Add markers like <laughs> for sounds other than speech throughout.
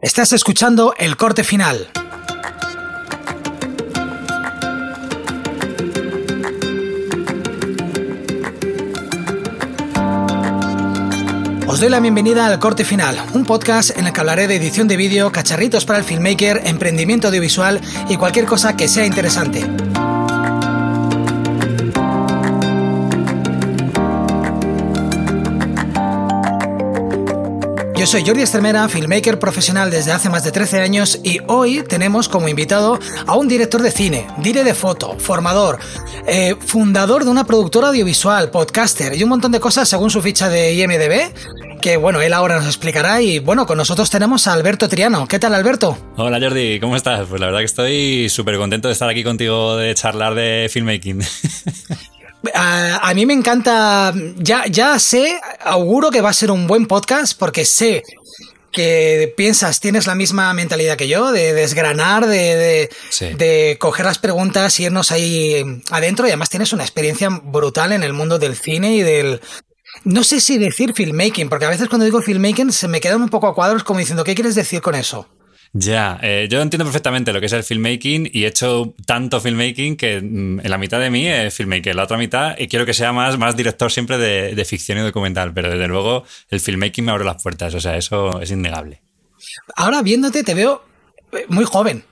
Estás escuchando el corte final. Os doy la bienvenida al Corte Final, un podcast en el que hablaré de edición de vídeo, cacharritos para el filmmaker, emprendimiento audiovisual y cualquier cosa que sea interesante. Yo soy Jordi Estremera, filmmaker profesional desde hace más de 13 años y hoy tenemos como invitado a un director de cine, dire de foto, formador, eh, fundador de una productora audiovisual, podcaster y un montón de cosas según su ficha de IMDB, que bueno, él ahora nos explicará y bueno, con nosotros tenemos a Alberto Triano. ¿Qué tal Alberto? Hola Jordi, ¿cómo estás? Pues la verdad que estoy súper contento de estar aquí contigo de charlar de filmmaking. <laughs> A, mí me encanta, ya, ya sé, auguro que va a ser un buen podcast porque sé que piensas, tienes la misma mentalidad que yo, de desgranar, de, de, coger las preguntas y irnos ahí adentro y además tienes una experiencia brutal en el mundo del cine y del... No sé si decir filmmaking, porque a veces cuando digo filmmaking se me quedan un poco a cuadros como diciendo, ¿qué quieres decir con eso? Ya, eh, yo entiendo perfectamente lo que es el filmmaking y he hecho tanto filmmaking que mm, en la mitad de mí es filmmaker, la otra mitad y quiero que sea más, más director siempre de, ficción y documental, pero desde luego el filmmaking me abre las puertas, o sea, eso es innegable. Ahora viéndote te veo eh, muy joven.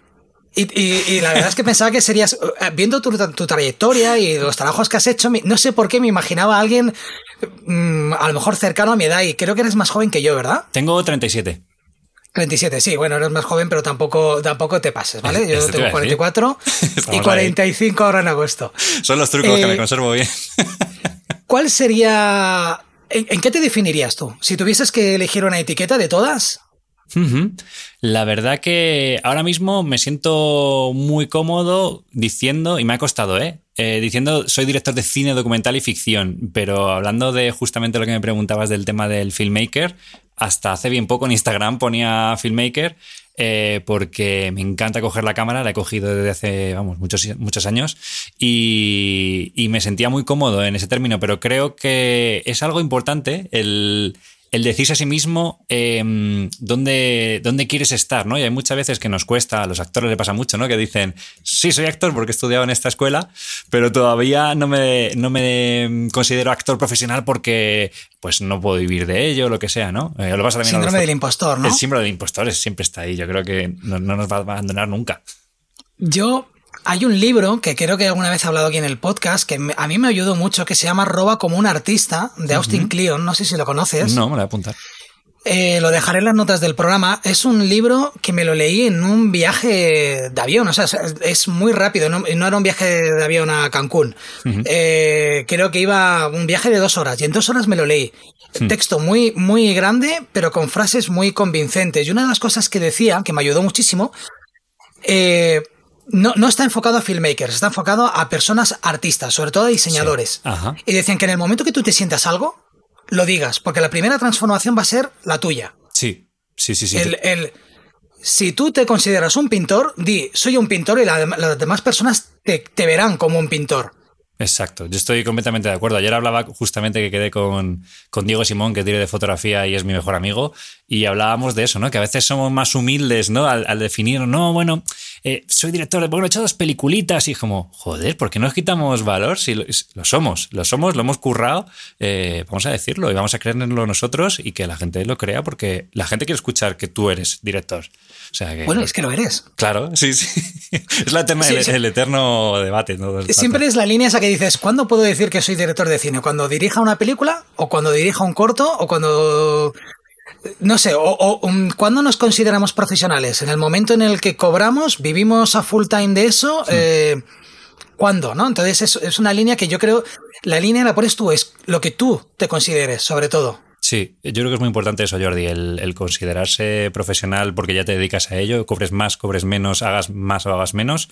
Y, la verdad es que pensaba que serías, eh, viendo tu, trayectoria y los trabajos que has hecho, no sé por qué me imaginaba a alguien mm, a lo mejor cercano a mi edad y creo que eres más joven que yo, ¿verdad? Tengo 37. 37, sí, bueno, eres más joven, pero tampoco, tampoco te pases, ¿vale? <laughs> Yo tengo 44 y 45 <laughs> ahora en agosto. Son los trucos que me eh, conservo bien. <laughs> ¿Cuál sería... En, qué te definirías tú? Si tuvieses que elegir una etiqueta de todas. La verdad que ahora mismo me siento muy cómodo diciendo, y me ha costado, ¿eh? ¿eh? diciendo soy director de cine, documental y ficción, pero hablando de justamente lo que me preguntabas del tema del filmmaker, hasta hace bien poco en Instagram ponía Filmmaker eh, porque me encanta coger la cámara, la he cogido desde hace vamos, muchos, muchos años y, y me sentía muy cómodo en ese término, pero creo que es algo importante el, el decirse a sí mismo em, dónde, dónde, quieres estar, ¿no? Y hay muchas veces que nos cuesta, a los actores le pasa mucho, ¿no? Que dicen, sí, soy actor porque he estudiado en esta escuela, pero todavía no me, no me considero actor profesional porque pues no puedo vivir de ello, lo que sea, ¿no? Eh, lo pasa también síndrome del impostor, ¿no? El síndrome del impostor siempre está ahí, yo creo que no, no nos va a abandonar nunca. Yo hay un libro que creo que alguna vez he hablado aquí en el podcast que a mí me ayudó mucho que se llama Roba como un artista de Austin Kleon. No sé si lo conoces. No, me lo voy a apuntar. Eh, lo dejaré en las notas del programa. Es un libro que me lo leí en un viaje de avión. O sea, es muy rápido. No, era un viaje de avión a Cancún. Eh, creo que iba un viaje de dos horas. Y en dos horas me lo leí. Hmm. Texto muy, muy grande, pero con frases muy convincentes. Y una de las cosas que decía, que me ayudó muchísimo, eh, no, no, está enfocado a filmmakers, está enfocado a personas artistas, sobre todo a diseñadores. Y decían que en el momento que tú te sientas algo, lo digas, porque la primera transformación va a ser la tuya. Sí, sí, sí, sí. El, si tú te consideras un pintor, di, soy un pintor y las demás personas te, te verán como un pintor. Exacto, yo estoy completamente de acuerdo. Ayer hablaba justamente que quedé con, con Diego Simón, que tiene de fotografía y es mi mejor amigo, y hablábamos de eso, ¿no? Que a veces somos más humildes, ¿no? Al, definir, no, bueno, eh, soy director bueno, he hecho dos peliculitas y como, joder, ¿por qué nos quitamos valor? Si lo, somos, lo somos, lo hemos currado, eh, vamos a decirlo y vamos a creerlo nosotros y que la gente lo crea porque la gente quiere escuchar que tú eres director bueno, es que lo eres. Claro, sí, sí. <laughs> Es la el, eterno debate. Siempre es la línea esa que dices, ¿cuándo puedo decir que soy director de cine? ¿Cuando dirija una película? ¿O cuando dirija un corto? ¿O cuando... No sé, o, um, ¿cuándo nos consideramos profesionales? ¿En el momento en el que cobramos? ¿Vivimos a full time de eso? Eh, ¿Cuándo? ¿no? Entonces es, es una línea que yo creo, la línea la pones tú, es lo que tú te consideres, sobre todo. Sí, yo creo que es muy importante eso, Jordi, el, considerarse profesional porque ya te dedicas a ello, cobres más, cobres menos, hagas más o hagas menos.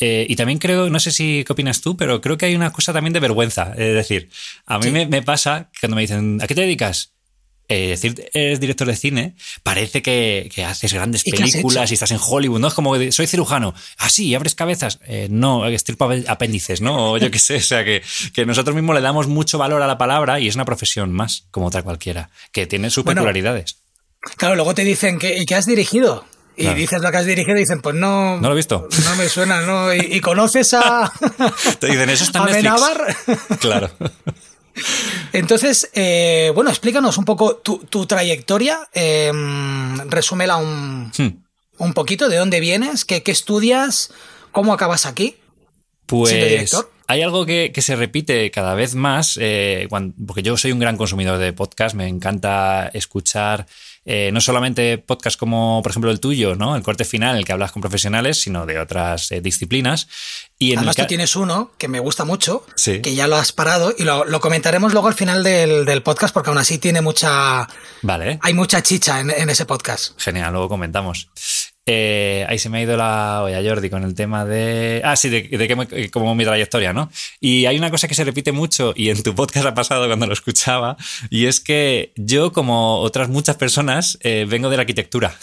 Eh, y también creo, no sé si qué opinas tú, pero creo que hay una cosa también de vergüenza. Es decir, a mí me, me, pasa cuando me dicen, ¿a qué te dedicas? Eh, decir eres director de cine, parece que, haces grandes películas y estás en Hollywood, ¿no? Es como soy cirujano. Ah, sí, abres cabezas. Eh, no, estirpa apéndices, ¿no? O yo qué sé. O sea, que, nosotros mismos le damos mucho valor a la palabra y es una profesión más, como otra cualquiera, que tiene sus peculiaridades. Claro, luego te dicen que, ¿y qué has dirigido? Y dices lo que has dirigido y dicen, pues no. No lo he visto. No me suena, ¿no? Y, conoces a. <laughs> Te dicen, eso está <laughs> en Netflix. claro. <laughs> Entonces, eh, bueno, explícanos un poco tu, trayectoria. Eh, resúmela un, hmm. un, poquito. ¿De dónde vienes? ¿Qué, qué estudias? ¿Cómo acabas aquí? Pues hay algo que, se repite cada vez más, eh, porque yo soy un gran consumidor de podcast, me encanta escuchar eh, no solamente podcasts como, por ejemplo, el tuyo, ¿no? El corte final, el que hablas con profesionales, sino de otras eh, disciplinas. Y Además, tú tienes uno que me gusta mucho, que ya lo has parado y lo, comentaremos luego al final del, podcast, porque aún así tiene mucha. Vale. Hay mucha chicha en, en ese podcast. Genial, luego comentamos. Eh, ahí se me ha ido la olla, Jordi, con el tema de. Ah, sí, de, de como mi trayectoria, ¿no? Y hay una cosa que se repite mucho, y en tu podcast ha pasado cuando lo escuchaba, y es que yo, como otras muchas personas, eh, vengo de la arquitectura.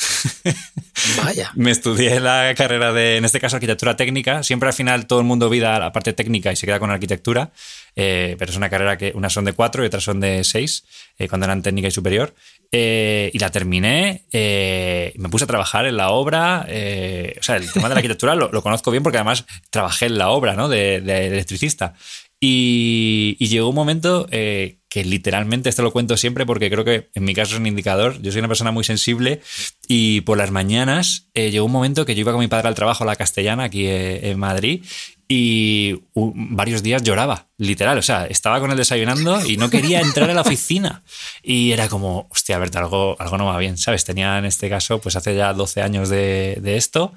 <laughs> Vaya. me estudié la carrera de, en este caso, arquitectura técnica. Siempre al final todo el mundo vida la parte técnica y se queda con arquitectura. Eh, pero es una carrera que unas son de cuatro y otras son de seis, cuando eran técnica y superior. Eh, y la terminé, eh, me puse a trabajar en la obra, eh, o sea, el tema de la arquitectura lo, conozco bien porque además trabajé en la obra, ¿no? De, electricista. Y, llegó un momento que literalmente, esto lo cuento siempre porque creo que en mi caso es un indicador, yo soy una persona muy sensible y por las mañanas llegó un momento que yo iba con mi padre al trabajo a la castellana aquí en Madrid y varios días lloraba, literal. O sea, estaba con él desayunando y no quería entrar a la oficina. Y era como, hostia, a ver, algo, algo no va bien, ¿sabes? Tenía en este caso, pues hace ya 12 años de, esto,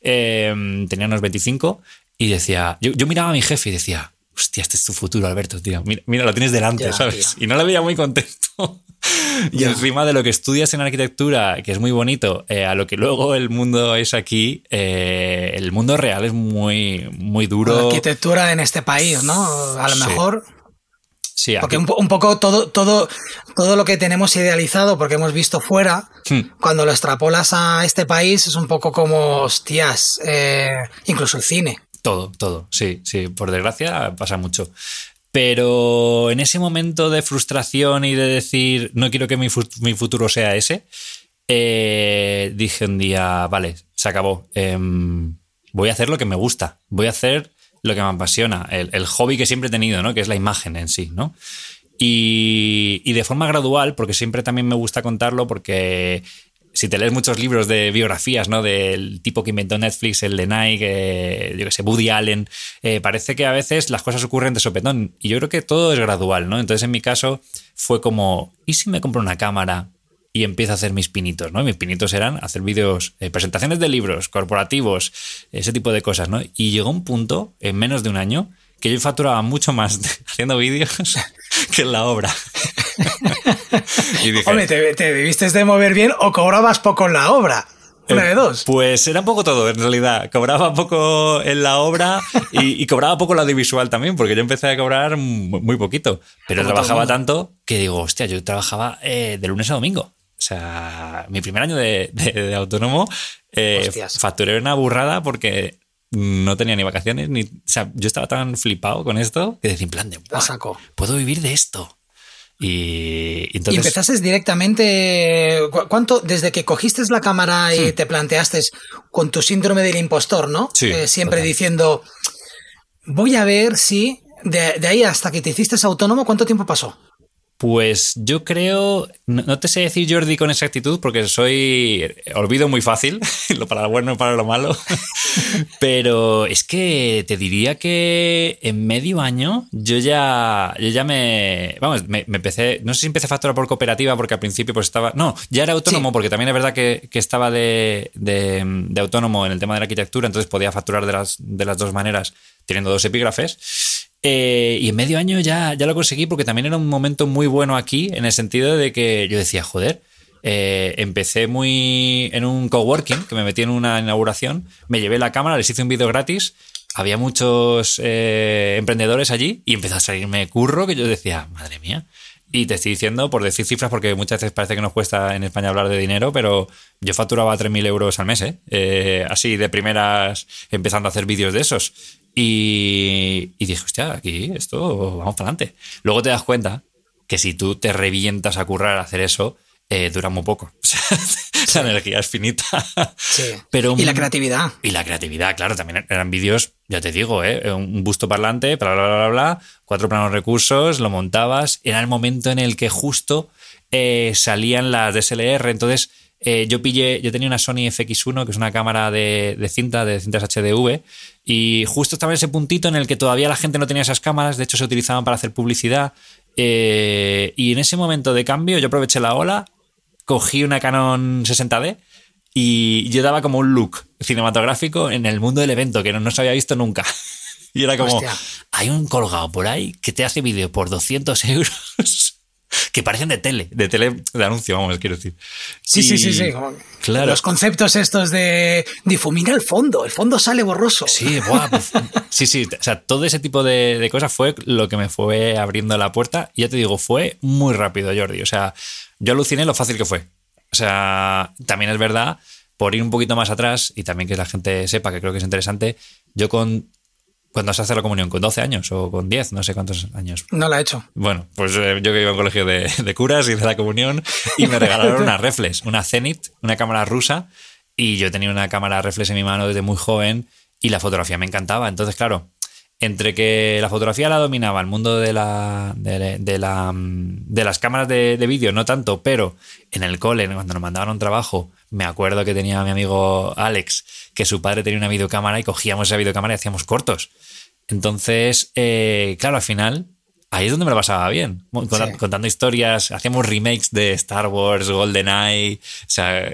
em, tenía unos 25 y decía, yo miraba a mi jefe y decía, hostia, este es tu futuro, Alberto, tío. Mira, lo tienes delante, ¿sabes? Y no lo veía muy contento. <laughs> y encima de lo que estudias en arquitectura, que es muy bonito, eh, a lo que luego el mundo es aquí, eh, el mundo real es muy, muy duro. La arquitectura en este país, ¿no? A lo mejor. Sí, porque un, poco todo, todo, todo lo que tenemos idealizado, porque hemos visto fuera, hmm. cuando lo extrapolas a este país, es un poco como, hostias, eh, incluso el cine. Todo, todo, sí, sí, por desgracia pasa mucho. Pero en ese momento de frustración y de decir, no quiero que mi, futuro sea ese, eh, dije un día, vale, se acabó. Em, voy a hacer lo que me gusta, voy a hacer lo que me apasiona, el, hobby que siempre he tenido, ¿no? Que es la imagen en sí, ¿no? Y, y, de forma gradual, porque siempre también me gusta contarlo, porque si te lees muchos libros de biografías, ¿no? Del tipo que inventó Netflix, el de Nike, yo que sé, Woody Allen, eh, parece que a veces las cosas ocurren de sopetón. Y yo creo que todo es gradual, ¿no? Entonces, en mi caso, fue como, ¿y si me compro una cámara y empiezo a hacer mis pinitos, ¿no? Mis pinitos eran hacer vídeos, eh, presentaciones de libros, corporativos, ese tipo de cosas, ¿no? Y llegó un punto, en menos de un año, que yo facturaba mucho más <laughs> haciendo vídeos que en la obra. <laughs> y dije, Hombre, te, debiste de mover bien o cobrabas poco en la obra. Una de dos. Pues era un poco todo, en realidad. Cobraba poco en la obra y, cobraba poco la audiovisual también, porque yo empecé a cobrar muy poquito. Pero trabajaba tanto que digo, hostia, yo trabajaba eh, de lunes a domingo. O sea, mi primer año de, autónomo eh, facturé una burrada porque no tenía ni vacaciones, ni. O sea, yo estaba tan flipado con esto que decía en plan de. Saco. Puedo vivir de esto. Y, entonces... ¿Y empezaste directamente, ¿cuánto, desde que cogiste la cámara y te planteaste con tu síndrome del impostor, ¿no? Sí, eh, siempre diciendo, voy a ver si de, de, ahí hasta que te hiciste autónomo, ¿cuánto tiempo pasó? Pues yo creo, no, te sé decir Jordi con exactitud porque soy, olvido muy fácil, <laughs> lo para lo bueno y para lo malo, <laughs> pero es que te diría que en medio año yo ya, yo ya me, vamos, me, empecé, no sé si empecé a facturar por cooperativa porque al principio pues estaba, no, ya era autónomo porque también es verdad que, estaba de, de, autónomo en el tema de la arquitectura, entonces podía facturar de las, de las dos maneras teniendo dos epígrafes. Eh, y en medio año ya, ya lo conseguí porque también era un momento muy bueno aquí, en el sentido de que yo decía, joder, eh, empecé muy en un coworking, que me metí en una inauguración, me llevé la cámara, les hice un vídeo gratis, había muchos eh, emprendedores allí y empezó a salirme curro que yo decía, madre mía. Y te estoy diciendo, por decir cifras, porque muchas veces parece que nos cuesta en España hablar de dinero, pero yo facturaba 3.000 euros al mes, ¿eh? así de primeras, empezando a hacer vídeos de esos. Y, dije, hostia, aquí esto vamos para adelante. Luego te das cuenta que si tú te revientas a currar a hacer eso, eh, dura muy poco. <laughs> la energía es finita. Sí. Pero, y la creatividad. Y la creatividad, claro, también eran vídeos, ya te digo, ¿eh? un busto parlante, bla, bla, bla, bla, cuatro planos recursos, lo montabas. Era el momento en el que justo eh, salían las DSLR, entonces eh, yo pillé, yo tenía una Sony FX1, que es una cámara de, cinta, de cintas HDV, y justo estaba en ese puntito en el que todavía la gente no tenía esas cámaras, de hecho se utilizaban para hacer publicidad, eh, y en ese momento de cambio yo aproveché la ola, cogí una Canon 60D y yo daba como un look cinematográfico en el mundo del evento que no, se había visto nunca. <laughs> Y era como, hay un colgado por ahí que te hace vídeo por 200 euros <laughs> que parecen de tele, de tele de anuncio, vamos, quiero decir. Sí, sí, sí, sí. Claro. Los conceptos estos de difumina el fondo, el fondo sale borroso. Sí, guau, pues, sí, sí. O sea, todo ese tipo de, cosas fue lo que me fue abriendo la puerta. Y ya te digo, fue muy rápido, Jordi. O sea, yo aluciné lo fácil que fue. O sea, también es verdad, por ir un poquito más atrás y también que la gente sepa que creo que es interesante, yo con cuando se hace la comunión? ¿Con 12 años o con 10? No sé cuántos años. No la he hecho. Bueno, pues eh, yo que iba a un colegio de, curas y de la comunión y me regalaron una reflex, una Zenith, una cámara rusa y yo tenía una cámara reflex en mi mano desde muy joven y la fotografía me encantaba. Entonces, claro, entre que la fotografía la dominaba el mundo de, la, de, de las cámaras de, de vídeo, no tanto, pero en el cole, cuando nos mandaban un trabajo, me acuerdo que tenía mi amigo Alex, que su padre tenía una videocámara y cogíamos esa videocámara y hacíamos cortos. Entonces, eh, claro, al final, ahí es donde me lo pasaba bien. Contando historias, hacíamos remakes de Star Wars, GoldenEye. O sea,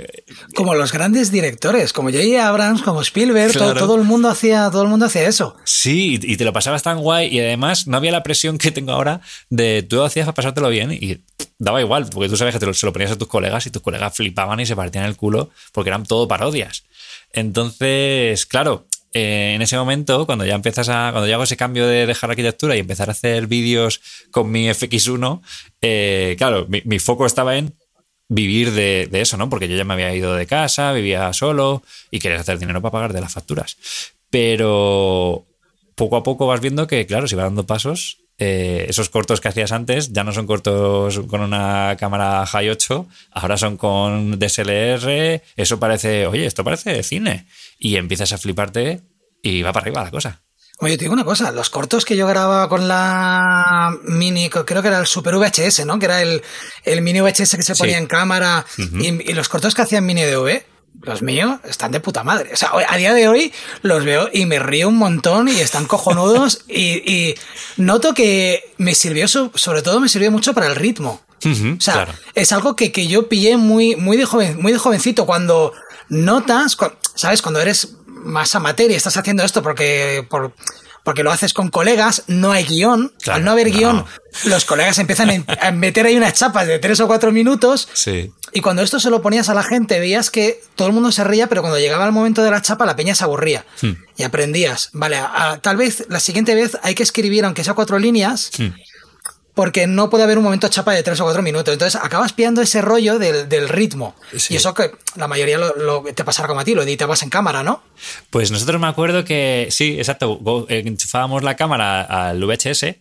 como los grandes directores, como J.J. Abrams, como Spielberg, todo, el mundo hacía, todo el mundo hacía eso. Sí, y te lo pasabas tan guay. Y además no había la presión que tengo ahora de tú hacías para pasártelo bien y daba igual, porque tú sabes que te lo, se lo ponías a tus colegas y tus colegas flipaban y se partían el culo porque eran todo parodias. Entonces, claro, eh, en ese momento, cuando ya empiezas a. Cuando ya hago ese cambio de dejar arquitectura y empezar a hacer vídeos con mi FX1, eh, claro, mi, foco estaba en vivir de, eso, ¿no? Porque yo ya me había ido de casa, vivía solo y querías hacer dinero para pagar de las facturas. Pero poco a poco vas viendo que, claro, si va dando pasos, eh, esos cortos que hacías antes ya no son cortos con una cámara High 8, ahora son con DSLR, eso parece, oye, esto parece cine. Y empiezas a fliparte y va para arriba la cosa. Oye, te digo una cosa, los cortos que yo grababa con la mini, creo que era el Super VHS, ¿no? Que era el, mini VHS que se ponía en cámara y, y, los cortos que hacían mini DV, los míos están de puta madre. O sea, a día de hoy los veo y me río un montón y están <laughs> cojonudos y, noto que me sirvió, sobre todo me sirvió mucho para el ritmo. o sea, es algo que, yo pillé muy, muy, de joven, muy de jovencito. Cuando notas, ¿sabes? Cuando eres más amateur y estás haciendo esto porque, por, porque lo haces con colegas, no hay guion. Al no haber guion, los colegas empiezan a meter ahí unas chapas de tres o cuatro minutos. Sí. Y cuando esto se lo ponías a la gente, veías que todo el mundo se ría, pero cuando llegaba el momento de la chapa, la peña se aburría. Hmm. Y aprendías, vale, tal vez la siguiente vez hay que escribir, aunque sea cuatro líneas, hmm porque no puede haber un momento chapa de tres o cuatro minutos. Entonces acabas pillando ese rollo del, ritmo. Y eso que la mayoría lo, te pasará como a ti, lo editabas en cámara, ¿no? Pues nosotros me acuerdo que, sí, exacto, enchufábamos la cámara al VHS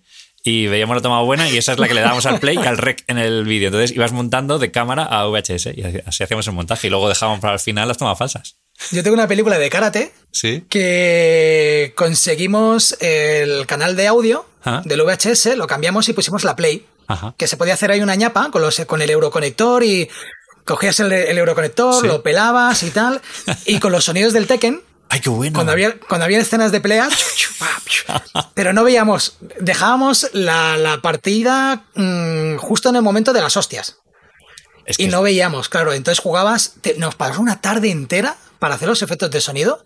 y veíamos la toma buena y esa es la que le dábamos al play y al rec en el vídeo. Entonces ibas montando de cámara a VHS y así hacíamos el montaje y luego dejábamos para el final las tomas falsas. Yo tengo una película de karate ¿Sí? que conseguimos el canal de audio del VHS, lo cambiamos y pusimos la Play. Que se podía hacer ahí una ñapa con, los, con el euroconector y cogías el, euroconector, lo pelabas y tal. <laughs> Y con los sonidos del Tekken. ¡Ay, qué bueno! Cuando había, cuando había escenas de pelea, <laughs> pero no veíamos, dejábamos la, partida mm, justo en el momento de las hostias. y no veíamos, claro. Entonces jugabas, nos pasó una tarde entera para hacer los efectos de sonido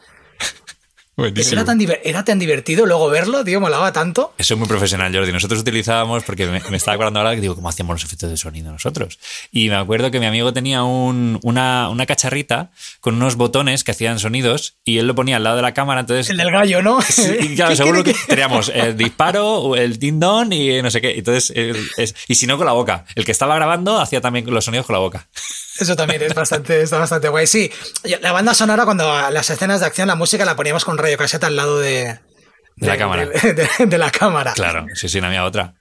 era tan, era tan divertido luego verlo, tío, molaba tanto. Eso es muy profesional, Jordi. Nosotros utilizábamos, porque me, estaba acordando ahora que digo, ¿cómo hacíamos los efectos de sonido nosotros? Y me acuerdo que mi amigo tenía una, cacharrita con unos botones que hacían sonidos y él lo ponía al lado de la cámara, entonces... El del gallo, ¿no? y <laughs> claro, seguro que teníamos el disparo, el tindón y no sé qué. Entonces, y si no, con la boca. El que estaba grabando hacía también los sonidos con la boca. Eso también es bastante, está bastante guay. Sí, la banda sonora, cuando las escenas de acción, la música la poníamos con radiocaseta al lado de, de, la cámara. De, la cámara. Claro, sí, sí, no había otra.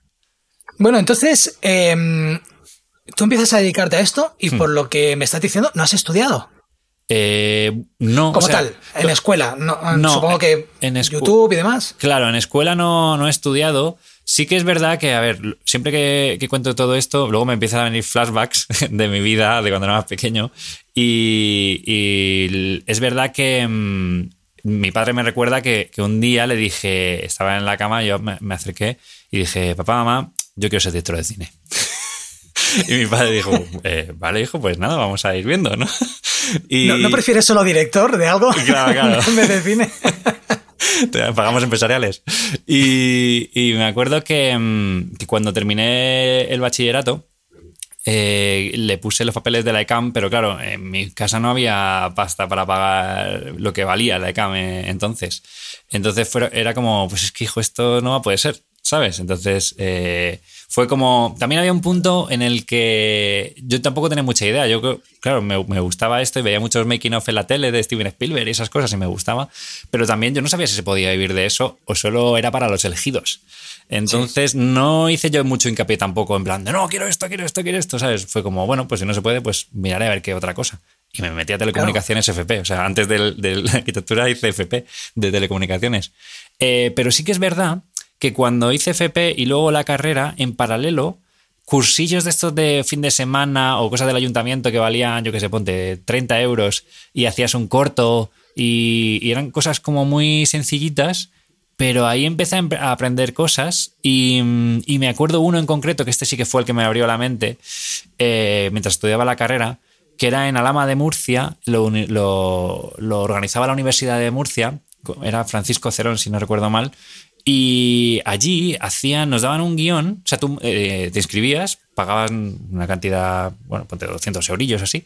Bueno, entonces, em, tú empiezas a dedicarte a esto y por lo que me estás diciendo, no has estudiado. Eh, no. Como tal, en la escuela. No, supongo que en YouTube y demás. Claro, en escuela no, no he estudiado. Sí que es verdad que, a ver, siempre que, cuento todo esto, luego me empiezan a venir flashbacks <laughs> de mi vida, de cuando era más pequeño. Y, es verdad que mm, mi padre me recuerda que, un día le dije, estaba en la cama, yo me, acerqué y dije, papá, mamá, yo quiero ser director de cine. <laughs> y mi padre dijo, eh, vale, hijo, pues nada, vamos a ir viendo, ¿no? <laughs> Y... ¿No, prefieres solo director de algo? Claro, claro. en vez de cine. <laughs> Pagamos empresariales. Y, me acuerdo que, mm, que, cuando terminé el bachillerato, eh, le puse los papeles de la ECAM, pero claro, en mi casa no había pasta para pagar lo que valía la ECAM eh, entonces. Entonces era como, pues es que hijo, esto no va a poder ser, ¿sabes? Entonces eh, fue como, también había un punto en el que yo tampoco tenía mucha idea. Yo, claro, me, gustaba esto y veía muchos making of en la tele de Steven Spielberg y esas cosas y me gustaba, pero también yo no sabía si se podía vivir de eso o solo era para los elegidos. Entonces no hice yo mucho hincapié tampoco en plan de no, quiero esto, quiero esto, quiero esto, ¿sabes? Fue como, bueno, pues si no se puede, pues miraré a ver qué otra cosa. Y me metí a telecomunicaciones FP, o sea, antes de, <laughs> la arquitectura hice FP de telecomunicaciones. Eh, pero sí que es verdad que cuando hice FP y luego la carrera, en paralelo, cursillos de estos de fin de semana o cosas del ayuntamiento que valían, yo que sé, ponte 30 euros y hacías un corto y, eran cosas como muy sencillitas, pero ahí empecé a aprender cosas y, me acuerdo uno en concreto, que este sí que fue el que me abrió la mente eh, mientras estudiaba la carrera, que era en Alama de Murcia, lo, lo organizaba la Universidad de Murcia, era Francisco Cerón, si no recuerdo mal, y allí hacían, nos daban un guion, o sea, tú eh, te inscribías, pagaban una cantidad, bueno, ponte 200 eurillos así,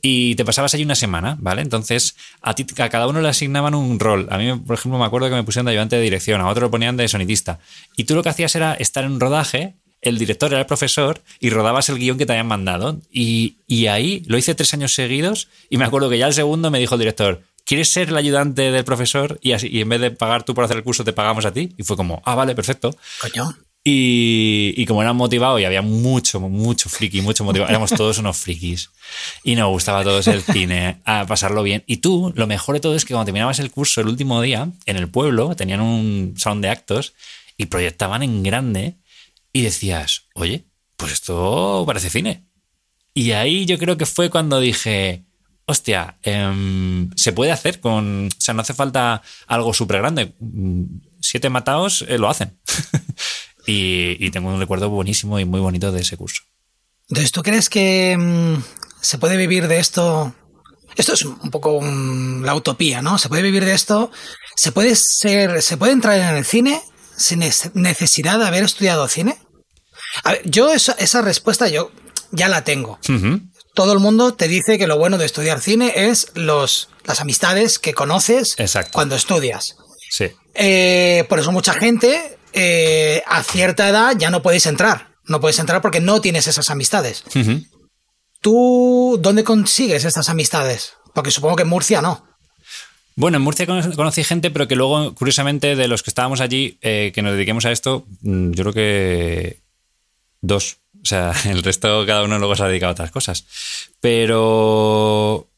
y te pasabas allí una semana, ¿vale? Entonces, a, ti, a cada uno le asignaban un rol. A mí, por ejemplo, me acuerdo que me pusieron de ayudante de dirección, a otro lo ponían de sonidista. Y tú lo que hacías era estar en un rodaje, el director era el profesor y rodabas el guion que te habían mandado. Y, y ahí lo hice tres años seguidos y me acuerdo que ya el segundo me dijo el director, ¿quieres ser el ayudante del profesor? Y, así, y en vez de pagar tú por hacer el curso, te pagamos a ti. Y fue como, ah, vale, perfecto. Coño. Y, y, como eran motivados y había mucho, mucho friki, mucho motivado, éramos todos unos frikis. Y nos gustaba todos el cine, a pasarlo bien. Y tú, lo mejor de todo es que cuando terminabas el curso el último día, en el pueblo, tenían un salón de actos y proyectaban en grande y decías, oye, pues esto parece cine. Y ahí yo creo que fue cuando dije, hostia, em, se puede hacer con. O sea, no hace falta algo súper grande. Mm, siete matados eh, lo hacen. <laughs> y, tengo un recuerdo buenísimo y muy bonito de ese curso. Entonces, ¿tú crees que mm, se puede vivir de esto? Esto es un poco la utopía, ¿no? Se puede vivir de esto. Se puede ser. Se puede entrar en el cine sin necesidad de haber estudiado cine. A ver, yo esa, esa respuesta yo ya la tengo todo el mundo te dice que lo bueno de estudiar cine es los, las amistades que conoces cuando estudias. Sí. Eh, por eso mucha gente eh, a cierta edad ya no podéis entrar. No puedes entrar porque no tienes esas amistades. ¿Tú dónde consigues estas amistades? Porque supongo que en Murcia no. Bueno, en Murcia conocí gente, pero que luego, curiosamente, de los que estábamos allí, eh, que nos dediquemos a esto, mm, yo creo que dos o sea, <laughs> el resto cada uno luego se ha dedicado a otras cosas. Pero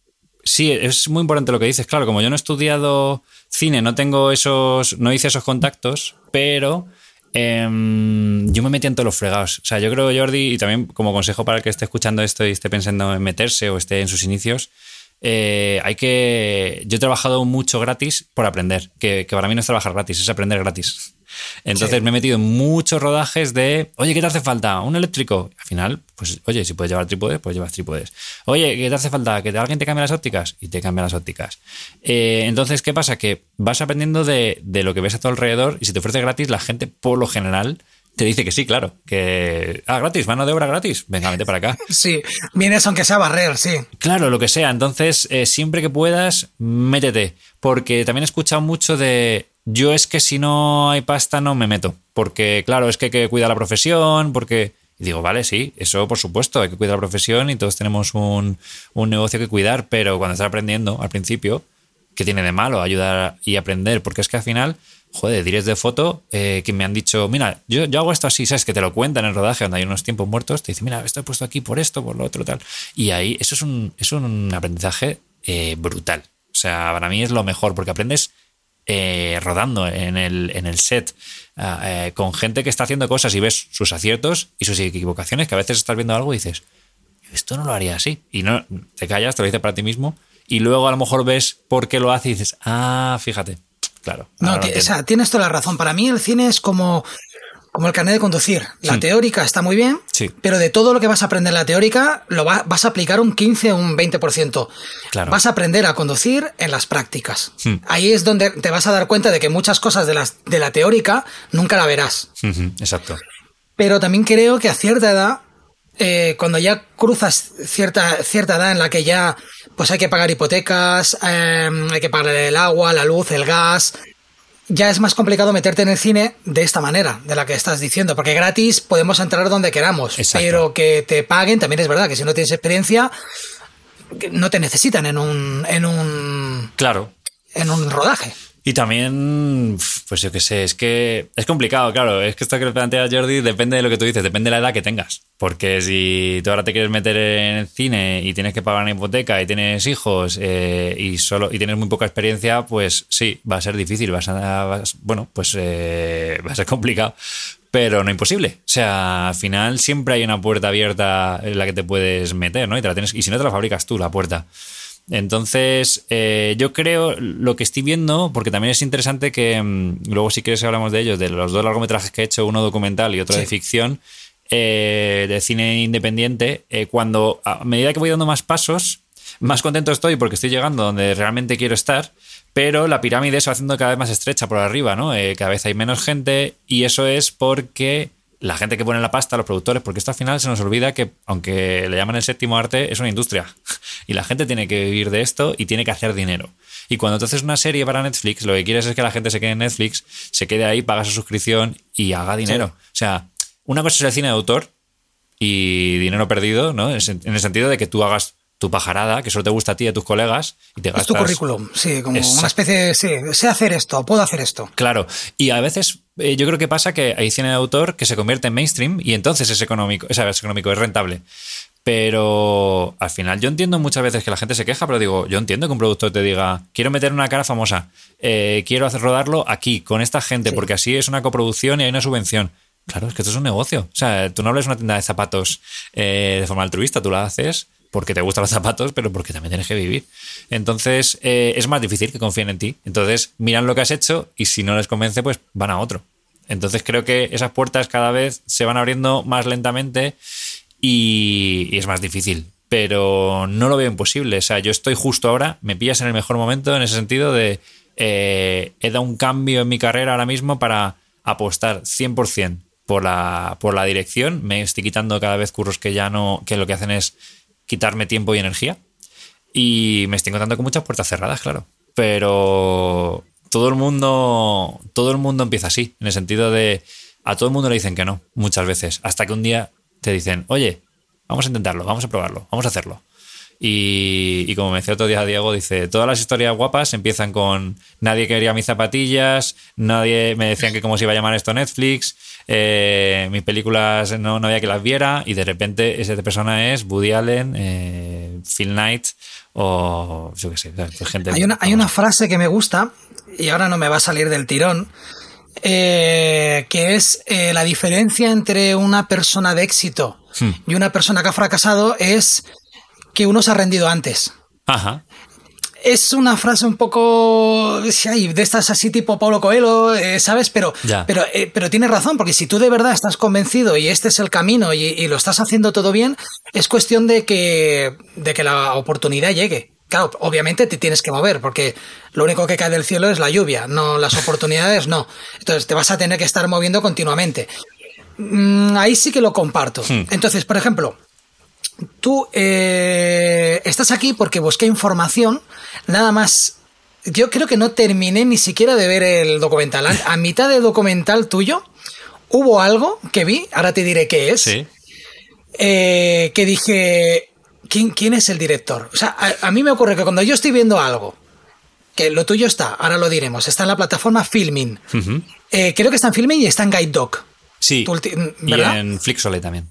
sí, es muy importante lo que dices. Claro, como yo no he estudiado cine, no tengo esos, no hice esos contactos, pero em, yo me metí en todos los fregados. O sea, yo creo, Jordi, y también como consejo para el que esté escuchando esto y esté pensando en meterse o esté en sus inicios, eh, hay que. Yo he trabajado mucho gratis por aprender, que, que para mí no es trabajar gratis, es aprender gratis. Entonces me he metido en muchos rodajes de, oye, ¿qué te hace falta? ¿Un eléctrico? Al final, pues, oye, si puedes llevar trípodes, pues llevas trípodes. Oye, ¿qué te hace falta? ¿Que alguien te cambie las ópticas? Y te cambia las ópticas. Eh, entonces, ¿qué pasa? Que vas aprendiendo de, de lo que ves a tu alrededor y si te ofrece gratis, la gente, por lo general, te dice que sí, claro. Que. Ah, gratis, mano de obra gratis. Venga, vete para acá. <laughs> Sí, vienes aunque sea barrer, sí. Claro, lo que sea. Entonces, eh, siempre que puedas, métete. Porque también he escuchado mucho de. Yo es que si no hay pasta no me meto. Porque, claro, es que hay que cuidar la profesión, porque. Y digo, vale, sí, eso por supuesto, hay que cuidar la profesión y todos tenemos un, un negocio que cuidar, pero cuando estás aprendiendo al principio, ¿qué tiene de malo ayudar y aprender? Porque es que al final joder, directs de foto eh, que me han dicho, mira, yo, yo hago esto así, ¿sabes? Que te lo cuentan en el rodaje, donde hay unos tiempos muertos, te dicen, mira, esto he puesto aquí por esto, por lo otro, tal. Y ahí, eso es un, es un aprendizaje eh, brutal. O sea, para mí es lo mejor, porque aprendes eh, rodando en el, en el set ah, con gente que está haciendo cosas y ves sus aciertos y sus equivocaciones, que a veces estás viendo algo y dices, esto no lo haría así. Y no te callas, te lo dices para ti mismo, y luego a lo mejor ves por qué lo hace y dices, ah, fíjate claro. No, o sea, tienes toda la razón. Para mí el cine es como, como el carnet de conducir. La teórica está muy bien, pero de todo lo que vas a aprender en la teórica, lo vas a aplicar un 15 o un 20%. Claro. Vas a aprender a conducir en las prácticas. Hmm. Ahí es donde te vas a dar cuenta de que muchas cosas de, las, de la teórica nunca la verás. Exacto. Pero también creo que a cierta edad, eh, cuando ya cruzas cierta, cierta edad en la que ya pues hay que pagar hipotecas, em, hay que pagar el agua, la luz, el gas. Ya es más complicado meterte en el cine de esta manera, de la que estás diciendo, porque gratis podemos entrar donde queramos, pero que te paguen también es verdad que si no tienes experiencia no te necesitan en un en un claro en un rodaje. Y también, pues yo qué sé, es que es complicado, claro. Es que esto que plantea Jordi depende de lo que tú dices, depende de la edad que tengas. Porque si tú ahora te quieres meter en el cine y tienes que pagar una hipoteca y tienes hijos eh, y solo y tienes muy poca experiencia, pues sí, va a ser difícil, vas a, bueno, pues eh, <laughs> va a ser complicado, pero no imposible. O sea, al final siempre hay una puerta abierta en la que te puedes meter, ¿no? Y te la tienes, y si no te la fabricas tú la puerta. Entonces, eh, yo creo lo que estoy viendo, porque también es interesante que mm, luego si quieres hablamos de ellos, de los dos largometrajes que he hecho, uno documental y otro de ficción, eh, de cine independiente, eh, cuando a medida que voy dando más pasos, más contento estoy porque estoy llegando donde realmente quiero estar, pero la pirámide se va haciendo cada vez más estrecha por arriba, ¿no? cada vez hay menos gente y eso es porque la gente que pone la pasta, los productores, porque esto al final se nos olvida que, aunque le llaman el séptimo arte, es una industria. <laughs> Y la gente tiene que vivir de esto y tiene que hacer dinero. Y cuando tú haces una serie para Netflix, lo que quieres es que la gente se quede en Netflix, se quede ahí, paga su suscripción y haga dinero. O sea, una cosa es el cine de autor y dinero perdido, ¿no? En el sentido de que tú hagas tu pajarada, que solo te gusta a ti y a tus colegas, y te gastas... Es tu currículum, sí, como una especie de, sí, sé hacer esto, puedo hacer esto. Claro, y a veces eh, yo creo que pasa que hay cine de autor que se convierte en mainstream y entonces es económico, es, es económico, es rentable. Pero al final yo entiendo muchas veces que la gente se queja, pero digo, yo entiendo que un productor te diga, quiero meter una cara famosa, eh, quiero hacer rodarlo aquí, con esta gente, porque así es una coproducción y hay una subvención. Claro, es que esto es un negocio. O sea, tú no hablas una tienda de zapatos eh, de forma altruista, tú la haces porque te gustan los zapatos, pero porque también tienes que vivir. Entonces, eh, es más difícil que confíen en ti. Entonces, miran lo que has hecho y si no les convence, pues van a otro. Entonces, creo que esas puertas cada vez se van abriendo más lentamente y, es más difícil. Pero no lo veo imposible. O sea, yo estoy justo ahora, me pillas en el mejor momento en ese sentido de eh, he dado un cambio en mi carrera ahora mismo para apostar 100% por la, por la dirección. Me estoy quitando cada vez curros que ya no, que lo que hacen es quitarme tiempo y energía. Y me estoy encontrando con muchas puertas cerradas, claro. Pero todo el mundo, todo el mundo empieza así, en el sentido de a todo el mundo le dicen que no, muchas veces, hasta que un día te dicen, oye, vamos a intentarlo, vamos a probarlo, vamos a hacerlo. Y, como me decía otro día Diego, dice, todas las historias guapas empiezan con nadie quería mis zapatillas, nadie me decían que cómo se iba a llamar esto Netflix, eh, mis películas no, no, había que las viera y de repente esa persona es Woody Allen, eh, Phil Knight o yo qué sé, pues gente... Hay una, hay una frase que me gusta y ahora no me va a salir del tirón, eh, que es la diferencia entre una persona de éxito hmm. y una persona que ha fracasado es que uno se ha rendido antes. Ajá. Es una frase un poco de estas así tipo Pablo Coelho, eh, ¿sabes? Pero, pero, eh, pero tienes razón, porque si tú de verdad estás convencido y este es el camino y, lo estás haciendo todo bien, es cuestión de que, de que la oportunidad llegue. Claro, obviamente te tienes que mover, porque lo único que cae del cielo es la lluvia, no las oportunidades, no. Entonces te vas a tener que estar moviendo continuamente. Mm, ahí sí que lo comparto. Hmm. Entonces, por ejemplo, tú eh, estás aquí porque busqué información, nada más. Yo creo que no terminé ni siquiera de ver el documental. A, mitad del documental tuyo hubo algo que vi, ahora te diré qué es, eh, que dije, ¿quién, ¿quién es el director? O sea, a, mí me ocurre que cuando yo estoy viendo algo que lo tuyo está, ahora lo diremos, está en la plataforma Filming. Eh, creo que está en Filming y está en Guide Dog. Sí, ¿verdad? y en Flixole también.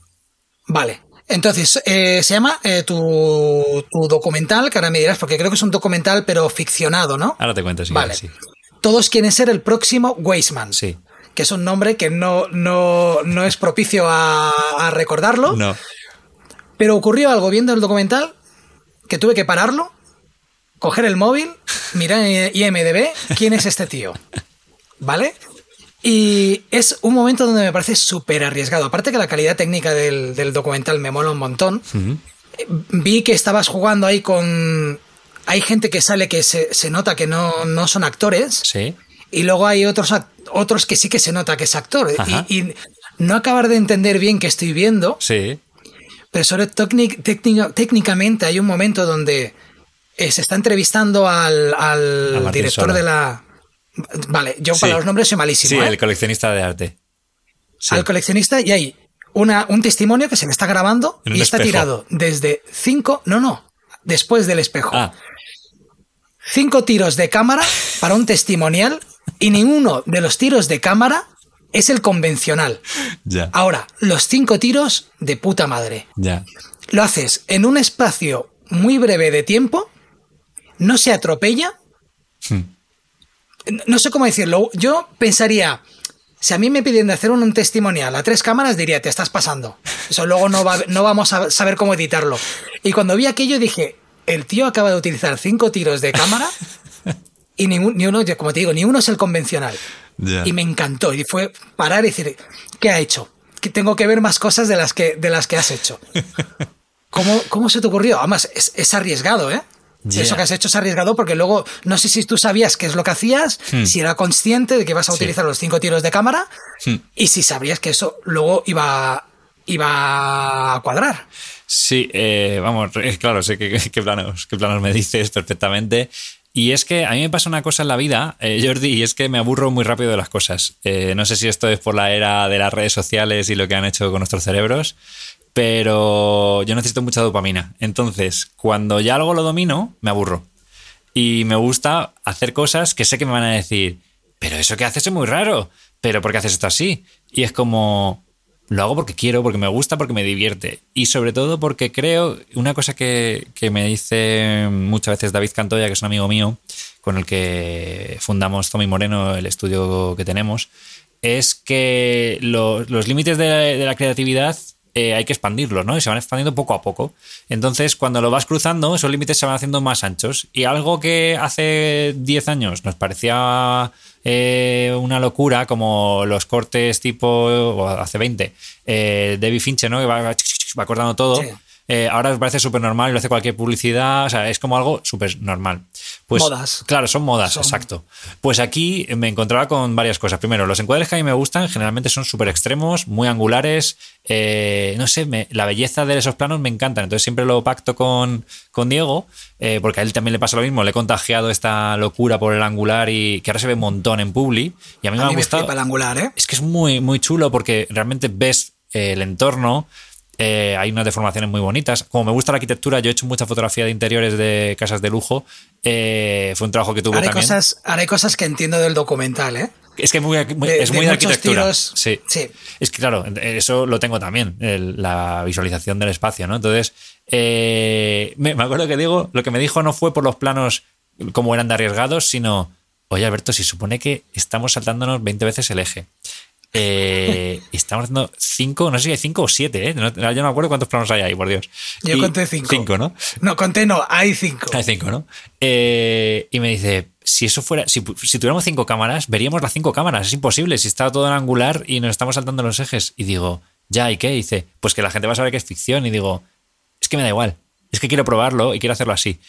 Vale. Entonces, eh, se llama eh, tu, documental, que ahora me dirás, porque creo que es un documental, pero ficcionado, ¿no? Ahora te cuento, sí. Vale. Todos quieren ser el próximo Weisman. Sí. Que es un nombre que no, no, no es propicio a, a recordarlo. No. Pero ocurrió algo viendo el documental que tuve que pararlo, coger el móvil, mirar en IMDB quién es este tío. <laughs> ¿Vale? Y es un momento donde me parece súper arriesgado. Aparte que la calidad técnica del, documental me mola un montón. Vi que estabas jugando ahí con... Hay gente que sale que se, nota que no, no, son actores. Sí. Y luego hay otros, otros que sí que se nota que es actor. Y, y, no acabar de entender bien qué estoy viendo. Sí. Pero sobre técnicamente hay un momento donde eh, se está entrevistando al, al director de la... Vale, yo para los nombres soy malísimo. Sí, ¿eh? el coleccionista de arte. Al coleccionista y hay una, un testimonio que se le está grabando y está tirado desde cinco, no, no, después del espejo. Ah. Cinco tiros de cámara para un testimonial y ninguno de los tiros de cámara es el convencional. Ya. Ahora, los cinco tiros de puta madre. Ya. Lo haces en un espacio muy breve de tiempo, no se atropella. Hmm. No sé cómo decirlo. Yo pensaría, si a mí me piden de hacer un, testimonial a tres cámaras, diría, te estás pasando. Eso luego no, va, no vamos a saber cómo editarlo. Y cuando vi aquello dije, el tío acaba de utilizar cinco tiros de cámara y ni uno, como te digo, ni uno es el convencional. Y me encantó. Y fue parar y decir, ¿qué ha hecho? Que tengo que ver más cosas de las que, de las que has hecho. <laughs> ¿Cómo, cómo se te ocurrió? Además, es, arriesgado, ¿eh? Eso que has hecho es arriesgado porque luego no sé si tú sabías qué es lo que hacías, hmm. si era consciente de que vas a utilizar los cinco tiros de cámara hmm. y si sabrías que eso luego iba, iba a cuadrar. Sí, eh, vamos, <laughs> claro, sé qué, planos, qué planos me dices perfectamente. Y es que a mí me pasa una cosa en la vida, eh, Jordi, y es que me aburro muy rápido de las cosas. Eh, no sé si esto es por la era de las redes sociales y lo que han hecho con nuestros cerebros, pero yo necesito mucha dopamina. Entonces, cuando ya algo lo domino, me aburro. Y me gusta hacer cosas que sé que me van a decir, pero eso que haces es muy raro, pero ¿por qué haces esto así? Y es como, lo hago porque quiero, porque me gusta, porque me divierte. Y sobre todo porque creo, una cosa que, me dice muchas veces David Cantoya, que es un amigo mío, con el que fundamos Tommy Moreno, el estudio que tenemos, es que los límites de, la creatividad eh, hay que expandirlos, ¿no? Y se van expandiendo poco a poco. Entonces, cuando lo vas cruzando, esos límites se van haciendo más anchos. Y algo que hace 10 años nos parecía eh, una locura, como los cortes tipo, hace 20, eh, David Fincher, ¿no? Que va cortando todo. Eh, ahora me parece súper normal y lo hace cualquier publicidad, o sea, es como algo súper normal. Pues, modas. Claro, son modas, exacto. Pues aquí me encontraba con varias cosas. Primero, los encuadres que a mí me gustan generalmente son súper extremos, muy angulares. Eh, no sé, la belleza de esos planos me encantan. Entonces siempre lo pacto con, con Diego, eh, porque a él también le pasa lo mismo. Le he contagiado esta locura por el angular y que ahora se ve un montón en Publi. Y a mí me ha gustado. el angular, ¿eh? Es que es muy, muy chulo porque realmente ves el entorno, eh, hay unas deformaciones muy bonitas. Como me gusta la arquitectura, yo he hecho mucha fotografía de interiores de casas de lujo. Eh, fue un trabajo que tuve haré también. Cosas, haré cosas que entiendo del documental, ¿eh? Es que es muy de, arquitectura. sí. Es que claro, eso lo tengo también, la visualización del espacio, ¿no? Entonces, eh, me, acuerdo que digo, lo que me dijo no fue por los planos como eran de arriesgados, sino, oye Alberto, si supone que estamos saltándonos 20 veces el eje. Eh, estamos haciendo cinco, no sé si hay cinco o siete, ¿eh? No, yo no me acuerdo cuántos planos hay ahí, por Dios. Yo conté cinco. Cinco, ¿no? No, conté no, hay cinco. Hay cinco, ¿no? Eh, y me dice, si eso fuera, si, tuviéramos cinco cámaras, veríamos las cinco cámaras. Es imposible, si está todo en angular y nos estamos saltando los ejes. Y digo, ¿ya? ¿Y qué? dice, pues que la gente va a saber que es ficción. Y digo, es que me da igual. Es que quiero probarlo y quiero hacerlo así.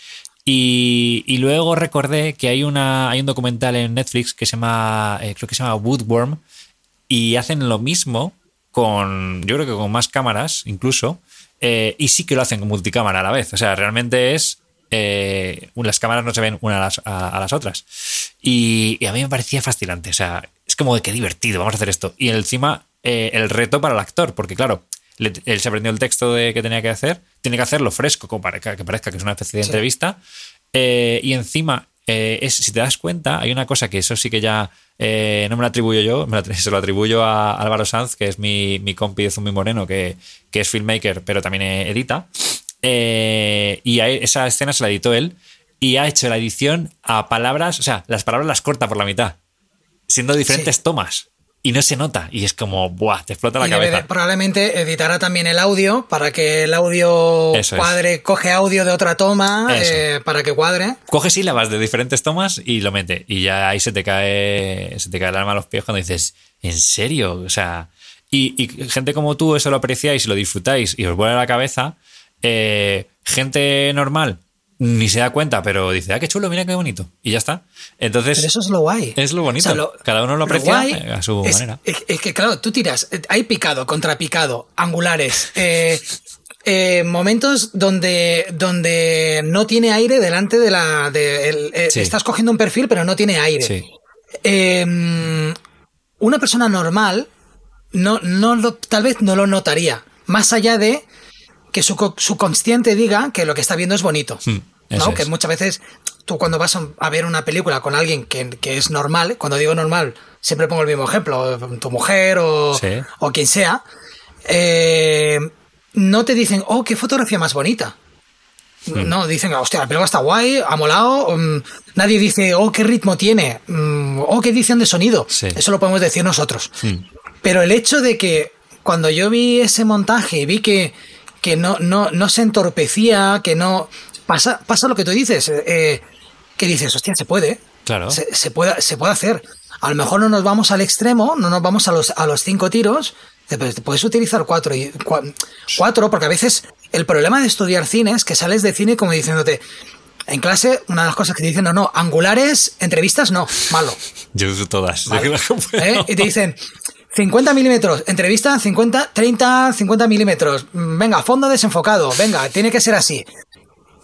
Y, y luego recordé que hay, una, hay un documental en Netflix que se llama, eh, creo que se llama Woodworm, y hacen lo mismo con, yo creo que con más cámaras incluso, eh, y sí que lo hacen con multicámara a la vez. O sea, realmente es, eh, las cámaras no se ven una a las, otras. Y, a mí me parecía fascinante, o sea, es como de qué divertido, vamos a hacer esto. Y encima eh, el reto para el actor, porque claro, él se aprendió el texto de que tenía que hacer, tiene que hacerlo fresco, como para que, parezca que es una especie de entrevista. y encima eh, es, si te das cuenta, hay una cosa que eso sí que ya eh, no me lo atribuyo yo, <laughs> se lo atribuyo a Álvaro Sanz, que es mi, mi compi de Zumbi Moreno, que, que, es filmmaker, pero también edita. Eh, y esa escena se la editó él y ha hecho la edición a palabras, o sea, las palabras las corta por la mitad, siendo diferentes tomas y no se nota. Y es como, ¡buah! Te explota la cabeza. probablemente editará también el audio para que el audio cuadre, coge audio de otra toma eh, para que cuadre. Coge sílabas de diferentes tomas y lo mete. Y ya ahí se te cae, se te cae el alma a los pies cuando dices, ¿en serio? O sea, y, gente como tú eso lo apreciáis y lo disfrutáis y os vuelve a la cabeza. Eh, gente normal ni se da cuenta, pero dice, ah, qué chulo, mira qué bonito. Y ya está. Entonces. Pero eso es lo guay. Es lo bonito. Cada uno lo aprecia a su manera. Es, que, claro, tú tiras, hay picado, contrapicado, angulares. <laughs> Eh, eh, momentos donde, donde no tiene aire delante de la. De, eh, Estás cogiendo un perfil, pero no tiene aire. Em, una persona normal no, no tal vez no lo notaría. Más allá de que su, su consciente diga que lo que está viendo es bonito. Hmm, ¿no? Que muchas veces tú cuando vas a ver una película con alguien que, es normal, cuando digo normal, siempre pongo el mismo ejemplo, tu mujer o, o quien sea, eh, no te dicen, oh, qué fotografía más bonita. Hmm. No, dicen, hostia, la película está guay, ha molado. Mm, nadie dice, oh, qué ritmo tiene. Mm, oh, qué edición de sonido. Eso lo podemos decir nosotros. Hmm. Pero el hecho de que cuando yo vi ese montaje y vi que que no, no, no se entorpecía, que no... Pasa, pasa lo que tú dices, eh, que dices, hostia, se puede. Claro. Se, puede, se puede hacer. A lo mejor no nos vamos al extremo, no nos vamos a los, a los cinco tiros, pero puedes utilizar cuatro, y, cuatro, porque a veces el problema de estudiar cine es que sales de cine como diciéndote, en clase, una de las cosas que te dicen, no, no, angulares, entrevistas, no, malo. <laughs> Yo uso todas. <laughs> ¿Eh? Y te dicen, 50 milímetros, entrevista 50, 30, 50 milímetros. Venga, fondo desenfocado, venga, tiene que ser así.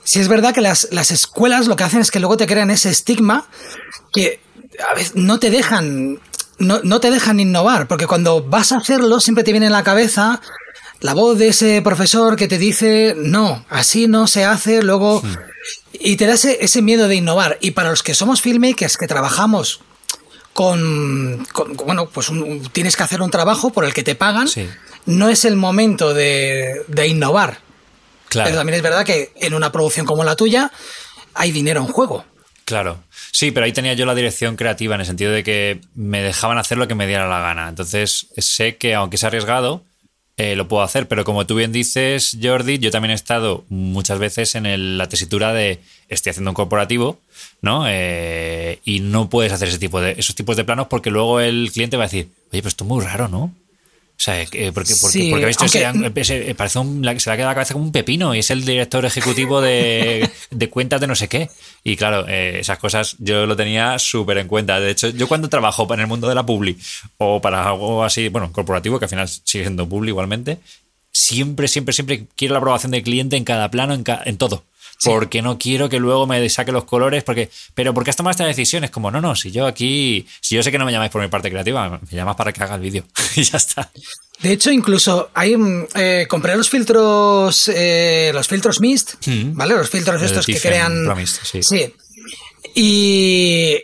Si es verdad que las, escuelas lo que hacen es que luego te crean ese estigma que a veces no te dejan, no, te dejan innovar, porque cuando vas a hacerlo siempre te viene en la cabeza la voz de ese profesor que te dice, no, así no se hace, luego... Y te da ese, ese miedo de innovar. Y para los que somos filmmakers, que trabajamos con, bueno, pues tienes que hacer un trabajo por el que te pagan. No es el momento de, innovar. Claro. Pero también es verdad que en una producción como la tuya hay dinero en juego. Claro. Sí, pero ahí tenía yo la dirección creativa en el sentido de que me dejaban hacer lo que me diera la gana. Entonces sé que aunque sea arriesgado, eh, lo puedo hacer. Pero como tú bien dices, Jordi, yo también he estado muchas veces en la tesitura de estoy haciendo un corporativo, ¿no? Eh, y no puedes hacer ese tipo de, esos tipos de planos porque luego el cliente va a decir, oye, pero esto es muy raro, ¿no? O sea, porque, porque, porque, visto se, parece un, se le ha quedado la cabeza como un pepino y es el director ejecutivo de, <laughs> de cuentas de no sé qué. Y claro, eh, esas cosas yo lo tenía súper en cuenta. De hecho, yo cuando trabajo en el mundo de la publi o para algo así, bueno, corporativo, que al final sigue siendo publi igualmente, siempre, siempre, siempre quiero la aprobación del cliente en cada plano, en, en todo porque no quiero que luego me saque los colores, porque, pero ¿por qué has tomado esta decisión? Es como, no, no, si yo aquí, si yo sé que no me llamáis por mi parte creativa, me llamas para que haga el vídeo <laughs> y ya está. De hecho, incluso hay, mm, eh, compré los filtros, eh, los filtros Mist, mm. ¿vale? Los filtros estos que crean... sí. sí. Y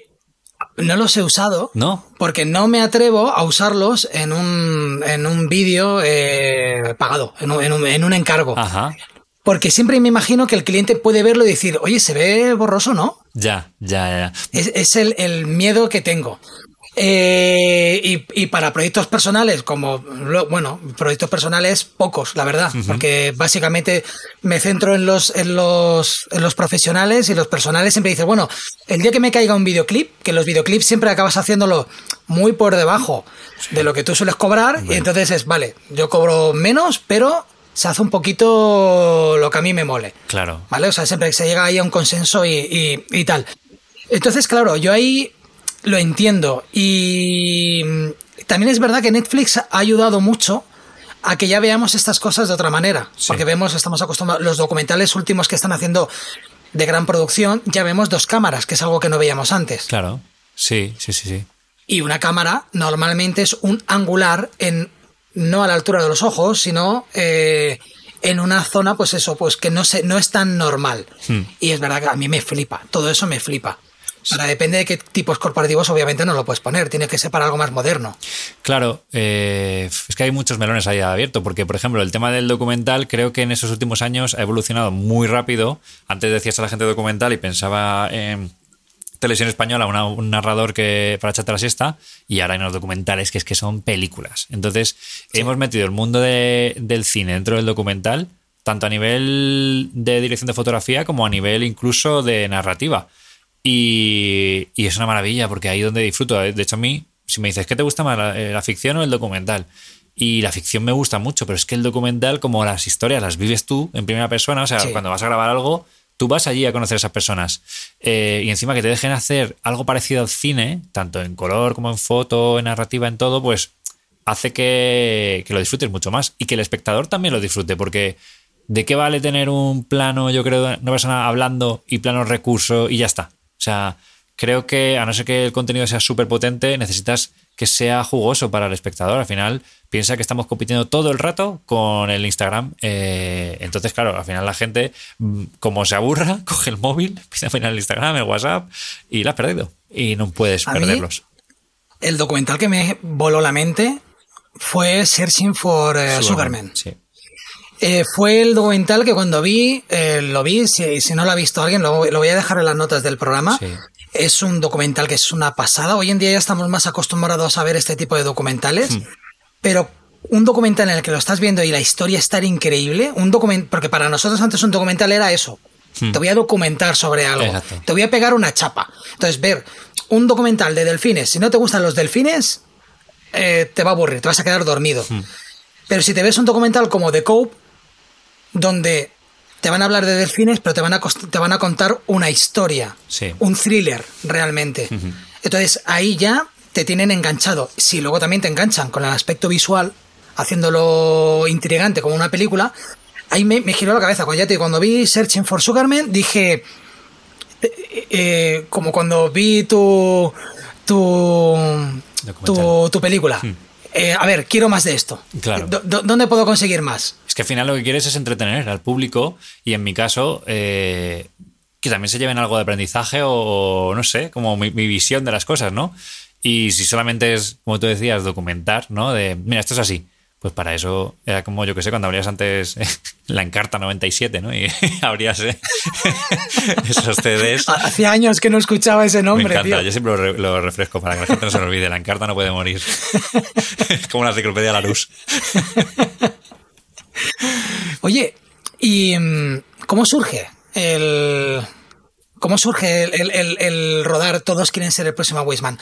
no los he usado. No. Porque no me atrevo a usarlos en un, en un vídeo eh, pagado, en un, en, un, en un, encargo. Ajá. Porque siempre me imagino que el cliente puede verlo y decir, oye, se ve borroso, ¿no? Ya, ya, ya. Es, el, miedo que tengo. Eh, y, para proyectos personales, como, bueno, proyectos personales pocos, la verdad, porque básicamente me centro en los, en, los, en los profesionales y los personales siempre dicen, bueno, el día que me caiga un videoclip, que los videoclips siempre acabas haciéndolo muy por debajo de lo que tú sueles cobrar, y entonces es, vale, yo cobro menos, pero se hace un poquito lo que a mí me mole. Claro. ¿Vale? O sea, siempre se llega ahí a un consenso y, tal. Entonces, claro, yo ahí lo entiendo. Y también es verdad que Netflix ha ayudado mucho a que ya veamos estas cosas de otra manera. Porque vemos, estamos acostumbrados, los documentales últimos que están haciendo de gran producción, ya vemos dos cámaras, que es algo que no veíamos antes. Claro. Sí, sí, sí, sí. Y una cámara normalmente es un angular en no a la altura de los ojos, sino eh, en una zona, pues eso, pues que no, se, no es tan normal. Hmm. Y es verdad que a mí me flipa, todo eso me flipa. Ahora depende de qué tipos corporativos, obviamente no lo puedes poner, tiene que ser para algo más moderno. Claro, eh, es que hay muchos melones ahí abiertos, porque por ejemplo el tema del documental creo que en esos últimos años ha evolucionado muy rápido. Antes decías a la gente documental y pensaba en televisión española, un narrador que para echarte la siesta, y ahora hay unos documentales que es que son películas. Entonces, hemos metido el mundo del cine dentro del documental, tanto a nivel de dirección de fotografía como a nivel incluso de narrativa. Y, es una maravilla, porque ahí donde disfruto. De hecho, a mí, si me dices, ¿qué te gusta más, la, eh, ficción o el documental? Y la ficción me gusta mucho, pero es que el documental, como las historias, las vives tú en primera persona, o sea, cuando vas a grabar algo, tú vas allí a conocer a esas personas. Eh, y encima que te dejen hacer algo parecido al cine, tanto en color como en foto, en narrativa, en todo, pues hace que, que, lo disfrutes mucho más y que el espectador también lo disfrute, porque ¿de qué vale tener un plano, yo creo, una persona hablando y plano recurso y ya está? O sea, creo que a no ser que el contenido sea súper potente, necesitas que sea jugoso para el espectador. Al final, piensa que estamos compitiendo todo el rato con el Instagram. Eh, entonces, claro, al final la gente, mm, como se aburra, <laughs> coge el móvil, empieza a mirar el Instagram, el WhatsApp y la has perdido. Y no puedes perderlos. el documental que me voló la mente fue Searching for uh, Superman. Sí. Eh, fue el documental que cuando vi, eh, lo vi, si, si, no lo ha visto alguien, lo, voy a dejar en las notas del programa. Es un documental que es una pasada. Hoy en día ya estamos más acostumbrados a ver este tipo de documentales, hmm. pero un documental en el que lo estás viendo y la historia es tan increíble, un document porque para nosotros antes un documental era eso. Hmm. Te voy a documentar sobre algo. Te voy a pegar una chapa. Entonces, ver un documental de delfines, si no te gustan los delfines, eh, te va a aburrir, te vas a quedar dormido. Hmm. Pero si te ves un documental como The Cope, donde te van a hablar de delfines, pero te van a, te van a contar una historia, un thriller realmente. Entonces ahí ya te tienen enganchado. Si luego también te enganchan con el aspecto visual, haciéndolo intrigante como una película, ahí me, giró la cabeza. Cuando, ya te, cuando vi Searching for Sugarman, dije, eh, eh, como cuando vi tu, tu, tu, película. Hmm. Eh, a ver, quiero más de esto. Claro. ¿Dónde puedo conseguir más? Es que al final lo que quieres es entretener al público y en mi caso, eh, que también se lleven algo de aprendizaje o, no sé, como mi, visión de las cosas, ¿no? Y si solamente es, como tú decías, documentar, ¿no? De, mira, esto es así. Pues para eso era como, yo que sé, cuando abrías antes <laughs> la Encarta 97, ¿no? Y <laughs> abrías eh, <laughs> esos CDs. Hacía años que no escuchaba ese nombre. Me encanta, yo siempre lo, refresco para que la gente no se lo olvide. La Encarta no puede morir. Es como la enciclopedia La Luz. Oye, ¿y mm, cómo surge el. ¿Cómo surge el, rodar Todos quieren ser el próximo Wiseman?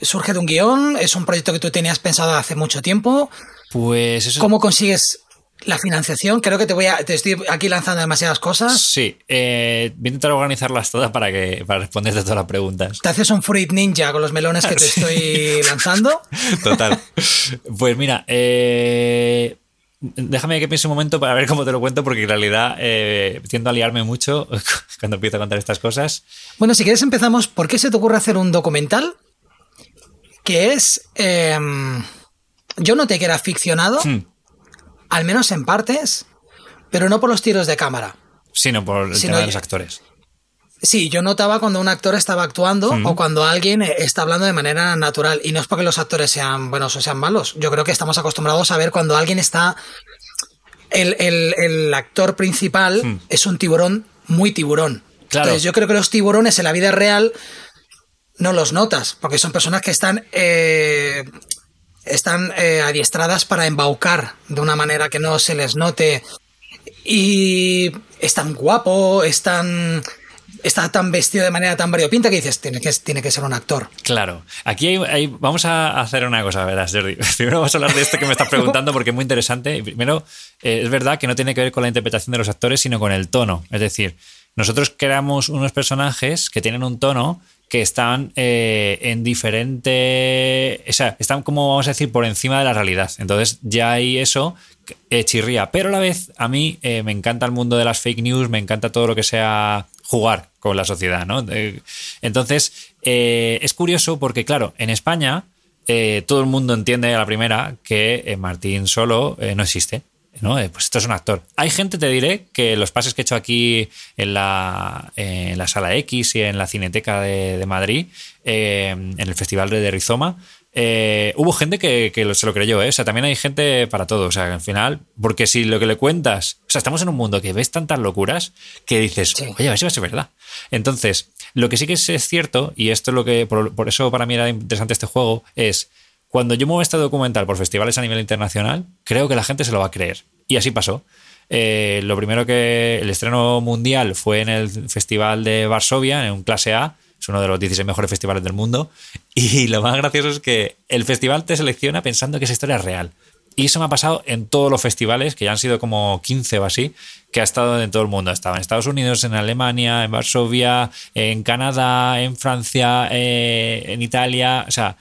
¿Surge de un guion? ¿Es un proyecto que tú tenías pensado hace mucho tiempo? Pues eso. ¿Cómo consigues la financiación? Creo que te voy a. Te estoy aquí lanzando demasiadas cosas. Sí. Eh, voy a intentar organizarlas todas para que para responderte todas las preguntas. Te haces un fruit ninja con los melones que te <laughs> estoy lanzando. Total. Pues mira, eh, Déjame que piense un momento para ver cómo te lo cuento, porque en realidad eh, tiendo a liarme mucho <laughs> cuando empiezo a contar estas cosas. Bueno, si quieres empezamos. ¿Por qué se te ocurre hacer un documental que es em, yo noté que era ficcionado, hmm. al menos en partes, pero no por los tiros de cámara. Sino por el tema de los actores. Sí, yo notaba cuando un actor estaba actuando hmm. o cuando alguien está hablando de manera natural. Y no es porque los actores sean buenos o sean malos. Yo creo que estamos acostumbrados a ver cuando alguien está. El, actor principal hmm. es un tiburón muy tiburón. Entonces, yo creo que los tiburones en la vida real no los notas, porque son personas que están eh, están eh, adiestradas para embaucar de una manera que no se les note. Y es tan guapo, es tan está tan vestido de manera tan variopinta que dices, tiene que, tiene que ser un actor. Claro. Aquí vamos a hacer una cosa, verás, Jordi. <laughs> Primero vamos a hablar de esto que me estás preguntando porque es muy interesante. Primero, eh, es verdad que no tiene que ver con la interpretación de los actores, sino con el tono. Es decir, nosotros creamos unos personajes que tienen un tono que están eh, en diferente. O sea, están como, vamos a decir, por encima de la realidad. Entonces ya hay eso eh, chirría. Pero a la vez, a mí eh, me encanta el mundo de las fake news, me encanta todo lo que sea jugar con la sociedad, ¿no? entonces, es curioso porque, claro, en España todo el mundo entiende a la primera que Martín Solo no existe. ¿No? Pues esto es un actor. Hay gente, te diré, que los pases que he hecho aquí en la, en la Sala X y en la Cineteca de, Madrid, eh, en el Festival de Rizoma, eh, hubo gente que, se lo creyó, ¿eh? O sea, también hay gente para todo. O sea, al final, porque si lo que le cuentas. O sea, estamos en un mundo que ves tantas locuras que dices, oye, a ver si va a ser verdad. Entonces, lo que sí que es, cierto, y esto es lo que. Por, eso para mí era interesante este juego, es. Cuando yo muevo este documental por festivales a nivel internacional, creo que la gente se lo va a creer. Y así pasó. Eh, lo primero que el estreno mundial fue en el Festival de Varsovia, en un clase A, es uno de los 16 mejores festivales del mundo. <laughs> Y lo más gracioso es que el festival te selecciona pensando que esa historia es real. Y eso me ha pasado en todos los festivales, que ya han sido como 15 o así, que ha estado en todo el mundo. Estaba en Estados Unidos, en Alemania, en Varsovia, en Canadá, en Francia, eh, en Italia. O sea,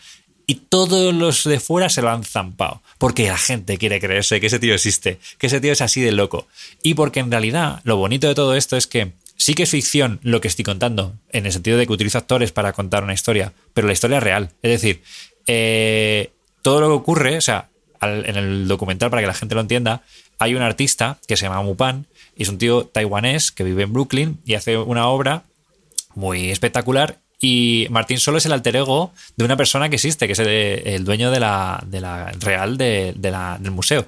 y todos los de fuera se lo han zampado. Porque la gente quiere creerse que ese tío existe, que ese tío es así de loco. Y porque en realidad lo bonito de todo esto es que sí que es ficción lo que estoy contando, en el sentido de que utilizo actores para contar una historia, pero la historia es real. Es decir, eh, todo lo que ocurre, o sea, en el documental, para que la gente lo entienda, hay un artista que se llama Mupan, y es un tío taiwanés que vive en Brooklyn y hace una obra muy espectacular. Y Martín Solo es el alter ego de una persona que existe, que es el, dueño de la, de la real de, del museo.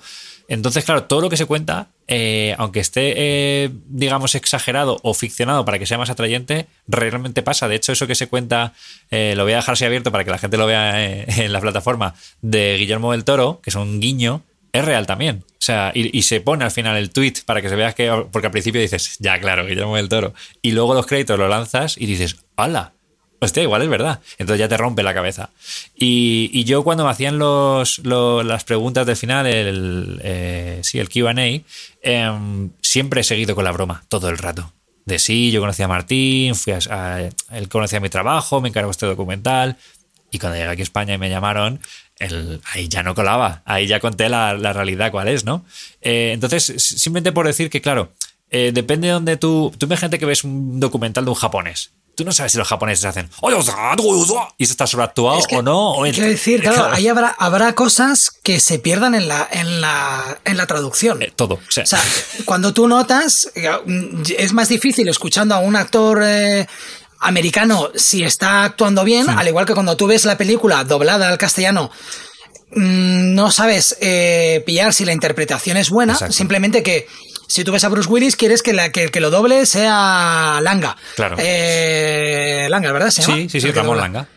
Entonces, claro, todo lo que se cuenta, eh, aunque esté, eh, digamos, exagerado o ficcionado para que sea más atrayente, realmente pasa. De hecho, eso que se cuenta, eh, lo voy a dejar así abierto para que la gente lo vea <laughs> en la plataforma, de Guillermo del Toro, que es un guiño, es real también. O sea, y, se pone al final el tweet para que se vea que, porque al principio dices, ya, claro, Guillermo del Toro. Y luego los créditos lo lanzas y dices, ¡hala! Hostia, igual es verdad. Entonces ya te rompe la cabeza. Y, yo cuando me hacían los, las preguntas del final, el, eh, sí, el QA, em, siempre he seguido con la broma, todo el rato. De sí, yo conocía a Martín, fui a, él conocía mi trabajo, me encargó este documental. Y cuando llegué aquí a España y me llamaron, ahí ya no colaba, ahí ya conté la, realidad cuál es, ¿no? Eh, entonces, simplemente por decir que, claro, eh, depende de donde tú. Tú imagínate que ves un documental de un japonés tú no sabes si los japoneses hacen y eso está sobreactuado o no. quiero decir, <laughs> claro, ahí habrá, habrá cosas que se pierdan en la, en la, en la traducción. Eh, todo. O sea, cuando tú notas, eh, es más difícil escuchando a un actor. Eh, americano si está actuando bien, al igual que cuando tú ves la película doblada al castellano, mm, no sabes pillar si la interpretación es buena, simplemente que si tú ves a Bruce Willis, quieres que, la, que, que lo doble sea Langa. Claro. Eh, Langa, ¿verdad? sí, sí, sí, Ramón Langa.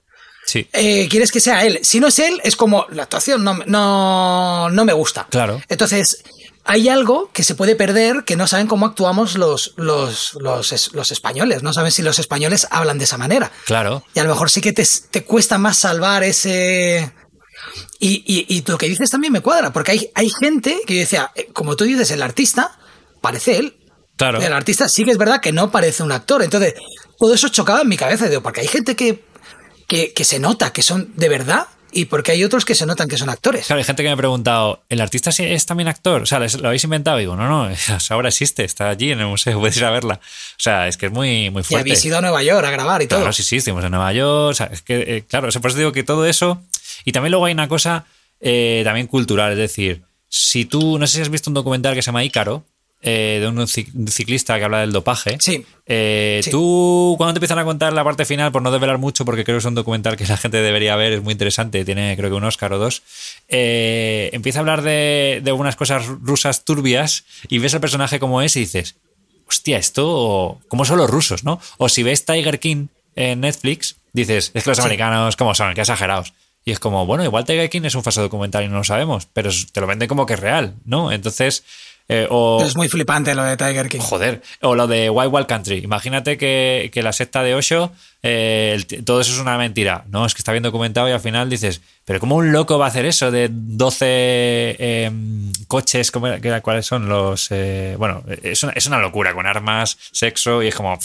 Sí. Eh, quieres que sea él. Si no es él, es como la actuación no, no, no me gusta. Claro. Entonces, hay algo que se puede perder que no saben cómo actuamos los, los, los, los, españoles. No saben si los españoles hablan de esa manera. Claro. Y a lo mejor sí que te, te cuesta más salvar ese. Y, y, y, lo que dices también me cuadra, porque hay, hay gente que decía, eh, como tú dices, el artista parece él. Claro. El artista sí que es verdad que no parece un actor. Entonces, todo eso chocaba en mi cabeza. Digo, porque hay gente que, que, se nota que son de verdad y porque hay otros que se notan que son actores. Claro, hay gente que me ha preguntado, ¿el artista es también actor? O sea, ¿lo habéis inventado? Y digo, no, no, <laughs> ahora existe, está allí en el museo, <laughs> puedes ir a verla. O sea, es que es muy, muy fuerte. Y habéis ido a Nueva York a grabar y todo. Claro, sí, sí, estuvimos en Nueva York. O sea, es que, eh, claro, por eso digo que todo eso. Y también luego hay una cosa eh, también cultural, es decir, si tú, no sé si has visto un documental que se llama Ícaro, eh, de un ciclista que habla del dopaje. Eh, sí. Tú, cuando te empiezan a contar la parte final, por no desvelar mucho, porque creo que es un documental que la gente debería ver, es muy interesante, tiene creo que un Oscar o dos, eh, empieza a hablar de, de algunas cosas rusas turbias y ves al personaje como es y dices, hostia, esto, ¿cómo son los rusos, no? O si ves Tiger King en Netflix, dices, es que los americanos, ¿cómo son? Qué exagerados. Y es como, bueno, igual Tiger King es un falso documental y no lo sabemos, pero te lo venden como que es real, ¿no? Entonces, eh, es muy flipante lo de Tiger King. Joder. O lo de Wild Wild Country. Imagínate que, la secta de Osho, eh, todo eso es una mentira. No, es que está bien documentado y al final dices, pero ¿cómo un loco va a hacer eso de 12 em, coches? ¿Cuáles son los...? Eh, bueno, es una, es una, locura, con armas, sexo, y es como,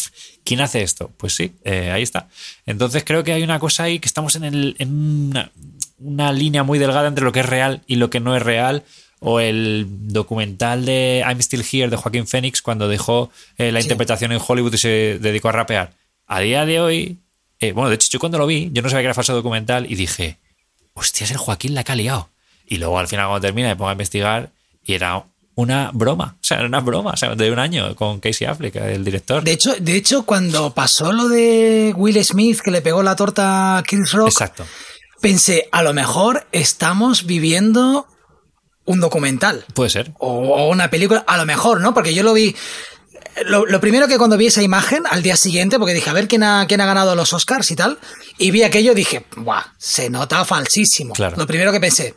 ¿quién hace esto? Pues sí, ahí está. Entonces creo que hay una cosa ahí que estamos en, el, en una, una línea muy delgada entre lo que es real y lo que no es real o el documental de I'm Still Here de Joaquín Phoenix cuando dejó eh, la interpretación en Hollywood y se dedicó a rapear. A día de hoy, eh, bueno, de hecho yo cuando lo vi, yo no sabía que era falso documental y dije, hostia, es el Joaquín la que ha liado. Y luego al final cuando termina me pongo a investigar y era una broma, o sea, una broma, o sea, de un año con Casey Affleck, el director. De hecho, de hecho, cuando pasó lo de Will Smith que le pegó la torta a Chris Rock, Exacto. pensé, a lo mejor estamos viviendo un documental. Puede ser. O una película, a lo mejor, ¿no? Porque yo lo vi. Lo, lo, primero que cuando vi esa imagen al día siguiente, porque dije, a ver quién ha, quién ha ganado los Oscars y tal, y vi aquello, dije, ¡buah! Se nota falsísimo. Claro. Lo primero que pensé.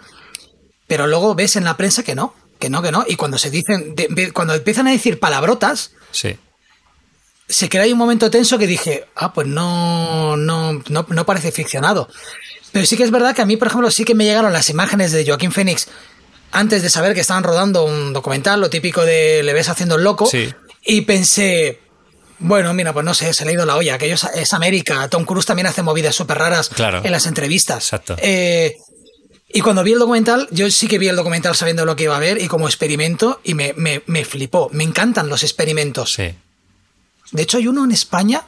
Pero luego ves en la prensa que no, que no, que no. Y cuando se dicen, de, cuando empiezan a decir palabrotas, sí. se queda ahí un momento tenso que dije, ah, pues no, no, no, no parece ficcionado. Pero sí que es verdad que a mí, por ejemplo, sí que me llegaron las imágenes de Joaquín Phoenix antes de saber que estaban rodando un documental, lo típico de le ves haciendo el loco. Sí. Y pensé, bueno, mira, pues no sé, se le ha ido la olla. Aquello es, es América. Tom Cruise también hace movidas súper raras Claro. en las entrevistas. Exacto. Eh, y cuando vi el documental, yo sí que vi el documental sabiendo lo que iba a ver y como experimento y me, me, me flipó. Me encantan los experimentos. Sí. De hecho, hay uno en España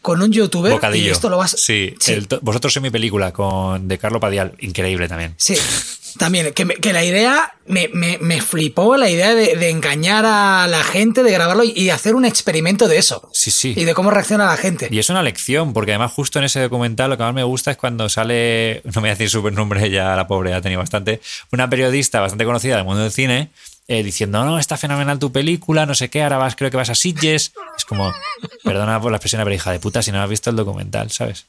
con un youtuber. Bocadillo. Y esto lo vas. Sí. Sí. el to- Vosotros sois mi película con de Carlo Padial. Increíble también. Sí, <laughs> también, que, me- que la idea me, me- me flipó, la idea de, de engañar a la gente, de grabarlo y, y hacer un experimento de eso. Sí, sí. Y de cómo reacciona la gente. Y es una lección, porque además justo en ese documental lo que más me gusta es cuando sale, no me voy a decir su nombre, <laughs> ya la pobre ha tenido bastante, una periodista bastante conocida del mundo del cine, eh, diciendo, no, está fenomenal tu película, no sé qué, ahora vas, creo que vas a Sitges. Es como, perdona por la expresión, pero hija de puta, si no has visto el documental, ¿sabes?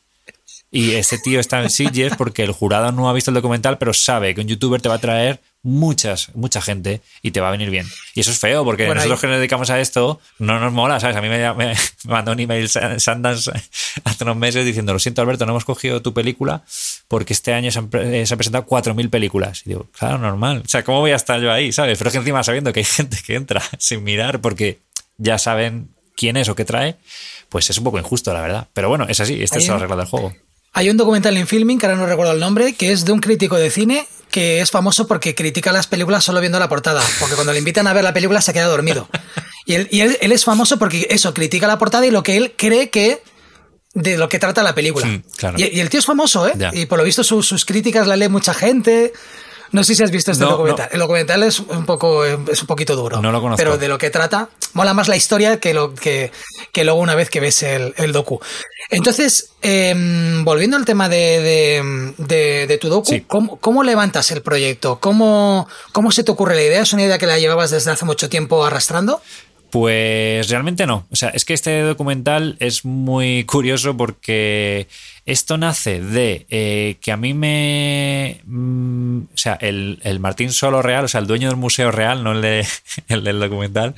Y ese tío está en Sitges porque el jurado no ha visto el documental, pero sabe que un youtuber te va a traer muchas, mucha gente y te va a venir bien. Y eso es feo, porque Bueno, nosotros ahí- que nos dedicamos a esto no nos mola, ¿sabes? A mí me, me- <laughs> mandó un email Sundance <laughs> hace unos meses diciendo, lo siento Alberto, no hemos cogido tu película porque este año se han, eh, se han presentado 4.000 películas. Y digo, claro, normal. O sea, ¿cómo voy a estar yo ahí, ¿sabes? Pero es que encima sabiendo que hay <laughs> gente que entra sin mirar porque ya saben quién es o qué trae, pues es un poco injusto, la verdad. Pero bueno, es así, esta es la regla del juego. Hay un documental en Filming, que ahora no recuerdo el nombre, que es de un crítico de cine que es famoso porque critica las películas solo viendo la portada. Porque cuando le invitan a ver la película se queda dormido. Y él, y él, él es famoso porque eso, critica la portada y lo que él cree que de lo que trata la película. Mm, claro. y, y el tío es famoso, ¿eh? Y por lo visto su- sus críticas la lee mucha gente. No sé si has visto este No, documental. no. El documental es un poco es un poquito duro. No lo conozco. Pero de lo que trata, mola más la historia que lo que, que luego una vez que ves el, el docu. Entonces, em, volviendo al tema de, de, de- de tu docu, Sí. ¿cómo, cómo levantas el proyecto? ¿Cómo, ¿Cómo se te ocurre la idea? ¿Es una idea que la llevabas desde hace mucho tiempo arrastrando? Pues realmente no. O sea, es que este documental es muy curioso porque esto nace de eh, que a mí me. mm, o sea, el, el Martín Solo Real, o sea, el dueño del museo real, no el, <laughs> el del documental,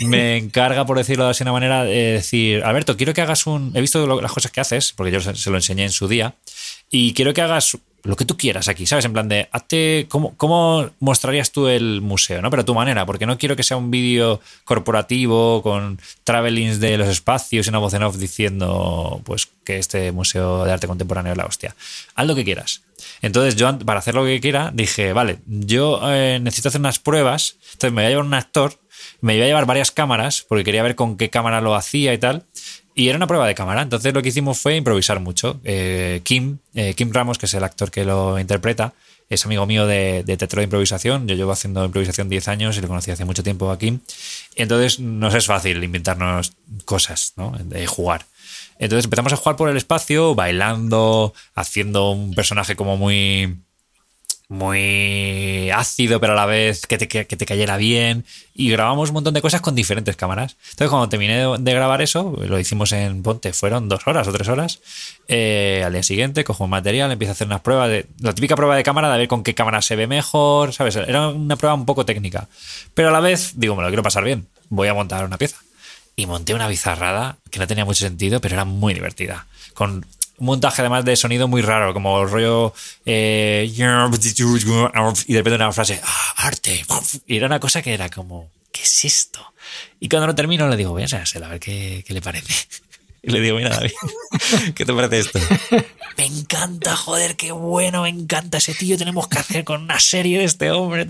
me encarga, por decirlo de así una manera, de decir: Alberto, quiero que hagas un. He visto las cosas que haces, porque yo se lo enseñé en su día, y quiero que hagas lo que tú quieras aquí, ¿sabes? En plan de, hazte, ¿cómo, ¿cómo mostrarías tú el museo? ¿no? Pero a tu manera, porque no quiero que sea un vídeo corporativo con travelings de los espacios y una voz en off diciendo pues que este museo de arte contemporáneo es la hostia. Haz lo que quieras. Entonces yo, para hacer lo que quiera, dije, vale, yo eh, necesito hacer unas pruebas, entonces me voy a llevar un actor, me iba a llevar varias cámaras, porque quería ver con qué cámara lo hacía y tal. Y era una prueba de cámara. Entonces lo que hicimos fue improvisar mucho. Eh, Kim, eh, Kim Ramos, que es el actor que lo interpreta, es amigo mío de, de teatro de improvisación. Yo llevo haciendo improvisación 10 años y lo conocí hace mucho tiempo a Kim. Entonces nos es fácil inventarnos cosas, ¿no? De jugar. Entonces empezamos a jugar por el espacio, bailando, haciendo un personaje como muy muy ácido, pero a la vez que te, que te cayera bien. Y grabamos un montón de cosas con diferentes cámaras. Entonces, cuando terminé de, grabar eso, lo hicimos en Ponte, fueron dos horas o tres horas. eh, al día siguiente, cojo material, empiezo a hacer unas pruebas de. La típica prueba de cámara de ver con qué cámara se ve mejor, ¿sabes? Era una prueba un poco técnica. Pero a la vez, digo, me lo quiero pasar bien. Voy a montar una pieza. Y monté una bizarrada que no tenía mucho sentido, pero era muy divertida. Con un montaje además de sonido muy raro, como el rollo. eh, y de repente una frase, "Ah, arte. Y era una cosa que era como, ¿qué es esto? Y cuando lo termino le digo, voy a enseñárselo, a ver qué, qué le parece. <laughs> Y le digo, mira, David, <laughs> ¿qué te parece esto? Me encanta, joder, qué bueno, me encanta ese tío, tenemos que hacer con una serie de este hombre.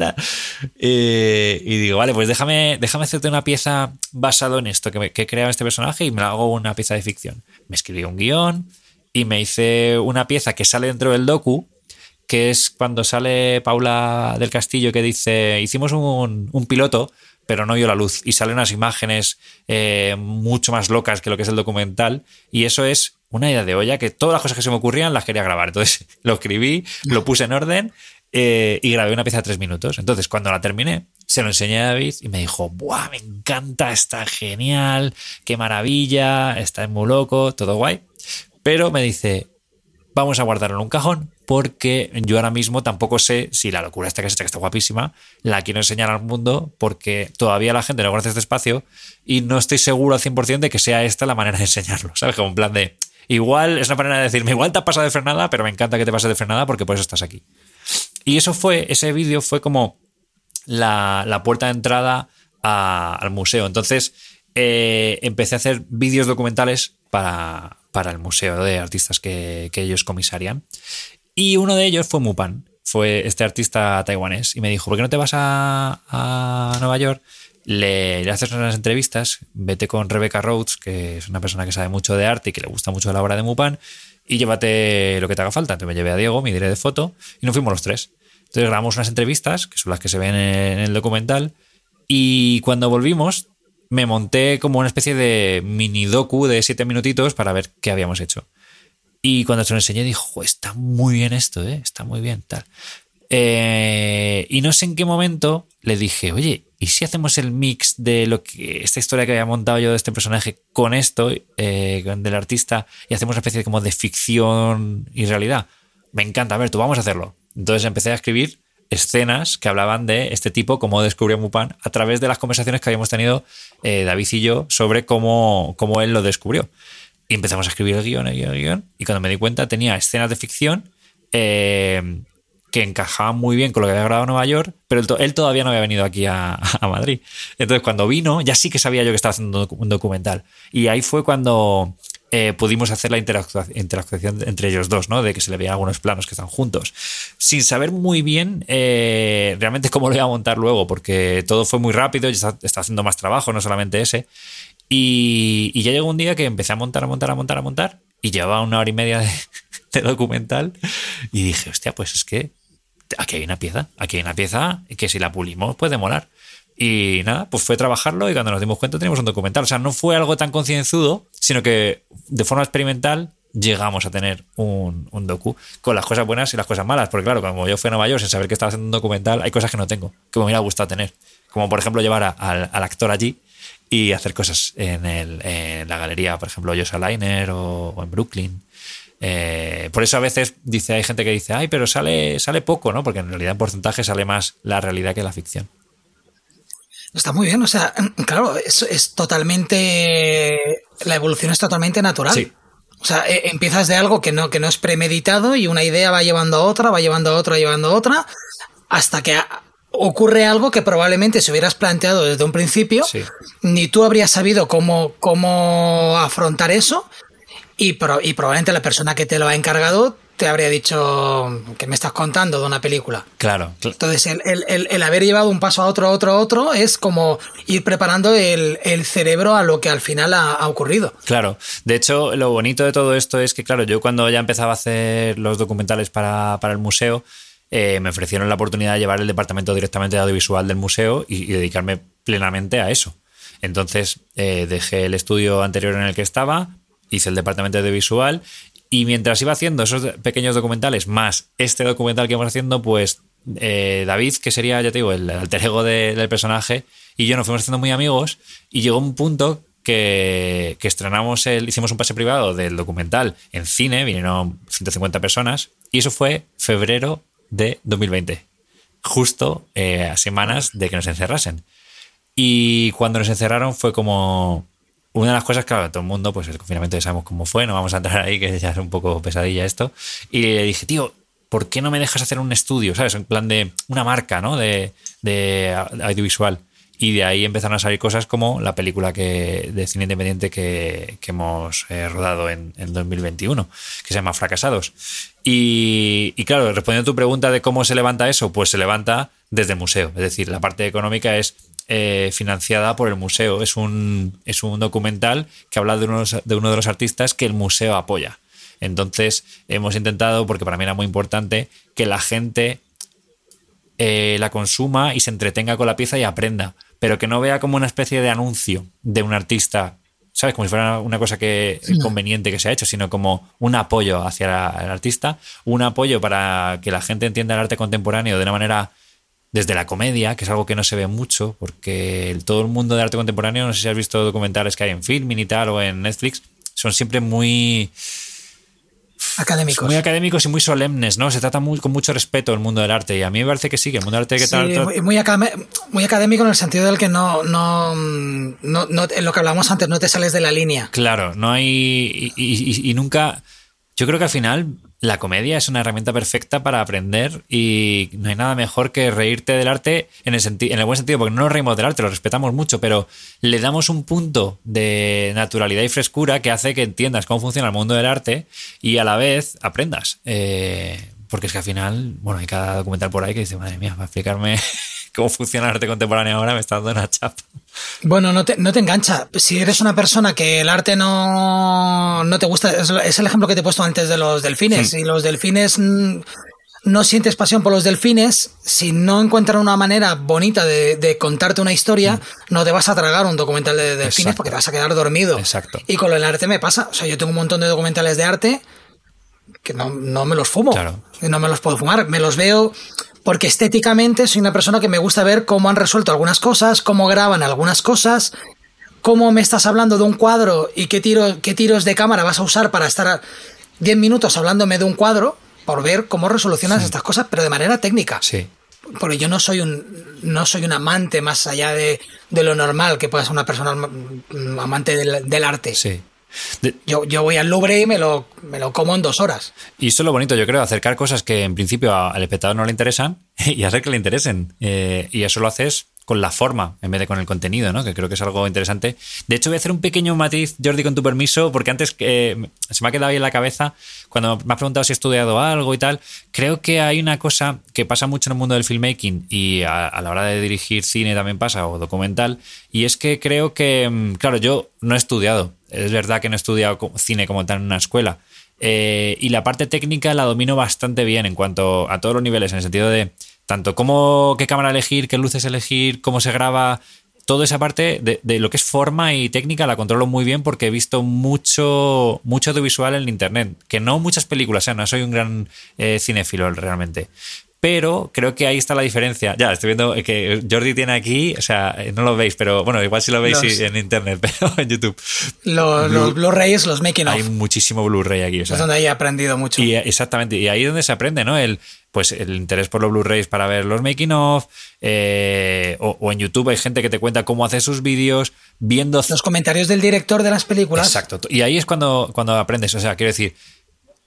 Eh, y digo, vale, pues déjame, déjame hacerte una pieza basado en esto, que, que he creado este personaje y me la hago una pieza de ficción. Me escribí un guion y me hice una pieza que sale dentro del docu que es cuando sale Paula del Castillo que dice, hicimos un, piloto, pero no vio la luz. Y salen unas imágenes eh, mucho más locas que lo que es el documental. Y eso es una idea de olla que todas las cosas que se me ocurrían las quería grabar. Entonces <laughs> lo escribí, lo puse en orden eh, y grabé una pieza de tres minutos. Entonces cuando la terminé, se lo enseñé a David y me dijo, ¡buah! Me encanta, está genial, qué maravilla, está muy loco, todo guay. Pero me dice, vamos a guardarlo en un cajón porque yo ahora mismo tampoco sé si la locura esta que se que está guapísima, la quiero enseñar al mundo porque todavía la gente no conoce este espacio y no estoy seguro al 100% de que sea esta la manera de enseñarlo, ¿sabes? Como un plan de, igual es una manera de decirme, igual te has pasado de frenada, pero me encanta que te pases de frenada porque por eso estás aquí. Y eso fue, ese vídeo fue como la, puerta de entrada al museo. Entonces eh, empecé a hacer vídeos documentales para, para el museo de artistas que, ellos comisarían. Y uno de ellos fue Mupan, fue este artista taiwanés, y me dijo, ¿por qué no te vas a, Nueva York? Le, haces unas entrevistas, vete con Rebecca Rhodes, que es una persona que sabe mucho de arte y que le gusta mucho la obra de Mupan, y llévate lo que te haga falta. Entonces me llevé a Diego, mi diré de foto, y nos fuimos los tres. Entonces grabamos unas entrevistas, que son las que se ven en el documental, y cuando volvimos me monté como una especie de mini docu de siete minutitos para ver qué habíamos hecho. Y cuando se lo enseñé dijo, está muy bien esto, ¿eh? está muy bien, tal. Eh, y no sé en qué momento le dije, oye, ¿y si hacemos el mix de lo que esta historia que había montado yo de este personaje con esto, eh, del artista, y hacemos una especie como de ficción y realidad? Me encanta, a ver, tú vamos a hacerlo. Entonces empecé a escribir escenas que hablaban de este tipo, cómo descubrió Mupan, a través de las conversaciones que habíamos tenido eh, David y yo sobre cómo, cómo, él lo descubrió. Y empezamos a escribir el guion, el guion, el guion, y cuando me di cuenta tenía escenas de ficción eh, que encajaban muy bien con lo que había grabado en Nueva York, pero él, todavía no había venido aquí a, <laughs> a, Madrid. Entonces cuando vino, ya sí que sabía yo que estaba haciendo un documental. Y ahí fue cuando eh, pudimos hacer la interacción entre ellos dos, ¿no? De que se le veían algunos planos que están juntos. Sin saber muy bien eh, realmente cómo lo iba a montar luego, porque todo fue muy rápido y está, haciendo más trabajo, no solamente ese. Y, ya llegó un día que empecé a montar, a montar, a montar, a montar, y llevaba una hora y media de, <laughs> de documental, y dije, hostia, pues es que aquí hay una pieza, aquí hay una pieza que si la pulimos puede molar. Y nada, pues fue trabajarlo y cuando nos dimos cuenta teníamos un documental. O sea, no fue algo tan concienzudo, sino que de forma experimental llegamos a tener un, docu con las cosas buenas y las cosas malas. Porque claro, como yo fui a Nueva York sin saber que estaba haciendo un documental, hay cosas que no tengo, que me hubiera gustado tener. Como por ejemplo llevar al, actor allí y hacer cosas en, la galería, por ejemplo, Josa Liner o, en Brooklyn. Eh, por eso a veces dice, hay gente que dice, ay, pero sale, sale poco, ¿no? Porque en realidad en porcentaje sale más la realidad que la ficción. Está muy bien, o sea, <clears throat> claro, es, es totalmente. La evolución es totalmente natural. Sí. O sea, e, empiezas de algo que no, que no es premeditado y una idea va llevando a otra, va llevando a otra, llevando a otra, hasta que ocurre algo que probablemente si hubieras planteado desde un principio, ni tú habrías sabido cómo, cómo afrontar eso y, y probablemente la persona que te lo ha encargado te habría dicho que me estás contando de una película. Claro. Entonces, el, haber llevado un paso a otro, a otro, a otro, es como ir preparando el, cerebro a lo que al final ha, ocurrido. Claro. De hecho, lo bonito de todo esto es que, claro, yo cuando ya empezaba a hacer los documentales para, el museo, eh, me ofrecieron la oportunidad de llevar el departamento directamente de audiovisual del museo y, dedicarme plenamente a eso. Entonces, eh, dejé el estudio anterior en el que estaba, hice el departamento de audiovisual y mientras iba haciendo esos pequeños documentales, más este documental que íbamos haciendo, pues eh, David, que sería, ya te digo, el alter ego del personaje, y yo nos fuimos haciendo muy amigos, y llegó un punto que, que, estrenamos el, hicimos un pase privado del documental en cine, vinieron 150 personas, y eso fue febrero de 2020, justo eh, a semanas de que nos encerrasen. Y cuando nos encerraron fue como, una de las cosas, claro, todo el mundo, pues el confinamiento ya sabemos cómo fue, no vamos a entrar ahí, que ya es un poco pesadilla esto. Y le dije, tío, ¿por qué no me dejas hacer un estudio? ¿Sabes? En plan de una marca, ¿no? De, audiovisual. Y de ahí empezaron a salir cosas como la película que, de cine independiente que, hemos eh, rodado en, en, 2021, que se llama Fracasados. Y, y, claro, respondiendo a tu pregunta de cómo se levanta eso, pues se levanta desde el museo. Es decir, la parte económica es eh, financiada por el museo. Es un, es un documental que habla de, de uno de los artistas que el museo apoya. Entonces hemos intentado, porque para mí era muy importante, que la gente eh, la consuma y se entretenga con la pieza y aprenda, pero que no vea como una especie de anuncio de un artista ¿sabes? Como si fuera una cosa que conveniente que se ha hecho, sino como un apoyo hacia el artista, un apoyo para que la gente entienda el arte contemporáneo de una manera desde la comedia, que es algo que no se ve mucho, porque todo el mundo de arte contemporáneo, no sé si has visto documentales que hay en Filmin y tal o en Netflix, son siempre muy académicos. Muy académicos y muy solemnes, ¿no? Se trata muy, con mucho respeto el mundo del arte. Y a mí me parece que sí, que el mundo del arte que tal, Muy, muy, académico en el sentido del que no, no, no, en lo que hablamos antes, no te sales de la línea. Claro, no hay. y nunca. Yo creo que al final la comedia es una herramienta perfecta para aprender y no hay nada mejor que reírte del arte en el, en el buen sentido, porque no nos reímos del arte, lo respetamos mucho, pero le damos un punto de naturalidad y frescura que hace que entiendas cómo funciona el mundo del arte y a la vez aprendas. Eh, porque es que al final, bueno, hay cada documental por ahí que dice, madre mía, para explicarme cómo funciona el arte contemporáneo ahora me está dando una chapa. Bueno, no te, no te engancha. Si eres una persona que el arte no, no te gusta, es, el ejemplo que te he puesto antes de los delfines. Y los delfines no sientes pasión por los delfines, si no encuentran una manera bonita de, contarte una historia, no te vas a tragar un documental de delfines porque te vas a quedar dormido. Exacto. Y con el arte me pasa. O sea, yo tengo un montón de documentales de arte que no, no me los fumo. Claro. No me los puedo fumar. Me los veo porque estéticamente soy una persona que me gusta ver cómo han resuelto algunas cosas, cómo graban algunas cosas, cómo me estás hablando de un cuadro y qué, tiro, qué tiros de cámara vas a usar para estar 10 minutos hablándome de un cuadro, por ver cómo resolucionas estas cosas, pero de manera técnica. Sí. Porque yo no soy un, no soy un amante más allá de, lo normal que pueda ser una persona amante del, del arte. Sí. Yo, yo, voy al Louvre y me lo, me lo como en dos horas. Y eso es lo bonito, yo creo, acercar cosas que en principio al espectador no le interesan <laughs> y hacer que le interesen. Eh, y eso lo haces con la forma en vez de con el contenido, ¿no? Que creo que es algo interesante. De hecho, voy a hacer un pequeño matiz, Jordi, con tu permiso, porque antes eh, se me ha quedado ahí en la cabeza cuando me has preguntado si he estudiado algo y tal. Creo que hay una cosa que pasa mucho en el mundo del filmmaking y a, la hora de dirigir cine también pasa, o documental, y es que creo que, mm, claro, yo no he estudiado. Es verdad que no he estudiado cine como tal en una escuela. Eh, y la parte técnica la domino bastante bien en cuanto a todos los niveles, en el sentido de tanto cómo, qué cámara elegir, qué luces elegir, cómo se graba, toda esa parte de, lo que es forma y técnica la controlo muy bien porque he visto mucho, mucho audiovisual en internet, que no muchas películas, ¿eh? no soy un gran eh, cinéfilo realmente, pero creo que ahí está la diferencia. Ya, estoy viendo que Jordi tiene aquí, o sea, no lo veis, pero bueno, igual si lo veis en internet, <laughs> pero en YouTube. Los Blu-rays, los making of. Hay muchísimo Blu-ray aquí. O es donde he aprendido mucho. Y, exactamente, y ahí es donde se aprende, ¿no? El, pues el interés por los Blu-rays para ver los making of, eh, o, en YouTube hay gente que te cuenta cómo hace sus vídeos, viendo... Los comentarios del director de las películas. Exacto, y ahí es cuando, cuando aprendes, o sea, quiero decir,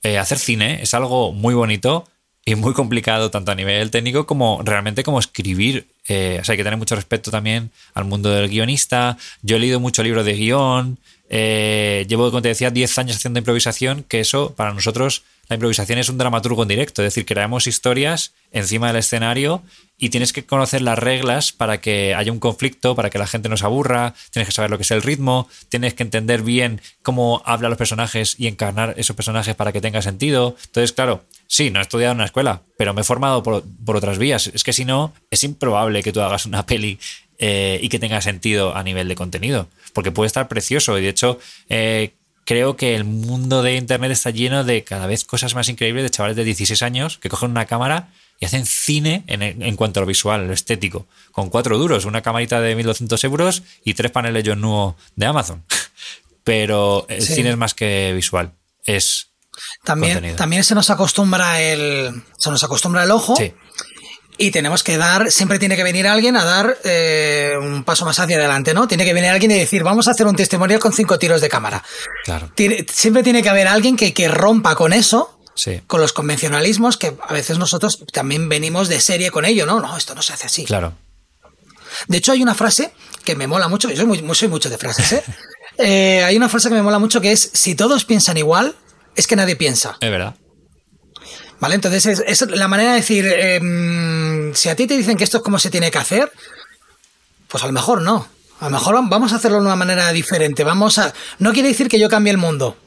eh, hacer cine es algo muy bonito, y muy complicado tanto a nivel técnico como realmente como escribir. Eh, o sea, hay que tener mucho respeto también al mundo del guionista. Yo he leído mucho libro de guion. Eh, llevo, como te decía, 10 años haciendo improvisación, que eso para nosotros la improvisación es un dramaturgo en directo, es decir, creamos historias encima del escenario y tienes que conocer las reglas para que haya un conflicto, para que la gente no se aburra, tienes que saber lo que es el ritmo, tienes que entender bien cómo hablan los personajes y encarnar esos personajes para que tenga sentido. Entonces, claro, sí, no he estudiado en una escuela, pero me he formado por, otras vías. Es que si no, es improbable que tú hagas una <laughs> peli eh, y que tenga sentido a nivel de contenido, porque puede estar precioso y de hecho... Eh, creo que el mundo de Internet está lleno de cada vez cosas más increíbles de chavales de 16 años que cogen una cámara y hacen cine en, cuanto a lo visual, lo estético, con cuatro duros, una camarita de 1200 euros y tres paneles John Nuo de Amazon. <laughs> Pero el cine es más que visual, es también, también se nos acostumbra el se nos acostumbra el ojo sí y tenemos que dar, siempre tiene que venir alguien a dar eh, un paso más hacia adelante, ¿no? Tiene que venir alguien y decir, vamos a hacer un testimonial con cinco tiros de cámara. Claro. siempre tiene que haber alguien que, que rompa con eso, sí. con los convencionalismos, que a veces nosotros también venimos de serie con ello, ¿no? No, esto no se hace así. Claro. De hecho, hay una frase que me mola mucho, yo soy, muy, soy mucho de frases, ¿eh? <laughs> ¿eh? Hay una frase que me mola mucho que es, si todos piensan igual, es que nadie piensa. Es verdad. ¿Vale? Entonces es, la manera de decir, em, si a ti te dicen que esto es como se tiene que hacer, pues a lo mejor no. A lo mejor vamos a hacerlo de una manera diferente. Vamos a. No quiere decir que yo cambie el mundo.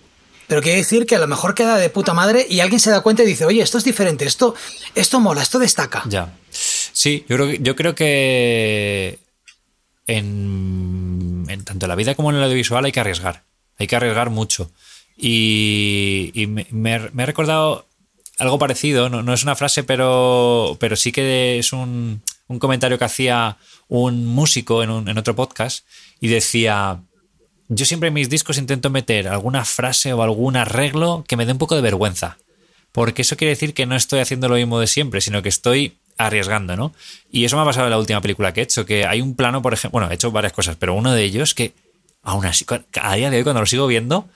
pero quiere decir que a lo mejor queda de puta madre y alguien se da cuenta y dice, oye, esto es diferente, esto, esto mola, esto destaca. Ya. Sí, yo creo que, yo creo que en, tanto en la vida como en el audiovisual hay que arriesgar. Hay que arriesgar mucho. Y, me, he recordado algo parecido, no, es una frase, pero, pero sí que es un, comentario que hacía un músico en, en otro podcast y decía, yo siempre en mis discos intento meter alguna frase o algún arreglo que me dé un poco de vergüenza. Porque eso quiere decir que no estoy haciendo lo mismo de siempre, sino que estoy arriesgando, ¿no? Y eso me ha pasado en la última película que he hecho, que hay un plano, por ejemplo, bueno, he hecho varias cosas, pero uno de ellos que aún así, a día de hoy cuando lo sigo viendo,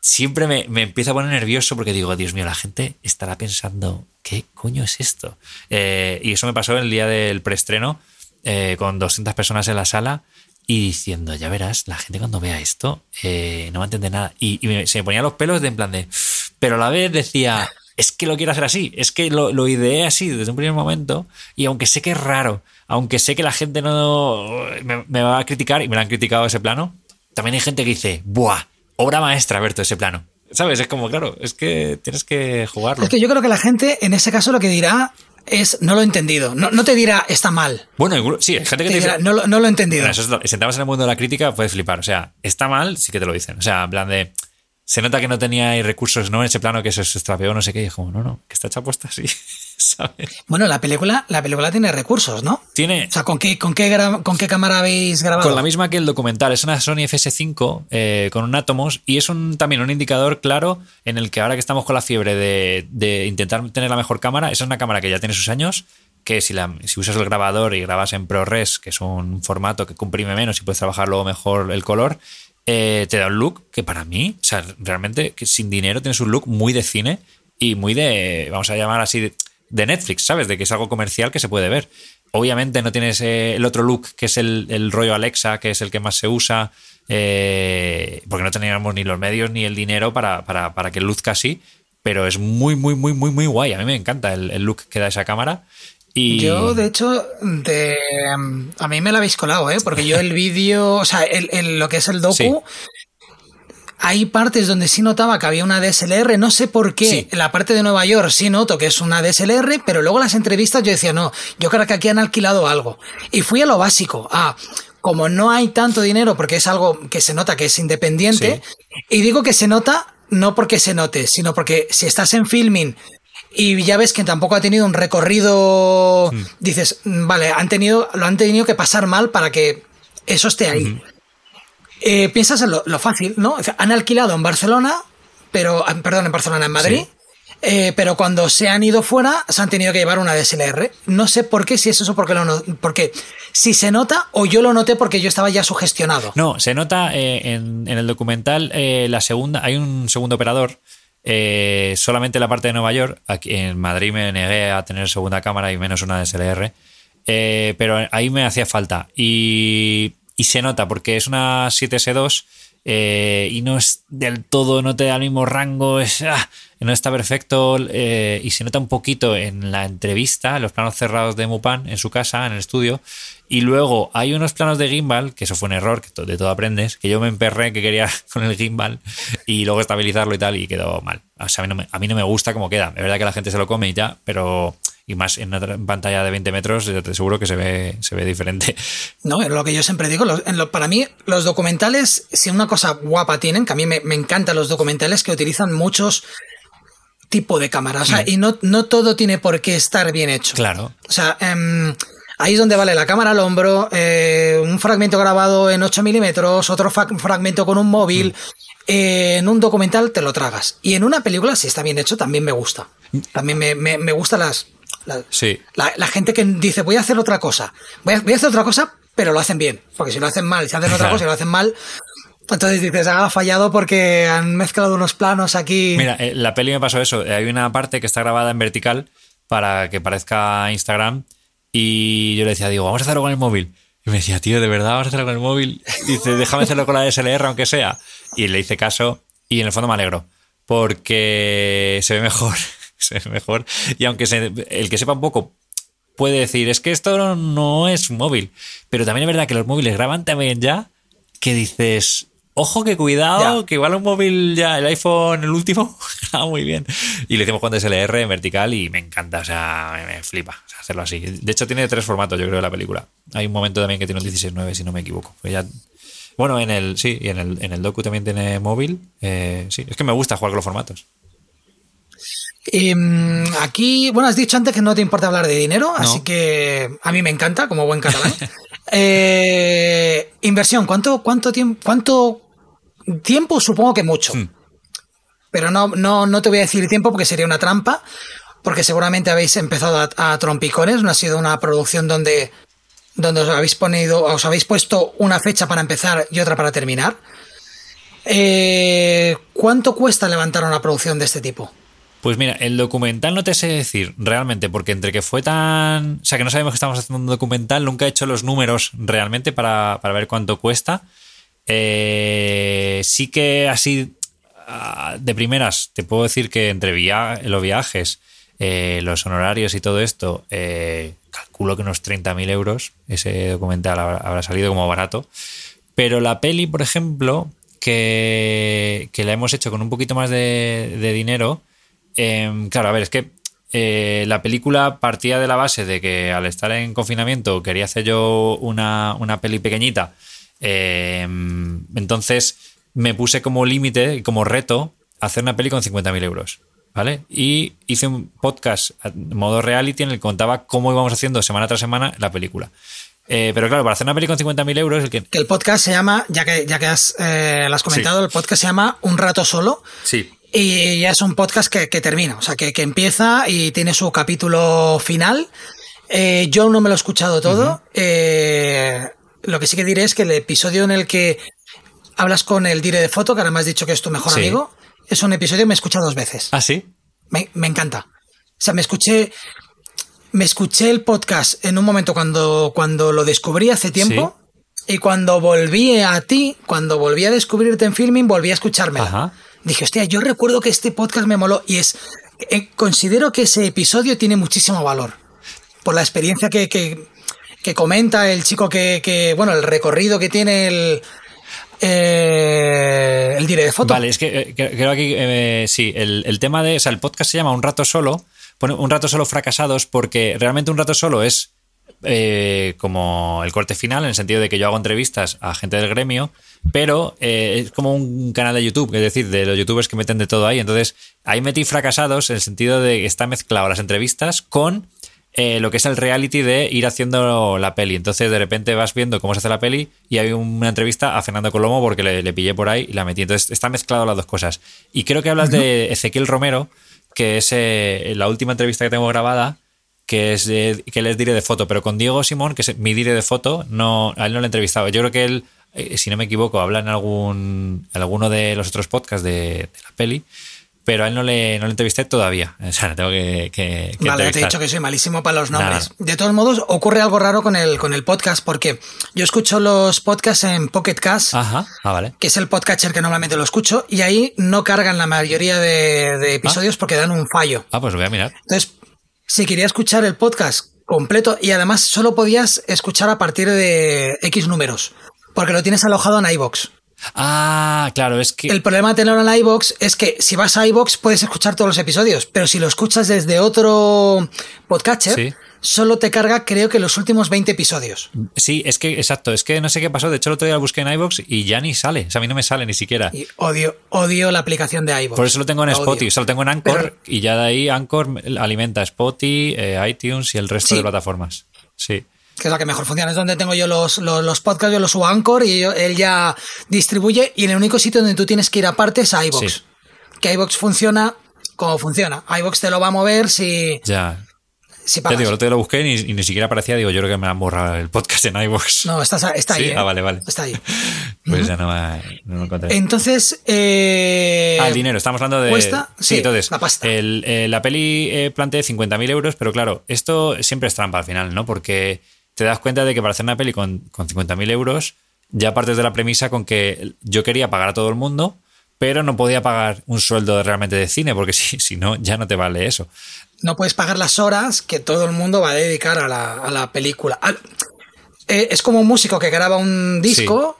siempre me, empieza a poner nervioso porque digo, Dios mío, la gente estará pensando, ¿qué coño es esto? Eh, y eso me pasó el día del preestreno, eh, con 200 personas en la sala y diciendo, ya verás, la gente cuando vea esto eh, no va a entender nada. Y, se me ponían los pelos de en plan de... Pero a la vez decía, es que lo quiero hacer así, es que lo, lo ideé así desde un primer momento y aunque sé que es raro, aunque sé que la gente no me, va a criticar y me lo han criticado ese plano, también hay gente que dice, ¡buah! Obra maestra ver todo ese plano. ¿Sabes? Es como, claro, es que tienes que jugarlo. Es que yo creo que la gente en ese caso lo que dirá es no lo he entendido. No, no te dirá está mal. Bueno, sí, hay gente que te, dice. no, no, lo he entendido. Bueno, eso es, en el mundo de la crítica, puedes flipar. O sea, está mal, sí que te lo dicen. O sea, en plan de se nota que no tenía recursos, ¿no? En ese plano que se estropeó, no sé qué, y dijo, no, no, que está hecha puesta así, ¿sabes? Bueno, la película, la película tiene recursos, ¿no? Tiene. O sea, ¿con qué, con qué, con qué cámara habéis grabado? Con la misma que el documental. Es una Sony FS5 eh, con un Atomos y es un, también un indicador claro en el que ahora que estamos con la fiebre de, de intentar tener la mejor cámara, esa es una cámara que ya tiene sus años, que si, la, si usas el grabador y grabas en ProRes, que es un formato que comprime menos y puedes trabajar luego mejor el color, eh, te da un look que para mí, o sea, realmente que sin dinero tienes un look muy de cine y muy de, vamos a llamar así, de, Netflix, ¿sabes? De que es algo comercial que se puede ver. Obviamente no tienes eh, el otro look que es el, rollo Alexa, que es el que más se usa, eh, porque no teníamos ni los medios ni el dinero para, para, que luzca así, pero es muy, muy, muy, muy, muy guay. A mí me encanta el, el look que da esa cámara. Yo, de hecho, de, a mí me la habéis colado, ¿eh? Porque yo el vídeo, o sea, el, lo que es el docu, hay partes donde sí notaba que había una DSLR, no sé por qué. En la parte de Nueva York sí noto que es una DSLR, pero luego las entrevistas yo decía, no, yo creo que aquí han alquilado algo. Y fui a lo básico, a como no hay tanto dinero, porque es algo que se nota que es independiente, y digo que se nota no porque se note, sino porque si estás en filming y ya ves que tampoco ha tenido un recorrido. Hmm. Dices, mm, vale, han tenido, lo han tenido que pasar mal para que eso esté ahí. Eh, piensas en lo, fácil, ¿no? Han alquilado en Barcelona, pero, ah, perdón, en Barcelona, en Madrid. Eh, pero cuando se han ido fuera, se han tenido que llevar una DSLR. No sé por qué, si es eso porque lo porque si se nota o yo lo noté porque yo estaba ya sugestionado. No, se nota eh, en, en, el documental la segunda, hay un segundo operador solamente la parte de Nueva York, aquí en Madrid me negué a tener segunda cámara y menos una DSLR, pero ahí me hacía falta. Y, se nota porque es una 7S2 eh, y no es del todo, no te da el mismo rango, es, ah, no está perfecto y se nota un poquito en la entrevista, en los planos cerrados de Mupan en su casa, en el estudio. Y luego hay unos planos de gimbal, que eso fue un error, que de todo aprendes, que yo me emperré que quería <laughs> con el gimbal y luego estabilizarlo y tal y quedó mal. O sea, a mí no me, gusta cómo queda. Es verdad que la gente se lo come y ya, pero y más en una pantalla de 20 metros, te seguro que se ve, se ve diferente. <laughs> No, es lo que yo siempre digo. para mí, los documentales, si una cosa guapa tienen, que a mí me, encantan los documentales que utilizan muchos tipos de cámaras. y no, no todo tiene por qué estar bien hecho. Claro. O sea, em, Ahí es donde vale la cámara al hombro, eh, un fragmento grabado en 8 milímetros, otro fragmento con un móvil. Mm. Eh, en un documental te lo tragas. Y en una película, si está bien hecho, también me gusta. También me, me, gusta las, sí. la, gente que dice, voy a hacer otra cosa. Voy a, hacer otra cosa, pero lo hacen bien. Porque si lo hacen mal, si hacen otra cosa y lo hacen mal, entonces dices, ha fallado porque han mezclado unos planos aquí. Mira, eh, la peli me pasó eso. Hay una parte que está grabada en vertical para que parezca Instagram y yo le decía, digo, vamos a hacerlo con el móvil. Y me decía, tío, ¿de verdad vamos a hacerlo con el móvil? dice, déjame hacerlo con la DSLR, aunque sea. Y le hice caso y en el fondo me alegro. Porque se ve mejor. <laughs> se ve mejor. Y aunque el que sepa un poco puede decir, es que esto no es un móvil. Pero también es verdad que los móviles graban también ya que dices, Ojo que cuidado, que igual un móvil ya, el iPhone, el último, <laughs> ah, muy bien. Y le hicimos cuando SLR en vertical y me encanta, o sea, me, flipa hacerlo así. De hecho, tiene tres formatos, yo creo, de la película. Hay un momento también que tiene un 16.9, si no me equivoco. Ya, bueno, en el, sí, y en el, en el docu también tiene móvil. Eh, sí, es que me gusta jugar con los formatos. Em, aquí, bueno, has dicho antes que no te importa hablar de dinero, así que a mí me encanta, como buen catalán. <laughs> Eh, inversión, ¿cuánto, cuánto, tiempo, ¿cuánto tiempo? Supongo que mucho. Hmm. Pero no, no, no te voy a decir tiempo porque sería una trampa, porque seguramente habéis empezado a, trompicones, no ha sido una producción donde, donde os habéis ponido, os habéis puesto una fecha para empezar y otra para terminar. Eh, ¿Cuánto cuesta levantar una producción de este tipo? Pues mira, el documental no te sé decir realmente, porque entre que fue tan. O sea, que no sabemos que estamos haciendo un documental, nunca he hecho los números realmente para, ver cuánto cuesta. Eh, sí que así, ah, de primeras, te puedo decir que entre los viajes, eh, los honorarios y todo esto, eh, calculo que unos 30.000 euros ese documental habrá, salido como barato. Pero la peli, por ejemplo, que, la hemos hecho con un poquito más de dinero Em, claro, a ver, es que eh, la película partía de la base de que al estar en confinamiento quería hacer yo una, peli pequeñita. Em, entonces me puse como límite, como reto, hacer una peli con 50.000 euros. ¿Vale? Y hice un podcast modo reality en el que contaba cómo íbamos haciendo semana tras semana la película. Eh, pero claro, para hacer una peli con 50.000 euros... El que... el podcast se llama, ya que, ya que has, eh, lo has comentado, el podcast se llama Un rato solo. Sí. Y ya es un podcast que, termina, o sea, que, empieza y tiene su capítulo final. Eh, yo no me lo he escuchado todo. Eh, lo que sí que diré es que el episodio en el que hablas con el dire de foto, que ahora me has dicho que es tu mejor amigo, es un episodio que me he escuchado dos veces. ¿Ah, sí? Me, encanta. O sea, me escuché, me escuché el podcast en un momento cuando, cuando lo descubrí hace tiempo. Y cuando volví a ti, cuando volví a descubrirte en filming, volví a escuchármela. Ajá dije, hostia, yo recuerdo que este podcast me moló y es, eh, considero que ese episodio tiene muchísimo valor por la experiencia que, que, comenta el chico que, bueno, el recorrido que tiene el... Eh, el dire de foto. Vale, es que eh, creo que sí, el, el, tema de. O sea, el podcast se llama Un Rato Solo. Un Rato Solo Fracasados porque realmente Un Rato Solo es eh, como el corte final, en el sentido de que yo hago entrevistas a gente del gremio, pero eh, es como un canal de YouTube, es decir, de los youtubers que meten de todo ahí. Entonces, ahí metí fracasados en el sentido de que está mezclado las entrevistas con eh, lo que es el reality de ir haciendo la peli. Entonces, de repente vas viendo cómo se hace la peli y hay una entrevista a Fernando Colomo porque le, pillé por ahí y la metí. Entonces, está mezclado las dos cosas. Y creo que hablas de Ezequiel Romero, que es la última entrevista que tengo grabada que es que les diré de foto, pero con Diego Simón, que es mi dire de foto, no, a él no le he entrevistado. Yo creo que él, eh, si no me equivoco, habla en algún alguno de los otros podcasts de, la peli, pero a él no le, no le entrevisté todavía. <laughs> O sea, tengo que, que, Vale, te he dicho que soy malísimo para los nombres. De todos modos, ocurre algo raro con el, con el podcast, porque yo escucho los podcasts en Pocket Cast, Ajá. Ah, vale. que es el podcatcher que normalmente lo escucho, y ahí no cargan la mayoría de, episodios porque dan un fallo. Ah, pues lo voy a mirar. Entonces, si quería escuchar el podcast completo y además solo podías escuchar a partir de X números, porque lo tienes alojado en iBox. Ah, claro, es que. El problema de tenerlo en iBox es que si vas a iBox puedes escuchar todos los episodios, pero si lo escuchas desde otro podcatcher, solo te carga, creo que los últimos 20 episodios. Sí, es que, exacto, es que no sé qué pasó. De hecho, el otro día lo busqué en iBox y ya ni sale. O sea, a mí no me sale ni siquiera. Y odio, odio la aplicación de iBox. Por eso lo tengo en Spotify, o sea, lo tengo en Anchor y ya de ahí Anchor alimenta Spotify, eh, iTunes y el resto de plataformas. Sí que es la que mejor funciona. Es donde tengo yo los, los, podcasts, yo los subo a Anchor y él ya distribuye. Y el único sitio donde tú tienes que ir aparte es iBox. Que iBox funciona como funciona. iBox te lo va a mover si. Ya. Te digo, te lo busqué y ni, siquiera aparecía. Digo, yo creo que me han borrado el podcast en iVoox. No, está, está ahí. ¿eh? Ah, vale, vale. Está ahí. <laughs> pues ya no, me encontré. Entonces. Eh... Ah, el dinero. Estamos hablando de. ¿Cuesta? Sí, entonces. La pasta. El, eh, la peli eh, plantea 50.000 euros, pero claro, esto siempre es trampa al final, ¿no? Porque te das cuenta de que para hacer una peli con, con 50.000 euros, ya partes de la premisa con que yo quería pagar a todo el mundo pero no podía pagar un sueldo realmente de cine, porque <laughs> si, si no, ya no te vale eso no puedes pagar las horas que todo el mundo va a dedicar a la, película. Eh, es como un músico que graba un disco.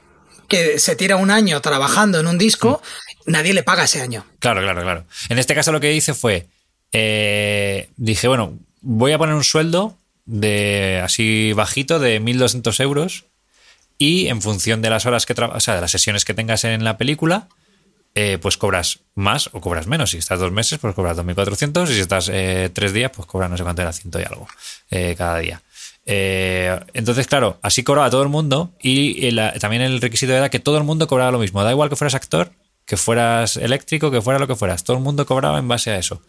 que se tira un año trabajando en un disco, nadie le paga ese año. Claro, claro, claro. En este caso lo que hice fue, eh, dije, bueno, voy a poner un sueldo de así bajito de 1.200 euros y en función de las horas que o sea, de las sesiones que tengas en la película, eh, pues cobras más o cobras menos. Si estás dos meses, pues cobras 2.400 y si estás eh, tres días, pues cobras no sé cuánto era, ciento y algo cada día. entonces, claro, así cobraba todo el mundo y también el requisito era que todo el mundo cobraba lo mismo. Da igual que fueras actor, que fueras eléctrico, que fuera lo que fueras. Todo el mundo cobraba en base a eso.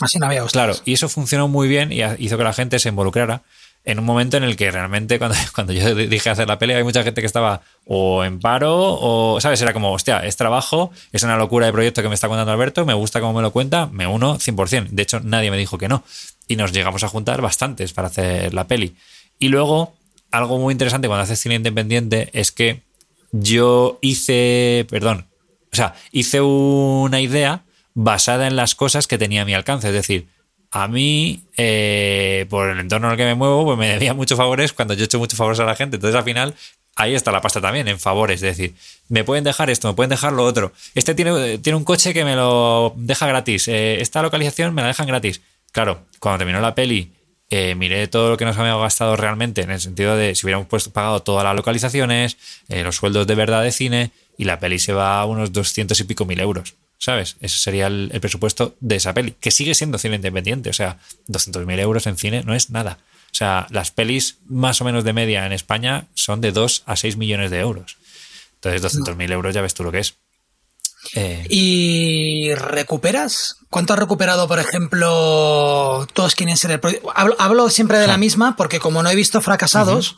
Así no había Claro, y eso funcionó muy bien y hizo que la gente se involucrara en un momento en el que realmente cuando, <laughs> cuando yo dije hacer la pelea hay mucha gente que estaba o en paro o, ¿sabes? Era como, hostia, es trabajo, es una locura de proyecto que me está contando Alberto, me gusta cómo me lo cuenta, me uno 100%. De hecho, nadie me dijo que no. Y nos llegamos a juntar bastantes para hacer la peli. Y luego, algo muy interesante cuando haces cine independiente es que yo hice, perdón, o sea, hice una idea basada en las cosas que tenía a mi alcance. Es decir, a mí, eh, por el entorno en el que me muevo, pues me debía muchos favores cuando yo he hecho muchos favores a la gente. Entonces, al final, ahí está la pasta también, en favores. Es decir, me pueden dejar esto, me pueden dejar lo otro. Este tiene, tiene un coche que me lo deja gratis. Eh, esta localización me la dejan gratis. Claro, cuando terminó la peli, eh, miré todo lo que nos habíamos gastado realmente, en el sentido de si hubiéramos puesto, pagado todas las localizaciones, los sueldos de verdad de cine, y la peli se va a unos 200 y pico mil euros. ¿Sabes? Ese sería el, presupuesto de esa peli, que sigue siendo cine independiente. O sea, 200.000 euros en cine no es nada. O sea, las pelis más o menos de media en España son de 2 a 6 millones de euros. Entonces, 200.000 euros ya ves tú lo que es. Eh, ¿Y recuperas? ¿Cuánto has recuperado, por ejemplo, todos quieren ser el proyecto? Hablo, siempre de la misma porque como no he visto fracasados,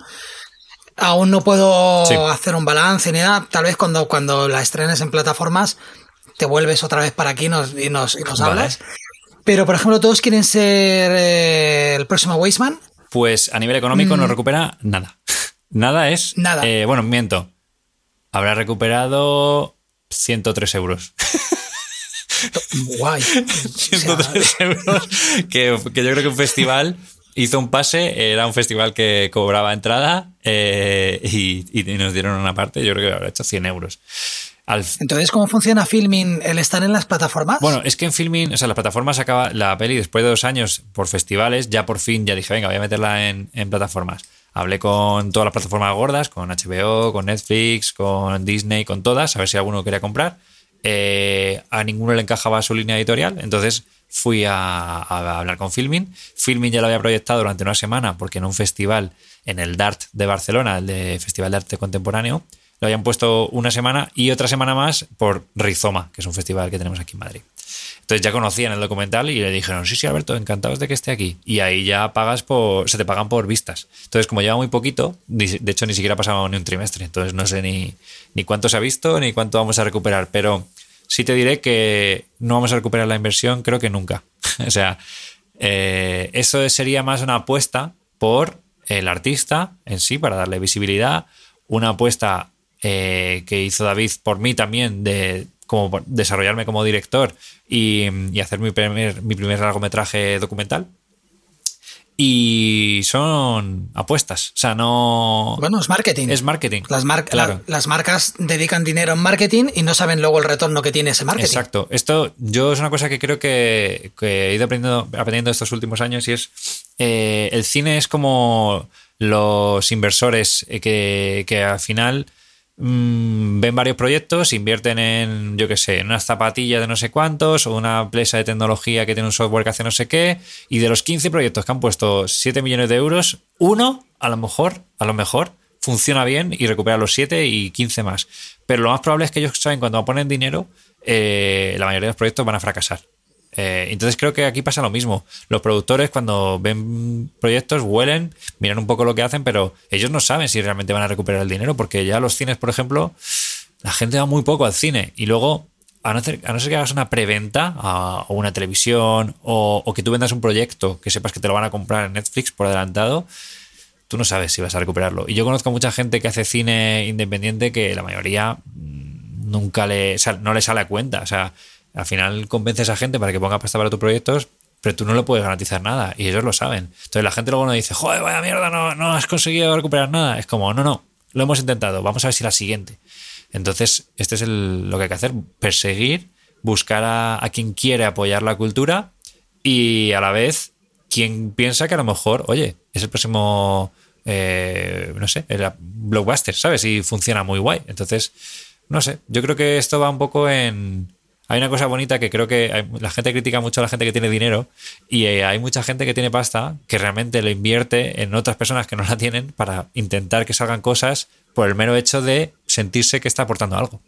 Aún no puedo hacer un balance ni nada. Tal vez cuando, cuando la estrenes en plataformas te vuelves otra vez para aquí y nos, y nos, hablas. Pero, por ejemplo, ¿todos quieren ser eh, el próximo Wasteman? Pues a nivel económico no mm. recupera nada. <laughs> nada es. Nada. Eh, bueno, miento. Habrá recuperado 103 euros. <laughs> Guay. <laughs> 103 euros. Que, que, yo creo que un festival hizo un pase, era un festival que cobraba entrada eh, y, nos dieron una parte, yo creo que habrá hecho 100 euros. Entonces, ¿cómo funciona Filming? ¿El estar en las plataformas? Bueno, es que en Filming, o sea, las plataformas acaba la peli después de dos años por festivales, ya por fin ya dije, venga, voy a meterla en, en plataformas. Hablé con todas las plataformas gordas, con HBO, con Netflix, con Disney, con todas, a ver si alguno quería comprar. Eh, a ninguno le encajaba su línea editorial, entonces fui a, hablar con Filmin. Filmin ya lo había proyectado durante una semana porque en un festival en el DART de Barcelona, el de Festival de Arte Contemporáneo, lo habían puesto una semana y otra semana más por Rizoma, que es un festival que tenemos aquí en Madrid. Entonces ya conocían el documental y le dijeron, sí, sí, Alberto, encantados de que esté aquí. Y ahí ya pagas por, se te pagan por vistas. Entonces, como lleva muy poquito, de hecho ni siquiera ha pasado ni un trimestre, entonces no sé ni, cuánto se ha visto ni cuánto vamos a recuperar, pero sí te diré que no vamos a recuperar la inversión, creo que nunca. <laughs> o sea, eh, eso sería más una apuesta por el artista en sí, para darle visibilidad, una apuesta eh, que hizo David por mí también de como desarrollarme como director y, y hacer mi primer, mi primer largometraje documental, y son apuestas. O sea, no. Bueno, es marketing. Es marketing. Las, las marcas dedican dinero en marketing y no saben luego el retorno que tiene ese marketing. Exacto. Esto yo es una cosa que creo que, he ido aprendiendo, aprendiendo estos últimos años y es. Eh, el cine es como los inversores eh, que, que al final Mm, ven varios proyectos, invierten en, yo qué sé, en unas zapatillas de no sé cuántos o una empresa de tecnología que tiene un software que hace no sé qué, y de los 15 proyectos que han puesto 7 millones de euros, uno, a lo mejor, a lo mejor, funciona bien y recupera los 7 y 15 más. Pero lo más probable es que ellos saben cuando ponen dinero, eh, la mayoría de los proyectos van a fracasar. Eh, entonces creo que aquí pasa lo mismo. Los productores cuando ven proyectos huelen, miran un poco lo que hacen, pero ellos no saben si realmente van a recuperar el dinero, porque ya los cines, por ejemplo, la gente va muy poco al cine y luego, a no ser, a que hagas una preventa o una televisión o, o, que tú vendas un proyecto que sepas que te lo van a comprar en Netflix por adelantado, tú no sabes si vas a recuperarlo. Y yo conozco a mucha gente que hace cine independiente que la mayoría mm, nunca le, no le sale a cuenta. O sea, al final convences a gente para que ponga pasta para tus proyectos, pero tú no le puedes garantizar nada y ellos lo saben. Entonces la gente luego no dice, joder, vaya mierda, no, no has conseguido recuperar nada. Es como, no, no, lo hemos intentado, vamos a ver si la siguiente. Entonces, este es lo que hay que hacer, perseguir, buscar a, quien quiere apoyar la cultura y a la vez quien piensa que a lo mejor, oye, es el próximo, eh, no sé, el blockbuster, ¿sabes? Y funciona muy guay. Entonces, no sé, yo creo que esto va un poco en... Hay una cosa bonita que creo que la gente critica mucho a la gente que tiene dinero y eh, hay mucha gente que tiene pasta que realmente lo invierte en otras personas que no la tienen para intentar que salgan cosas por el mero hecho de sentirse que está aportando algo.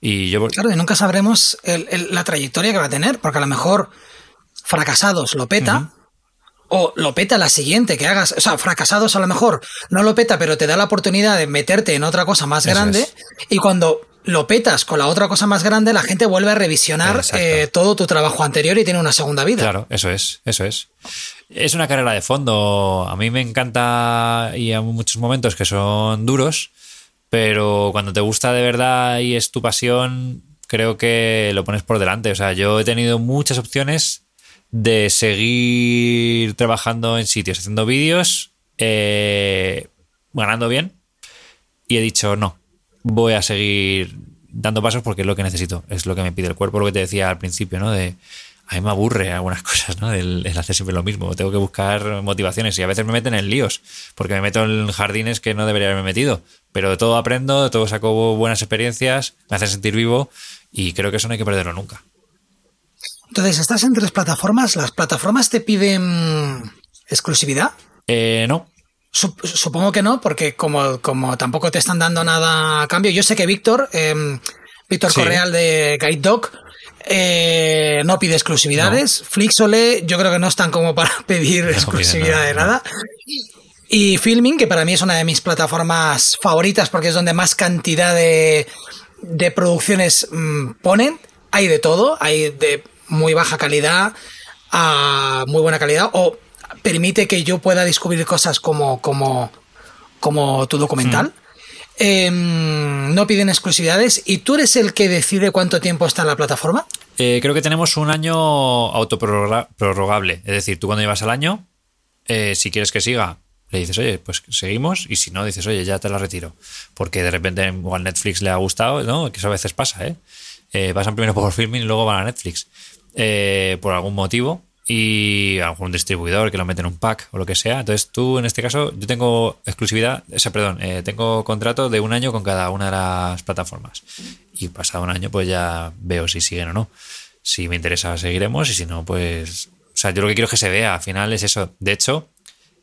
Y yo... Claro, y nunca sabremos la trayectoria que va a tener, porque a lo mejor fracasados lo peta, o lo peta la siguiente que hagas. O sea, fracasados a lo mejor no lo peta, pero te da la oportunidad de meterte en otra cosa más grande. Y cuando lo petas con la otra cosa más grande, la gente vuelve a revisionar eh, todo tu trabajo anterior y tiene una segunda vida. Claro, eso es, eso es. Es una carrera de fondo. A mí me encanta y hay muchos momentos que son duros, pero cuando te gusta de verdad y es tu pasión, creo que lo pones por delante. O sea, yo he tenido muchas opciones de seguir trabajando en sitios, haciendo vídeos, eh, ganando bien. Y he dicho, no, voy a seguir dando pasos porque es lo que necesito, es lo que me pide el cuerpo, lo que te decía al principio, ¿no? De, a mí me aburre algunas <laughs> cosas, ¿no? El, hacer siempre lo mismo. Tengo que buscar motivaciones y a veces me meten en líos, porque me meto en jardines que no debería haberme metido. Pero de todo aprendo, de todo saco buenas experiencias, me hace sentir vivo y creo que eso no hay que perderlo nunca. Entonces, estás en tres plataformas. ¿Las plataformas te piden exclusividad? Eh, no. Supongo que no, porque como, como tampoco te están dando nada a cambio. Yo sé que Víctor, em, Víctor Correal de Guide Dog, eh, no pide exclusividades. Flixole, yo creo que no están como para <laughs> pedir exclusividad de nada. Y Filming, que para mí es una de mis plataformas favoritas porque es donde más cantidad de, de producciones mm, ponen. Hay de todo, hay de muy baja calidad a muy buena calidad o permite que yo pueda descubrir cosas como, como, como tu documental. Hmm. Em, no piden exclusividades y tú eres el que decide cuánto tiempo está en la plataforma. Eh, creo que tenemos un año autoprorrogable. Es decir, tú cuando llevas al año, eh, si quieres que siga, le dices, oye, pues seguimos. Y si no, dices, oye, ya te la retiro. Porque de repente a Netflix le ha gustado, ¿no? Que eso a veces pasa, ¿eh? eh pasan primero por <laughs> filming y luego van a Netflix. Por algún motivo y algún distribuidor que lo mete en un pack o lo que sea. Entonces tú, en este caso, yo tengo exclusividad, o sea, perdón, eh, tengo contrato de un año con cada una de las plataformas. Y pasado un año, pues ya veo si siguen o no. Si me interesa, seguiremos y si no, pues... O sea, yo lo que quiero es que se vea, al final es eso. De hecho,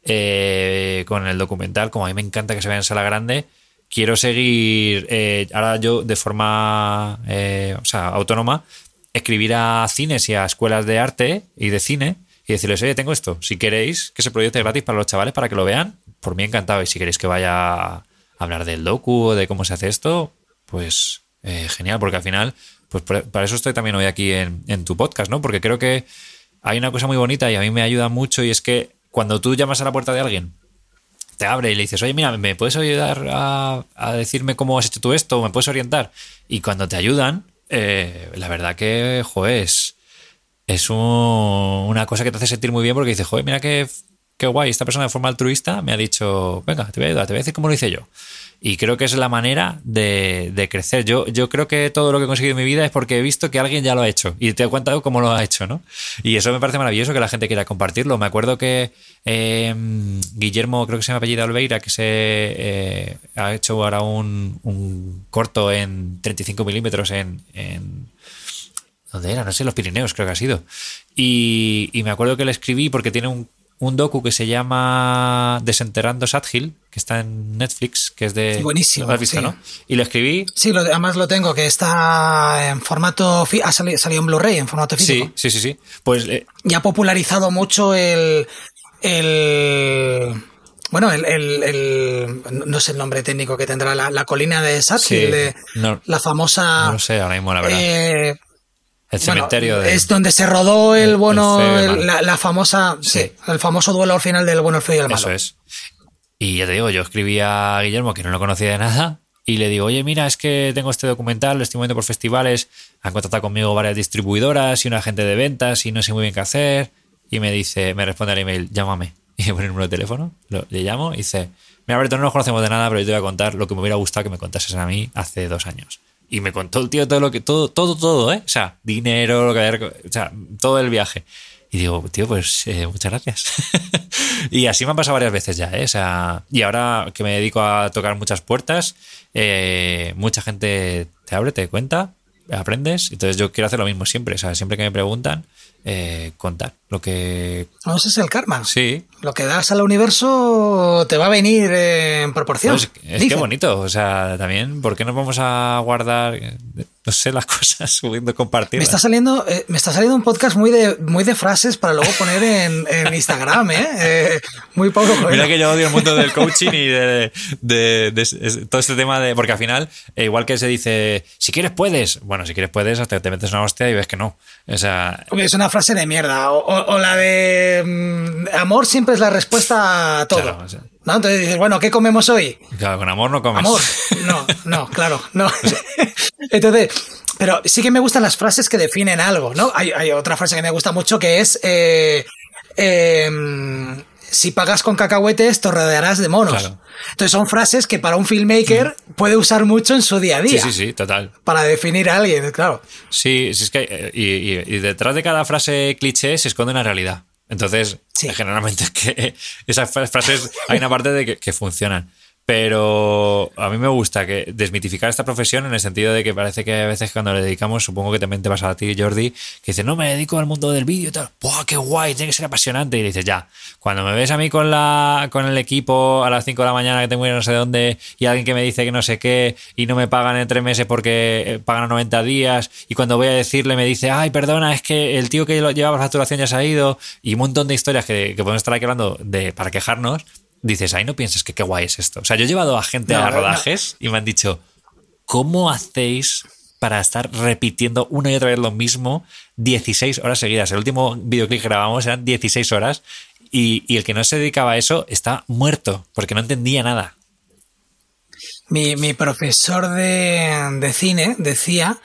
eh, con el documental, como a mí me encanta que se vea en sala grande, quiero seguir, ahora yo de forma, o sea, autónoma, escribir a cines y a escuelas de arte y de cine y decirles, oye, tengo esto, si queréis que se proyecte gratis para los chavales para que lo vean, por mí encantado. Y si queréis que vaya a hablar del docu o de cómo se hace esto, pues eh, genial, porque al final, pues para eso estoy también hoy aquí en, en tu podcast, ¿no? Porque creo que hay una cosa muy bonita y a mí me ayuda mucho y es que cuando tú llamas a la puerta de alguien, te abre y le dices, oye, mira, ¿me puedes ayudar a, a decirme cómo has hecho tú esto? ¿Me puedes orientar? Y cuando te ayudan, eh, la verdad que, joder, es, una cosa que te hace sentir muy bien porque dices, joder, mira qué, qué guay, esta persona de forma altruista me ha dicho, venga, te voy a ayudar, te voy a decir cómo lo hice yo. Y creo que es la manera de, crecer. Yo, yo creo que todo lo que he conseguido en mi vida es porque he visto que alguien ya lo ha hecho y te he contado cómo lo ha hecho, ¿no? Y eso me parece maravilloso que la gente quiera compartirlo. Me acuerdo que em, Guillermo, creo que se llama apellido Olveira, que se eh, ha hecho ahora un, corto en 35 milímetros en, en ¿Dónde era? No sé, los Pirineos creo que ha sido. Y, y, me acuerdo que le escribí porque tiene un un docu que se llama Desenterrando Sad Hill, que está en Netflix, que es de... Buenísimo. ¿no? Y lo escribí... Sí, además lo tengo, que está en formato... Ha salido, en Blu-ray, en formato físico. Sí, sí, sí. sí. Pues, eh, y ha popularizado mucho el... el bueno, el, no sé el nombre técnico que tendrá la, colina de Sad Hill, la famosa... No sé ahora mismo, la verdad. Eh, el cementerio Es donde se rodó el, bueno, la, famosa, sí. el famoso duelo al final del bueno, el feo y el malo. Eso es. Y ya te digo, yo escribí a Guillermo, que no lo conocía de nada, y le digo, oye, mira, es que tengo este documental, lo estoy moviendo por festivales, han contactado conmigo varias distribuidoras y una agente de ventas y no sé muy bien qué hacer. Y me dice, me responde al email, llámame. <laughs> Y me pone el número de teléfono, le llamo y dice, Mira, Alberto, no nos conocemos de nada, pero yo te voy a contar lo que me hubiera gustado que me contases a mí hace dos años. Y me contó el tío todo lo que, todo, todo, todo, ¿eh? O sea, dinero, lo que había, o sea, todo el viaje. Y digo, tío, pues eh, muchas gracias. <laughs> y así me ha pasado varias veces ya, ¿eh? O sea, y ahora que me dedico a tocar muchas puertas, eh, mucha gente te abre, te cuenta, aprendes. Entonces yo quiero hacer lo mismo siempre. O sea, siempre que me preguntan, eh, contar lo que... No, ese es el karma. Sí. Lo que das al universo te va a venir en proporción. Pues es que bonito. O sea, también, ¿por qué nos vamos a guardar no sé, las <laughs> cosas subiendo compartir. Me está saliendo, eh, me está saliendo un podcast muy de, muy de frases para luego poner en, Instagram, ¿eh? ¿eh? Muy poco. Mira que yo odio el mundo del coaching y de, todo este tema de. Porque al final, eh, igual que se dice, si quieres puedes. Bueno, si quieres puedes, hasta te metes una hostia y ves que no. O sea. Es una frase de mierda. O, la de mm, amor siempre es la respuesta a todo. ¿No? Entonces dices, bueno, ¿qué comemos hoy? Claro, con amor no comes. Amor. No, no, claro, no. <laughs> Entonces, pero sí que me gustan las frases que definen algo, ¿no? Hay, otra frase que me gusta mucho que es eh, em, si pagas con cacahuetes, te rodearás de monos. Entonces son frases que para un filmmaker mm. puede usar mucho en su día a día. Sí, sí, sí, total. Para definir a alguien, claro. Sí, sí es que eh, y, detrás de cada frase cliché se esconde una realidad. Entonces, generalmente es que <laughs> esas frases hay una parte de que funcionan. Pero a mí me gusta que desmitificar esta profesión en el sentido de que parece que a veces cuando le dedicamos, supongo que también te pasa a ti, Jordi, que dices, no me dedico al mundo del vídeo y tal. ¡Buah, qué guay! Tiene que ser apasionante. Y dices, ya, cuando me ves a mí con, la, con el equipo a las 5 de la mañana que tengo que no sé dónde y alguien que me dice que no sé qué y no me pagan en tres meses porque eh, pagan a 90 días y cuando voy a decirle me dice, ay, perdona, es que el tío que llevaba facturación ya se ha ido y un montón de historias que, que podemos estar aquí hablando de, para quejarnos dices, ay, no pienses que qué guay es esto. O sea, yo he llevado a gente a rodajes y me han dicho, ¿cómo hacéis para estar repitiendo una y otra vez lo mismo 16 horas seguidas? El último videoclip que grabamos eran 16 horas y, el que no se dedicaba a eso está muerto porque no entendía nada. Mi, profesor de, de cine decía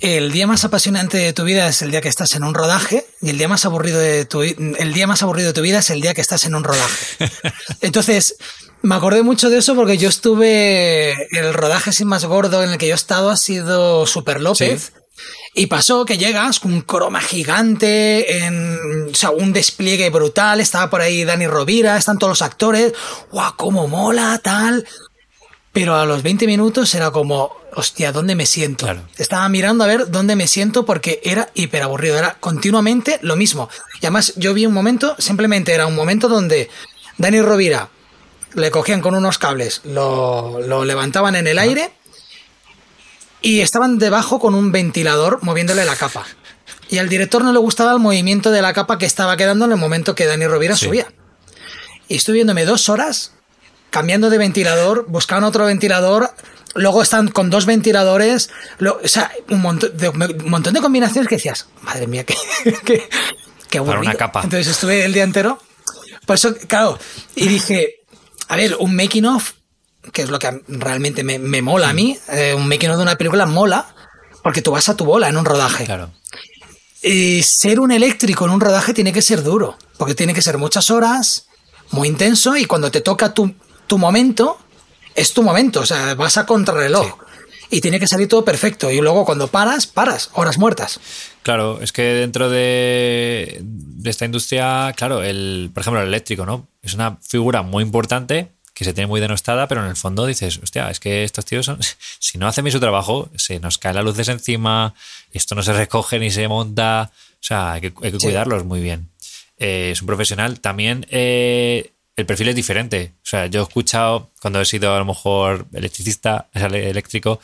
el día más apasionante de tu vida es el día que estás en un rodaje y el día más aburrido de tu, el día más aburrido de tu vida es el día que estás en un rodaje. <laughs> Entonces, me acordé mucho de eso porque yo estuve, el rodaje sin más gordo en el que yo he estado ha sido Super López. Y pasó que llegas con un croma gigante, en, o sea, un despliegue brutal, estaba por ahí Dani Rovira, están todos los actores, ¡guau, cómo mola, tal! Pero a los 20 minutos era como, hostia, ¿dónde me siento? Estaba mirando a ver dónde me siento porque era hiper aburrido, era continuamente lo mismo. Y además yo vi un momento, simplemente era un momento donde Dani Rovira le cogían con unos cables, lo, lo levantaban en el aire y estaban debajo con un ventilador moviéndole la capa. Y al director no le gustaba el movimiento de la capa que estaba quedando en el momento que Dani Rovira subía. Y estuve viéndome dos horas cambiando de ventilador, buscaban otro ventilador, luego están con dos ventiladores, o sea, un montón, de, un montón de combinaciones que decías, madre mía, qué, <laughs> qué, qué aburrido. Para una capa. Entonces estuve el día entero. Por eso, claro, y dije, a ver, un making of, que es lo que realmente me, mola a mí, eh, un making of de una película mola, porque tú vas a tu bola en un rodaje. Claro. Y ser un eléctrico en un rodaje tiene que ser duro, porque tiene que ser muchas horas, muy intenso, y cuando te toca tu, tu momento, es tu momento, o sea, vas a contrarreloj. Y tiene que salir todo perfecto. Y luego cuando paras, paras, horas muertas. Claro, es que dentro de, esta industria, claro, el, por ejemplo, el eléctrico, ¿no? Es una figura muy importante que se tiene muy denostada, pero en el fondo dices, hostia, es que estos tíos son, <laughs> si no hacen bien su trabajo, se nos caen las luces encima, esto no se recoge ni se monta, o sea, hay que, cuidarlos muy bien. Eh, es un profesional. También eh, el perfil es diferente. O sea, yo he escuchado, cuando he sido a lo mejor electricista, eléctrico,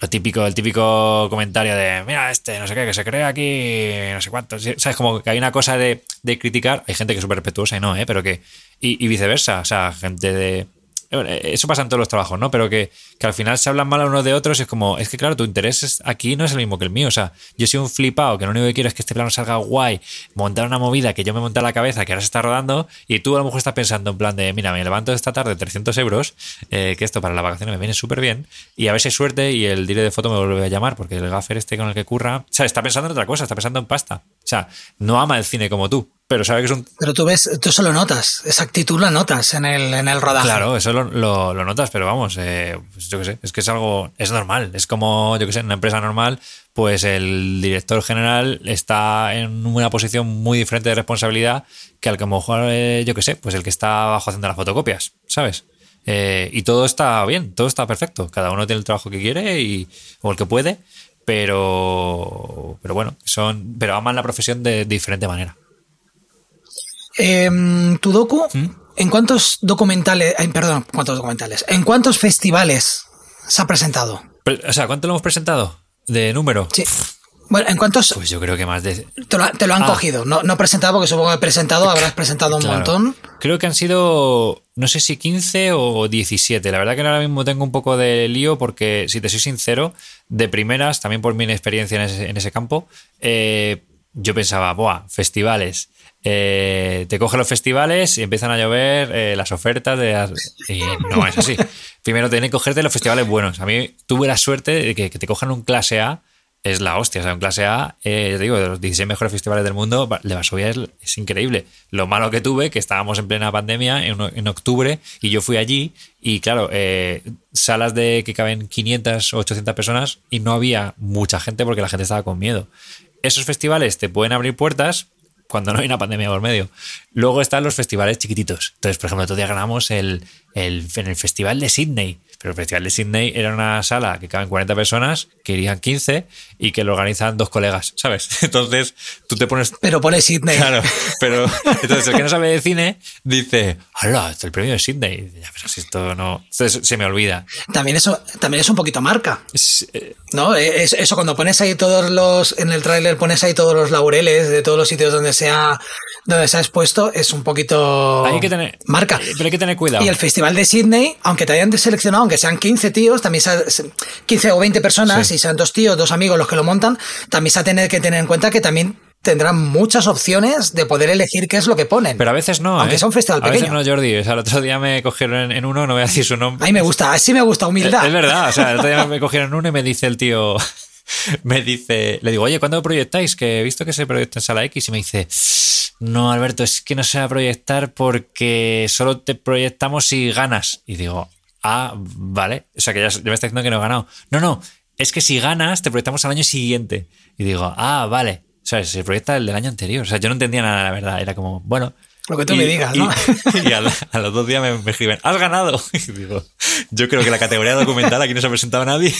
lo típico, el típico comentario de, mira, este, no sé qué, que se cree aquí, no sé cuánto. ¿Sabes? Como que hay una cosa de, criticar. Hay gente que es súper respetuosa y no, ¿eh? Pero que. y viceversa. O sea, gente de eso pasa en todos los trabajos, ¿no? Pero que, al final se hablan mal unos de otros es como, es que claro, tu interés aquí no es el mismo que el mío. O sea, yo soy un flipado que lo único que quiero es que este plano salga guay, montar una movida que yo me monté a la cabeza, que ahora se está rodando, y tú a lo mejor estás pensando en plan de, mira, me levanto esta tarde 300 euros, eh, que esto para la vacaciones me viene súper bien, y a ver si hay suerte y el dire de foto me vuelve a llamar, porque el gaffer este con el que curra, o sea, está pensando en otra cosa, está pensando en pasta. O sea, no ama el cine como tú, pero sabe que es un... Pero tú ves, tú solo notas, esa actitud la notas en el, en el rodaje. Claro, eso lo, lo, notas, pero vamos, eh, pues yo qué sé, es que es algo, es normal, es como, yo qué sé, en una empresa normal, pues el director general está en una posición muy diferente de responsabilidad que al que a lo mejor, eh, yo qué sé, pues el que está abajo haciendo las fotocopias, ¿sabes? Eh, y todo está bien, todo está perfecto. Cada uno tiene el trabajo que quiere y, o el que puede, pero, pero bueno, son, pero aman la profesión de, diferente manera. Eh, ¿Tu docu? ¿Mm? ¿En cuántos documentales, perdón, cuántos documentales? ¿En cuántos festivales se ha presentado? O sea, ¿cuánto lo hemos presentado? ¿De número? Sí. Bueno, ¿en cuántos? Pues yo creo que más de. Te lo, han ah. cogido. No, no presentado, porque supongo que presentado habrás presentado un montón. Creo que han sido, no sé si 15 o 17. La verdad que ahora mismo tengo un poco de lío porque, si te soy sincero, de primeras, también por mi experiencia en ese, campo, eh, yo pensaba, ¡buah! Festivales. Eh, te cogen los festivales y empiezan a llover eh, las ofertas de no es así. Primero tienes que cogerte los festivales buenos. A mí tuve la suerte de que, te cojan un clase A es la hostia. O sea, en clase A, eh, te digo, de los 16 mejores festivales del mundo, de Varsovia es, es, increíble. Lo malo que tuve, que estábamos en plena pandemia en, octubre y yo fui allí y claro, salas de que caben 500 o 800 personas y no había mucha gente porque la gente estaba con miedo. Esos festivales te pueden abrir puertas cuando no hay una pandemia por medio. Luego están los festivales chiquititos. Entonces, por ejemplo, día ganamos el, el, en el Festival de Sydney pero el Festival de Sydney era una sala que caben 40 personas, que irían 15 y que lo organizan dos colegas, ¿sabes? <laughs> Entonces tú te pones. Pero pone Sydney. Claro, pero <laughs> entonces el que no sabe de cine dice, ¡Hala! El premio de Sydney. Ya, pero si esto no. se me olvida. También eso también es un poquito marca. Eh, ¿No? Es, eso cuando pones ahí todos los. En el tráiler pones ahí todos los laureles de todos los sitios donde se ha, donde se ha expuesto, es un poquito. Hay que tener. Marca. Pero hay que tener cuidado. Y el Festival de Sydney, aunque te hayan deseleccionado, que sean 15 tíos, también 15 o 20 personas, y sean dos tíos, dos amigos los que lo montan, también se ha tener que tener en cuenta que también tendrán muchas opciones de poder elegir qué es lo que ponen. Pero a veces no. Aunque ¿eh? sea un festival pequeño. A veces no, Jordi. O sea, el otro día me cogieron en, uno, no voy a decir su nombre. A mí me gusta, así me gusta, humildad. Es, verdad. O sea, el otro día <laughs> me cogieron en uno y me dice el tío. <laughs> Me dice, le digo, oye, ¿cuándo proyectáis? Que he visto que se proyecta en sala X y me dice, no, Alberto, es que no se va a proyectar porque solo te proyectamos si ganas. Y digo, ah, vale. O sea, que ya, me está diciendo que no he ganado. No, no, es que si ganas, te proyectamos al año siguiente. Y digo, ah, vale. O sea, se proyecta el del año anterior. O sea, yo no entendía nada, la verdad. Era como, bueno. Lo que tú me digas, ¿no? <laughs> Y, a, los dos días me, me, escriben, has ganado. <laughs> Y digo, yo creo que la categoría documental aquí no se ha presentado nadie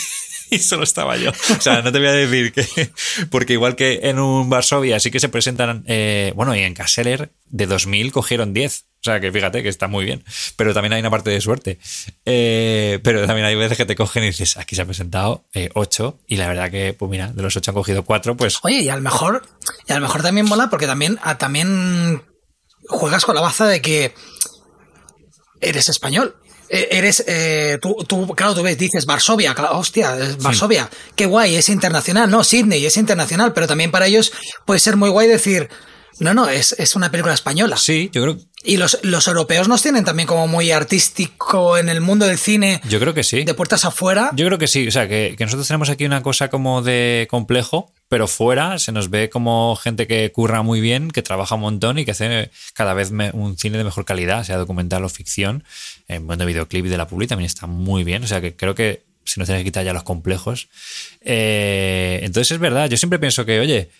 <laughs> y solo estaba yo. O sea, no te voy a decir que. Porque igual que en un Varsovia sí que se presentan. Eh, bueno, y en Kasseler de 2000 cogieron 10. O sea, que fíjate que está muy bien. Pero también hay una parte de suerte. Eh, pero también hay veces que te cogen y dices, aquí se ha presentado 8. Eh, y la verdad que, pues mira, de los 8 han cogido 4, pues. Oye, y a lo mejor. Y a mejor también mola porque también, también juegas con la baza de que eres español. Eh, eres, eh, tú, tú, claro, tú ves, dices Varsovia, hostia, Varsovia, qué guay, es internacional, no, Sydney es internacional, pero también para ellos puede ser muy guay decir, no, no, es, es una película española. Sí, yo creo. Y los, los europeos nos tienen también como muy artístico en el mundo del cine. Yo creo que sí. De puertas afuera. Yo creo que sí. O sea, que, que nosotros tenemos aquí una cosa como de complejo, pero fuera se nos ve como gente que curra muy bien, que trabaja un montón y que hace cada vez un cine de mejor calidad, sea documental o ficción. En buen videoclip de la publi también está muy bien. O sea, que creo que se nos tiene que quitar ya los complejos. Eh, entonces es verdad, yo siempre pienso que, oye,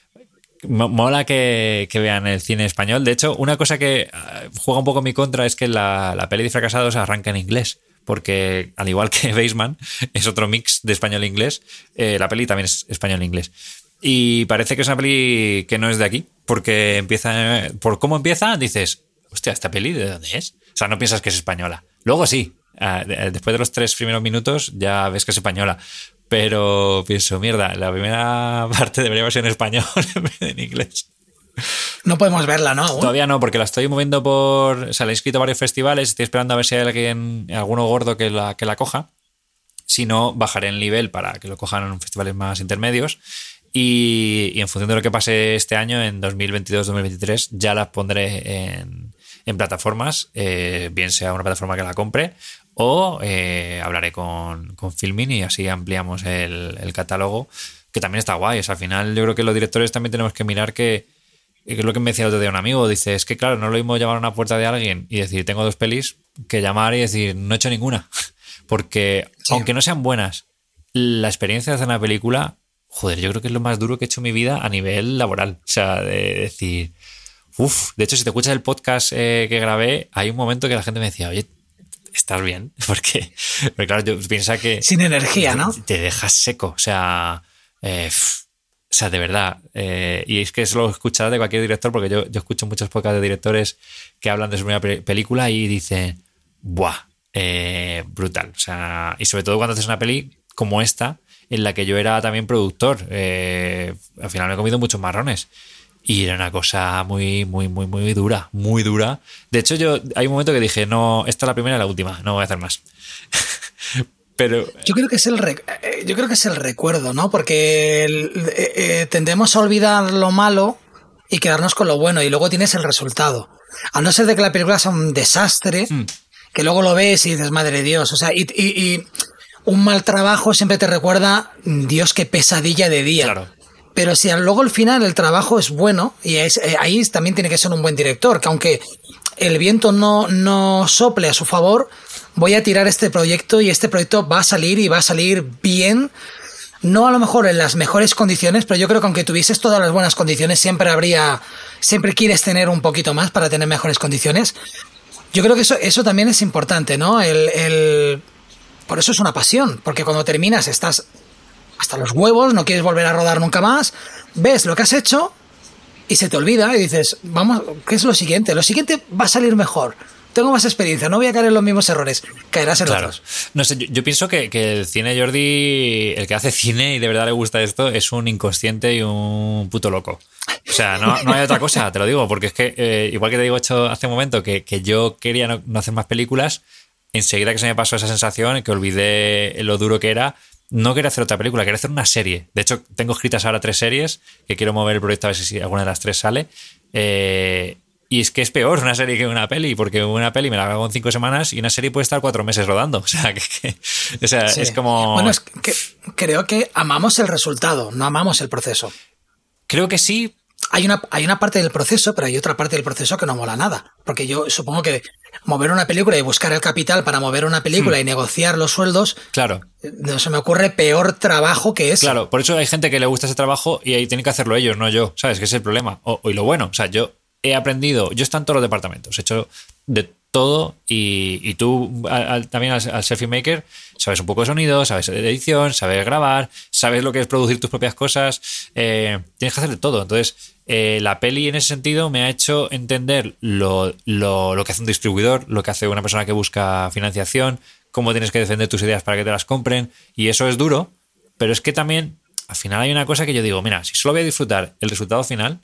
mola que, vean el cine español. De hecho, una cosa que ah, juega un poco en mi contra es que la, la peli de fracasados arranca en inglés. Porque al igual que <laughs> Baseman es otro mix de español e inglés, eh, la peli también es español e inglés. Y parece que es una peli que no es de aquí, porque empieza, por cómo empieza, dices, hostia, ¿esta peli de dónde es? O sea, no piensas que es española. Luego sí, ah, después de los tres primeros minutos ya ves que es española. Pero pienso, mierda, la primera <laughs> parte debería ser en español <laughs> en vez de en inglés. No podemos verla, ¿no? Todavía no, porque la estoy moviendo por. O sea, la he inscrito a varios festivales. Estoy esperando a ver si hay alguien, alguno gordo que la, que la coja. Si no, bajaré el nivel para que lo cojan en festivales más intermedios. Y, en función de lo que pase este año, en 2022-2023, ya las pondré en, plataformas, eh, bien sea una plataforma que la compre o eh, hablaré con, con Filmin y así ampliamos el, catálogo, que también está guay. al final yo creo que los directores también tenemos que mirar que, que es lo que me decía el otro día un amigo, dice, es que claro, no lo mismo llamar a una puerta de alguien y decir, tengo dos pelis, que llamar y decir, no he hecho ninguna. <laughs> Porque aunque no sean buenas, la experiencia de hacer una película, joder, yo creo que es lo más duro que he hecho en mi vida a nivel laboral. O sea, de decir, uff, de hecho, si te escuchas el podcast eh, que grabé, hay un momento que la gente me decía, oye, ¿estás bien? <laughs> Porque, porque claro, yo piensa que... Sin energía, ¿no? Te dejas seco, o sea... Eh, o sea, de verdad. Eh, y es que eso lo he escuchado de cualquier director, porque yo, yo escucho muchos podcasts de directores que hablan de su primera película y dicen, ¡buah! Eh, brutal. O sea, y sobre todo cuando haces una peli como esta, en la que yo era también productor. Eh, al final me he comido muchos marrones. Y era una cosa muy, muy, muy, muy dura, muy dura. De hecho, yo hay un momento que dije, no, esta es la primera y la última, no voy a hacer más. <laughs> Pero. Yo creo que es el eh, yo creo que es el recuerdo, ¿no? Porque tendemos a olvidar lo malo y quedarnos con lo bueno, y luego tienes el resultado. A no ser de que la película sea un desastre, hmm que luego lo ves y dices, madre de Dios, o sea, y, un mal trabajo siempre te recuerda, Dios, qué pesadilla de día. Claro. Pero si luego al final el trabajo es bueno, y es, eh, ahí también tiene que ser un buen director, que aunque el viento no, no sople a su favor, voy a tirar este proyecto y este proyecto va a salir y va a salir bien. No a lo mejor en las mejores condiciones, pero yo creo que aunque tuvieses todas las buenas condiciones, siempre habría, siempre quieres tener un poquito más para tener mejores condiciones. Yo creo que eso, eso también es importante, ¿no? El, Por eso es una pasión, porque cuando terminas estás hasta los huevos, no quieres volver a rodar nunca más, ves lo que has hecho y se te olvida y dices, vamos, ¿qué es lo siguiente? Lo siguiente va a salir mejor. Tengo más experiencia, no voy a caer en los mismos errores, caerás en claro. otros. No sé, yo, pienso que, el cine Jordi, el que hace cine y de verdad le gusta esto, es un inconsciente y un puto loco. O sea, no, hay otra cosa, te lo digo, porque es que, eh, igual que te digo hecho hace un momento, que, yo quería no, hacer más películas, enseguida que se me pasó esa sensación, que olvidé lo duro que era, no quería hacer otra película, quería hacer una serie. De hecho, tengo escritas ahora tres series, que quiero mover el proyecto a ver si alguna de las tres sale. Eh, y es que es peor una serie que una peli, porque una peli me la hago en cinco semanas y una serie puede estar cuatro meses rodando. <laughs> O sea, que, o sea es como. Bueno, es que creo que amamos el resultado, no amamos el proceso. Creo que sí, hay una, hay una parte del proceso, pero hay otra parte del proceso que no mola nada. Porque yo supongo que mover una película y buscar el capital para mover una película hmm. y negociar los sueldos. Claro. No se me ocurre peor trabajo que ese. Claro, por eso hay gente que le gusta ese trabajo y ahí tienen que hacerlo ellos, no yo. ¿Sabes? Que es el problema. O, y lo bueno. O sea, yo he aprendido, yo estoy en todos los departamentos, he hecho de todo y, tú también al, selfie maker sabes un poco de sonido, sabes de edición, sabes grabar, sabes lo que es producir tus propias cosas, eh, tienes que hacer de todo. Entonces, eh, la peli en ese sentido me ha hecho entender lo, lo, que hace un distribuidor, lo que hace una persona que busca financiación, cómo tienes que defender tus ideas para que te las compren y eso es duro, pero es que también al final hay una cosa que yo digo, mira, si solo voy a disfrutar el resultado final,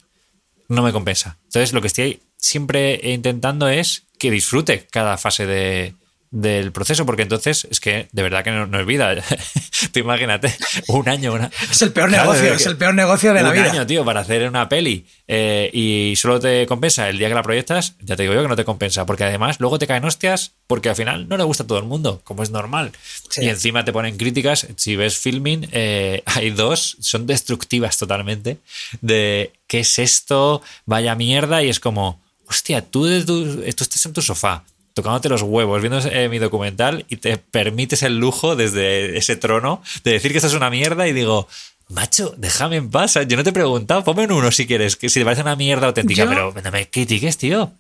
no me compensa. Entonces, lo que estoy siempre intentando es que disfrute cada fase de, del proceso, porque entonces es que de verdad que no, es vida. <laughs> Tú imagínate, un año. Una... Es el peor negocio, es el peor negocio de la vida. Un año, tío, para hacer una peli eh, y solo te compensa el día que la proyectas, ya te digo yo que no te compensa, porque además luego te caen hostias porque al final no le gusta a todo el mundo, como es normal. Y encima te ponen críticas. Si ves filming, eh, hay dos, son destructivas totalmente, de qué es esto, vaya mierda, y es como, hostia, tú, tú, tú estás en tu sofá tocándote los huevos, viendo eh, mi documental y te permites el lujo desde ese trono de decir que esto es una mierda y digo, macho, déjame en paz. Yo no te he preguntado, ponme en uno si quieres, que si te parece una mierda auténtica, pero no me critiques, tío.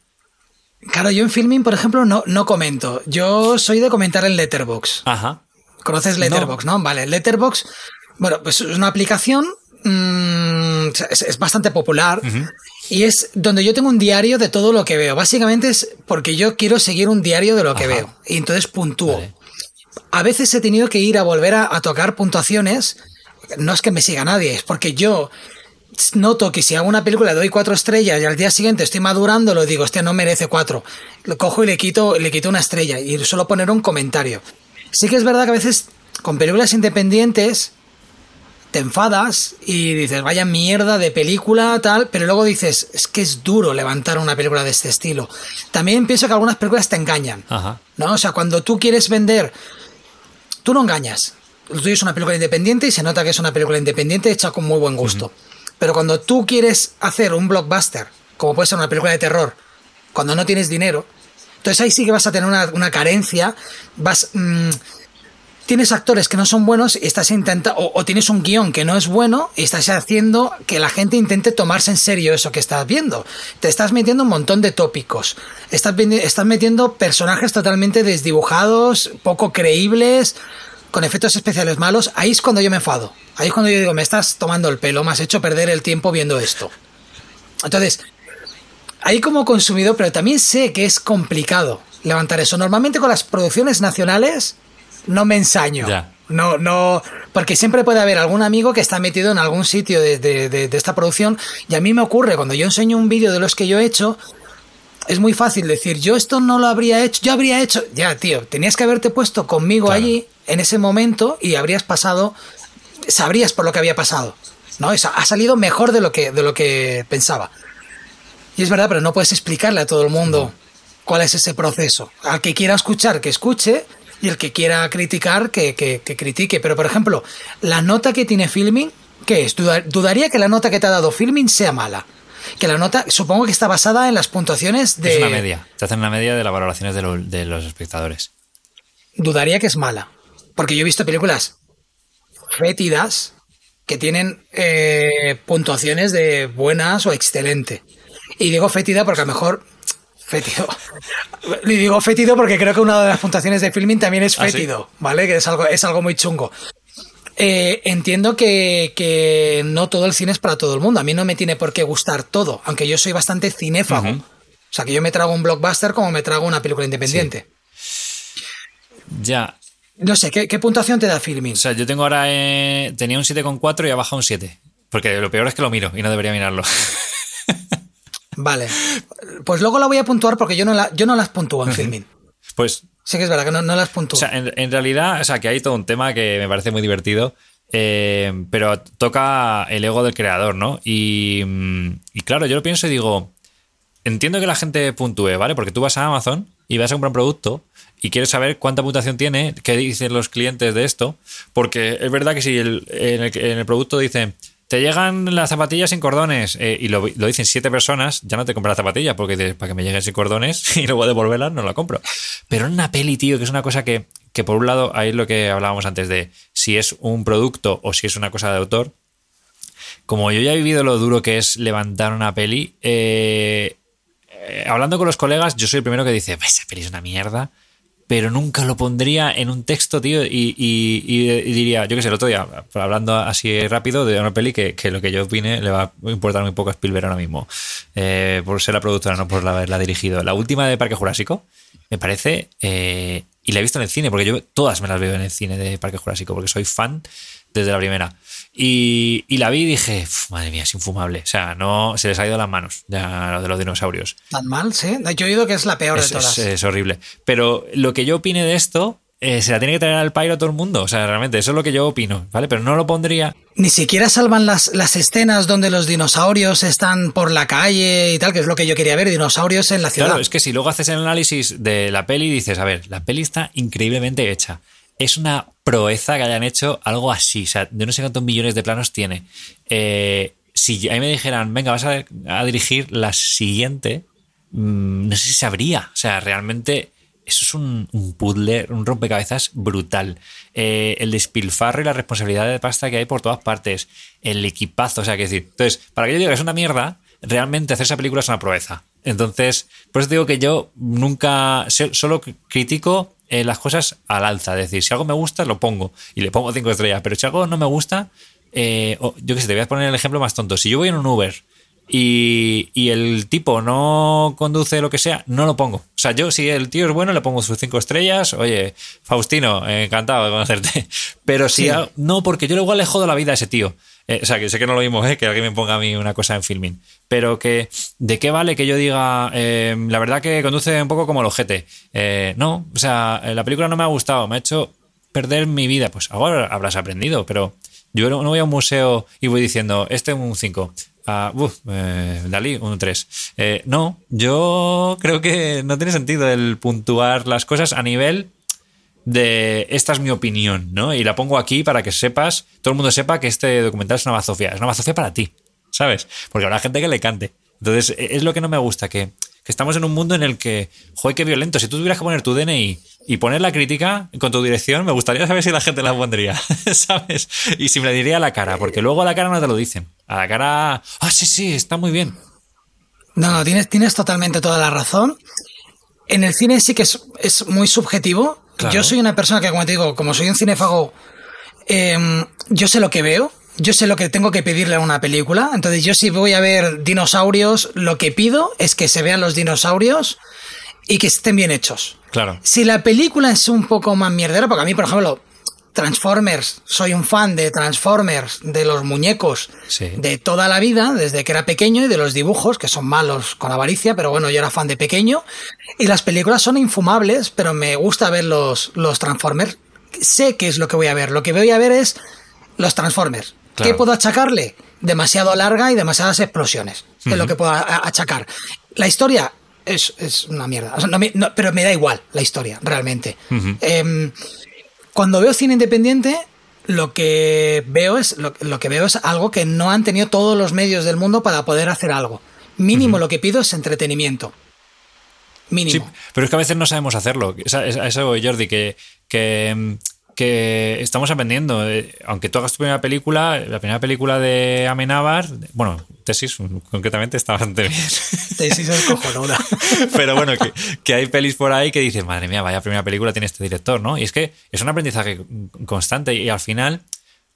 Claro, yo en filming, por ejemplo, no, no comento. Yo soy de comentar en Letterbox. Ajá. ¿Conoces Letterbox, no? Vale, Letterbox, bueno, pues es una aplicación Mm, es, bastante popular. Y es donde yo tengo un diario de todo lo que veo. Básicamente es porque yo quiero seguir un diario de lo que veo. Y entonces puntúo. A veces he tenido que ir a volver a, tocar puntuaciones. No es que me siga nadie, es porque yo noto que si hago una película le doy cuatro estrellas y al día siguiente estoy madurando, lo digo, hostia, no merece cuatro. Lo cojo y le quito, le quito una estrella y solo poner un comentario. Sí que es verdad que a veces con películas independientes te enfadas y dices, vaya mierda de película, tal, pero luego dices, es que es duro levantar una película de este estilo. También pienso que algunas películas te engañan, ¿no? O sea, cuando tú quieres vender, tú no engañas. Lo tuyo es una película independiente y se nota que es una película independiente hecha con muy buen gusto. Pero cuando tú quieres hacer un blockbuster, como puede ser una película de terror, cuando no tienes dinero, entonces ahí sí que vas a tener una, carencia, vas... Mm, tienes actores que no son buenos y estás intentando, o, tienes un guion que no es bueno y estás haciendo que la gente intente tomarse en serio eso que estás viendo. Te estás metiendo un montón de tópicos. Estás, estás metiendo personajes totalmente desdibujados, poco creíbles, con efectos especiales malos. Ahí es cuando yo me enfado. Ahí es cuando yo digo, me estás tomando el pelo, me has hecho perder el tiempo viendo esto. Entonces, ahí como consumidor, pero también sé que es complicado levantar eso. Normalmente con las producciones nacionales no me ensaño. No, no, porque siempre puede haber algún amigo que está metido en algún sitio de, esta producción y a mí me ocurre cuando yo enseño un vídeo de los que yo he hecho, es muy fácil decir, yo esto no lo habría hecho, yo habría hecho, ya tío, tenías que haberte puesto conmigo allí en ese momento y habrías pasado, sabrías por lo que había pasado, ¿no? ha salido mejor de lo que, de lo que pensaba. Y es verdad, pero no puedes explicarle a todo el mundo cuál es ese proceso. Al que quiera escuchar, que escuche, y el que quiera criticar, que, critique. Pero, por ejemplo, la nota que tiene Filming, ¿qué es? dudaría que la nota que te ha dado Filming sea mala. Que la nota, supongo que está basada en las puntuaciones de. Es una media. Te hacen una media de las valoraciones de, los espectadores. Dudaría que es mala. Porque yo he visto películas fétidas que tienen eh, puntuaciones de buenas o excelente. Y digo fétida porque a lo mejor Fétido. Le digo fétido porque creo que una de las puntuaciones de filming también es ¿Ah, fétido, ¿vale? Que es algo, es algo muy chungo. Eh, entiendo que, no todo el cine es para todo el mundo. A mí no me tiene por qué gustar todo, aunque yo soy bastante cinéfago. O sea, que yo me trago un blockbuster como me trago una película independiente. Ya. No sé, ¿qué, puntuación te da Filming? O sea, yo tengo ahora. Eh, tenía un 7,4 y ha bajado un 7. Porque lo peor es que lo miro y no debería mirarlo. <laughs> Vale. Pues luego la voy a puntuar porque yo no, la, yo no las puntúo en filming. Pues. Sí que es verdad que no, las puntúo. O sea, en, realidad, o sea, que hay todo un tema que me parece muy divertido. Eh, pero toca el ego del creador, ¿no? Y, y, claro, yo lo pienso y digo, entiendo que la gente puntúe, ¿vale? Porque tú vas a Amazon y vas a comprar un producto y quieres saber cuánta puntuación tiene, qué dicen los clientes de esto, porque es verdad que si el, en, el, en el producto dice te llegan las zapatillas sin cordones eh, y lo, dicen siete personas, ya no te compras la zapatilla porque para que me lleguen sin cordones <laughs> y luego devolverlas no la compro. Pero una peli, tío, que es una cosa que, que por un lado, ahí es lo que hablábamos antes de si es un producto o si es una cosa de autor. Como yo ya he vivido lo duro que es levantar una peli, eh, eh, hablando con los colegas, yo soy el primero que dice, esa peli es una mierda pero nunca lo pondría en un texto, tío, y, diría, yo qué sé, el otro día, hablando así rápido de una peli que, lo que yo opine le va a importar muy poco a Spielberg ahora mismo, eh, por ser la productora, no por haberla dirigido. La última de Parque Jurásico me parece, eh, y la he visto en el cine, porque yo todas me las veo en el cine de Parque Jurásico, porque soy fan desde la primera. Y, la vi y dije, madre mía, es infumable. O sea, no se les ha ido las manos ya lo de los dinosaurios. Tan mal, sí. Yo he oído que es la peor de todas. Es, horrible. Pero lo que yo opine de esto eh, se la tiene que traer al pairo a todo el mundo. O sea, realmente, eso es lo que yo opino, ¿vale? Pero no lo pondría. Ni siquiera salvan las, las escenas donde los dinosaurios están por la calle y tal, que es lo que yo quería ver, dinosaurios en la ciudad. Claro, es que si luego haces el análisis de la peli y dices, a ver, la peli está increíblemente hecha es una proeza que hayan hecho algo así. O sea, de no sé cuántos millones de planos tiene. Eh, si a mí me dijeran, venga, vas a, dirigir la siguiente, mm, no sé si sabría. O sea, realmente eso es un, puzzle, un rompecabezas brutal. Eh, el despilfarro y la responsabilidad de pasta que hay por todas partes. El equipazo, o sea, que decir. Entonces, para que yo diga que es una mierda, realmente hacer esa película es una proeza. Entonces, por eso digo que yo nunca, solo critico eh, las cosas al alza. Es decir, si algo me gusta, lo pongo y le pongo cinco estrellas. Pero si algo no me gusta, eh, yo qué sé, te voy a poner el ejemplo más tonto. Si yo voy en un Uber y, el tipo no conduce lo que sea, no lo pongo. O sea, yo si el tío es bueno, le pongo sus cinco estrellas. Oye, Faustino, encantado de conocerte. <laughs> Pero si no, porque yo igual le jodo la vida a ese tío. Eh, o sea, que sé que no lo mismo, ¿eh? que alguien me ponga a mí una cosa en filming. Pero que, ¿de qué vale que yo diga, eh, la verdad que conduce un poco como el ojete? Eh, no, o sea, la película no me ha gustado, me ha hecho perder mi vida. Pues ahora habrás aprendido, pero yo no voy a un museo y voy diciendo, este es un 5. Uh, uf, Dalí, un 3. no, yo creo que no tiene sentido el puntuar las cosas a nivel de esta es mi opinión, ¿no? Y la pongo aquí para que sepas, todo el mundo sepa que este documental es una bazofia, es una bazofia para ti. ¿sabes? Porque habrá gente que le cante. Entonces, e, es lo que no me gusta, que, estamos en un mundo en el que, joder, qué violento. Si tú tuvieras que poner tu DNI y poner la crítica con tu dirección, me gustaría saber si la gente la pondría, <laughs> ¿sabes? Y si me la diría a la cara, porque luego a la cara no te lo dicen. A la cara, ah, sí, sí, está muy bien. No, no, tienes, tienes totalmente toda la razón. En el cine sí que es, muy subjetivo. Yo soy una persona que, como te digo, como soy un cinéfago, em, yo sé lo que veo, yo sé lo que tengo que pedirle a una película. Entonces, yo si voy a ver dinosaurios, lo que pido es que se vean los dinosaurios y que estén bien hechos. Claro. Si la película es un poco más mierdera, porque a mí, por ejemplo, Transformers, soy un fan de Transformers, de los muñecos de toda la vida, desde que era pequeño, y de los dibujos, que son malos con avaricia, pero bueno, yo era fan de pequeño. Y las películas son infumables, pero me gusta ver los, los Transformers. Sé qué es lo que voy a ver. Lo que voy a ver es los Transformers. ¿Qué puedo achacarle? Demasiado larga y demasiadas explosiones. Es lo que puedo achacar. La historia es, una mierda. pero me da igual la historia, realmente. Cuando veo cine independiente, lo que veo es lo, que veo es algo que no han tenido todos los medios del mundo para poder hacer algo. Mínimo lo que pido es entretenimiento. Mínimo. Sí, pero es que a veces no sabemos hacerlo. A eso, Jordi, que, que em, que estamos aprendiendo. Eh, aunque tú hagas tu primera película, la primera película de Amenábar, bueno, tesis concretamente está bastante bien. <laughs> Tesis es cojonuda. <laughs> Pero bueno, que, hay pelis por ahí que dices, madre mía, vaya primera película tiene este director, ¿no? Y es que es un aprendizaje constante y al final,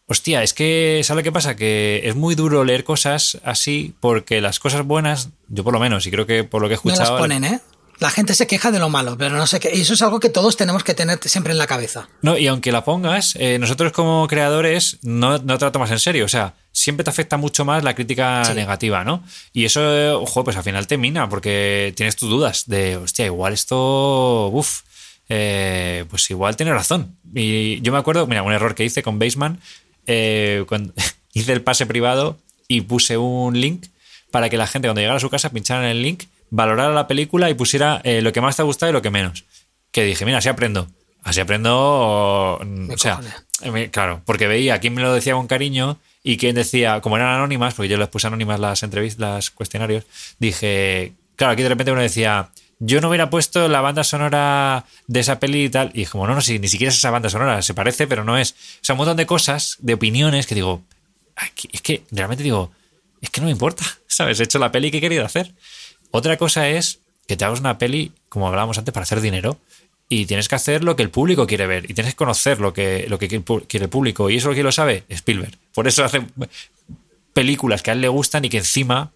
hostia, es que, ¿sabes qué pasa? Que es muy duro leer cosas así porque las cosas buenas, yo por lo menos, y creo que por lo que he escuchado... No las ponen, ¿eh? La gente se queja de lo malo, pero no sé qué. Y eso es algo que todos tenemos que tener siempre en la cabeza. No, y aunque la pongas, eh, nosotros como creadores no, no te la tomas en serio. O sea, siempre te afecta mucho más la crítica negativa, ¿no? Y eso, ojo, pues al final te mina, porque tienes tus dudas de, hostia, igual esto. Uf. Eh, pues igual tiene razón. Y yo me acuerdo, mira, un error que hice con Baseman, eh, cuando <laughs> hice el pase privado y puse un link para que la gente cuando llegara a su casa pinchara en el link valorara la película y pusiera eh, lo que más te ha gustado y lo que menos. Que dije, mira, así aprendo. Así aprendo. O, sea, claro, porque veía quién me lo decía con cariño y quién decía, como eran anónimas, porque yo les puse anónimas las entrevistas, las cuestionarios, dije, claro, aquí de repente uno decía, yo no hubiera puesto la banda sonora de esa peli y tal. Y como, no, no, si ni siquiera es esa banda sonora, se parece, pero no es. O sea, un montón de cosas, de opiniones que digo, es que realmente digo, es que no me importa, <laughs> ¿sabes? He hecho la peli que he querido hacer. Otra cosa es que te hagas una peli, como hablábamos antes, para hacer dinero. Y tienes que hacer lo que el público quiere ver. Y tienes que conocer lo que, lo que quiere el público. Y eso lo que lo sabe, Spielberg. Por eso hace películas que a él le gustan y que encima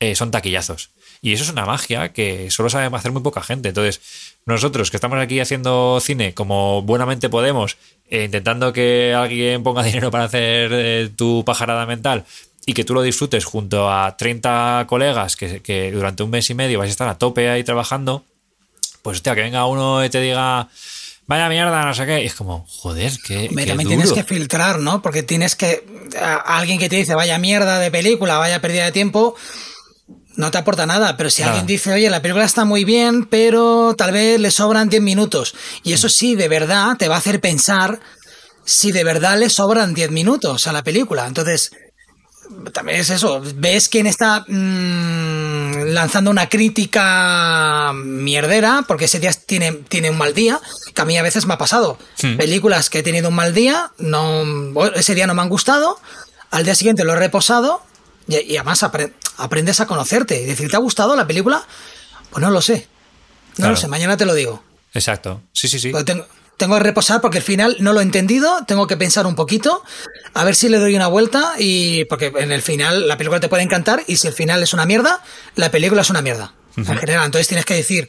eh, son taquillazos. Y eso es una magia que solo sabe hacer muy poca gente. Entonces, nosotros que estamos aquí haciendo cine como buenamente podemos, eh, intentando que alguien ponga <laughs> dinero para hacer eh, tu pajarada mental, y que tú lo disfrutes junto a 30 colegas que, durante un mes y medio vais a estar a tope ahí trabajando, pues hostia, que venga uno y te diga, vaya mierda, no sé qué, y es como, joder, que... También tienes que filtrar, ¿no? Porque tienes que... alguien que te dice, vaya mierda de película, vaya pérdida de tiempo, no te aporta nada, pero si alguien dice, oye, la película está muy bien, pero tal vez le sobran 10 minutos, y eso sí, de verdad, te va a hacer pensar si de verdad le sobran 10 minutos a la película. Entonces, también es eso, ves quién está mm, lanzando una crítica mierdera, porque ese día tiene, tiene un mal día, que a mí a veces me ha pasado. Películas que he tenido un mal día, no, ese día no me han gustado, al día siguiente lo he reposado y, además aprendes a conocerte. Y decir, ¿te ha gustado la película? Pues no lo sé. No lo sé, mañana te lo digo. Exacto. Sí, sí, sí. tengo, tengo que reposar porque al final no lo he entendido, tengo que pensar un poquito, a ver si le doy una vuelta y porque en el final la película te puede encantar y si el final es una mierda, la película es una mierda. En general, entonces tienes que decir,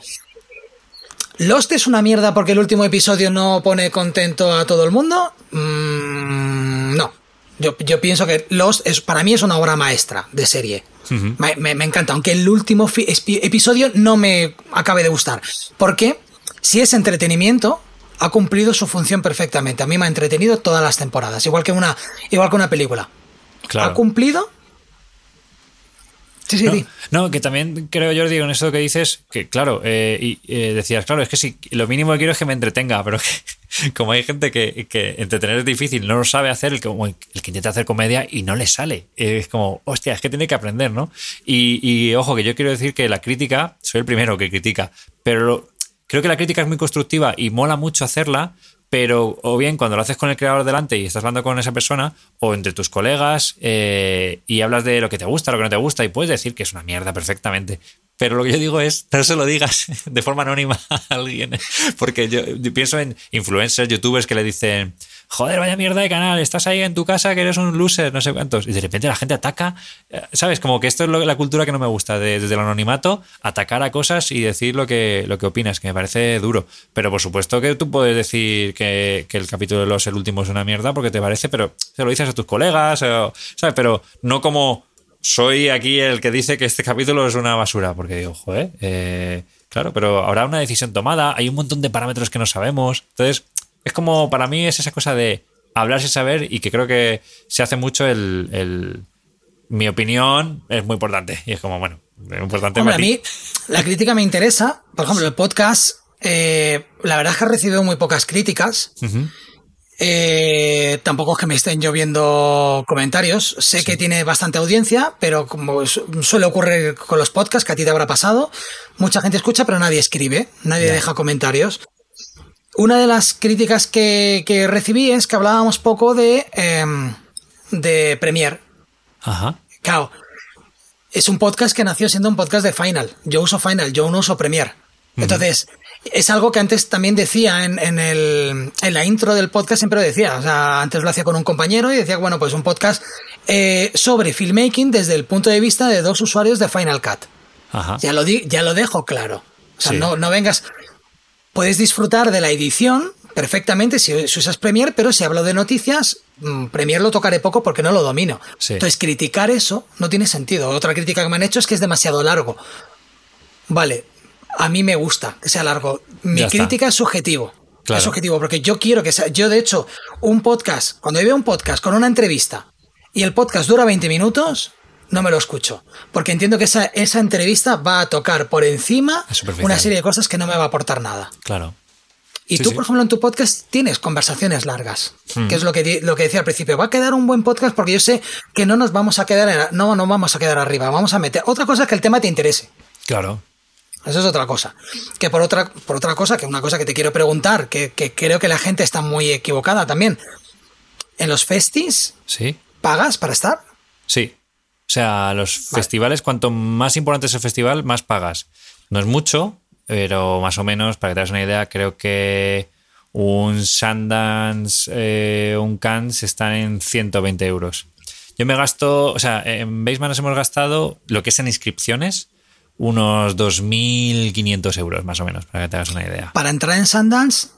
¿Lost es una mierda porque el último episodio no pone contento a todo el mundo? Mm, no. Yo, pienso que Lost es, para mí es una obra maestra de serie. me, me, encanta, aunque el último episodio no me acabe de gustar. Porque si es entretenimiento, ha cumplido su función perfectamente. A mí me ha entretenido todas las temporadas, igual que una, igual que una película. ¿Ha cumplido? Sí, sí, no, sí. no, que también creo, Jordi, en eso que dices, que claro, eh, y, eh, decías, claro, es que sí, lo mínimo que quiero es que me entretenga, <laughs> pero como hay gente que, que, entretener es difícil, no lo sabe hacer, el que, el que intenta hacer comedia y no le sale. Es como, hostia, es que tiene que aprender, ¿no? Y, y ojo, que yo quiero decir que la crítica, soy el primero que critica, pero creo que la crítica es muy constructiva y mola mucho hacerla, pero o bien cuando lo haces con el creador delante y estás hablando con esa persona, o entre tus colegas eh, y hablas de lo que te gusta, lo que no te gusta, y puedes decir que es una mierda perfectamente. Pero lo que yo digo es, no se lo digas <laughs> de forma anónima a alguien, <laughs> porque yo pienso en influencers, youtubers que le dicen, joder, vaya mierda de canal, estás ahí en tu casa que eres un loser, no sé cuántos. Y de repente la gente ataca, eh, ¿sabes? Como que esto es la cultura que no me gusta, desde el anonimato, atacar a cosas y decir lo que, lo que opinas, que me parece duro. Pero por supuesto que tú puedes decir que, el capítulo de los el último es una mierda porque te parece, pero se lo dices a tus colegas, ¿sabes? Pero no como soy aquí el que dice que este capítulo es una basura, porque digo, joder, eh, claro, pero habrá una decisión tomada, hay un montón de parámetros que no sabemos. Entonces, es como, para mí es esa cosa de hablar sin saber y que creo que se hace mucho el, mi opinión es muy importante. Y es como, bueno, es importante. Hombre, a mí la crítica me interesa. Por ejemplo, el podcast, eh, la verdad es que ha recibido muy pocas críticas. Eh, tampoco es que me estén lloviendo comentarios. Sé que tiene bastante audiencia, pero como suele ocurrir con los podcasts, que a ti te habrá pasado, mucha gente escucha, pero nadie escribe, nadie deja comentarios. Una de las críticas que, recibí es que hablábamos poco de, em, de Premiere. Ajá. Claro, es un podcast que nació siendo un podcast de Final. Yo uso Final, yo no uso Premiere. Entonces, es algo que antes también decía en, el, en la intro del podcast, siempre lo decía. O sea, antes lo hacía con un compañero y decía, bueno, pues un podcast eh, sobre filmmaking desde el punto de vista de dos usuarios de Final Cut. Ajá. Ya lo, ya lo dejo claro. O sea, no, no vengas puedes disfrutar de la edición perfectamente si, usas Premiere, pero si hablo de noticias, mm, Premiere lo tocaré poco porque no lo domino. Entonces, criticar eso no tiene sentido. Otra crítica que me han hecho es que es demasiado largo. Vale, a mí me gusta que sea largo. Mi crítica es subjetivo. Es subjetivo, porque yo quiero que sea. Yo, de hecho, un podcast, cuando yo veo un podcast con una entrevista y el podcast dura 20 minutos, no me lo escucho. Porque entiendo que esa, esa entrevista va a tocar por encima una serie de cosas que no me va a aportar nada. Claro. Y tú, por ejemplo, en tu podcast tienes conversaciones largas, hmm. que es lo que, lo que decía al principio. Va a quedar un buen podcast porque yo sé que no nos vamos a quedar, no, no vamos a quedar arriba, vamos a meter. Otra cosa es que el tema te interese. Claro. Eso es otra cosa. Que por otra, por otra cosa, que una cosa que te quiero preguntar, que, que creo que la gente está muy equivocada también. ¿En los festis? Sí. ¿Pagas para estar? Sí. O sea, los festivales, cuanto más importante es el festival, más pagas. No es mucho, pero más o menos, para que te hagas una idea, creo que un Sundance, eh, un Cannes están en 120 euros. Yo me gasto, o sea, en Baseman nos hemos gastado lo que es en inscripciones, unos 2.500 euros más o menos, para que te hagas una idea. Para entrar en Sundance,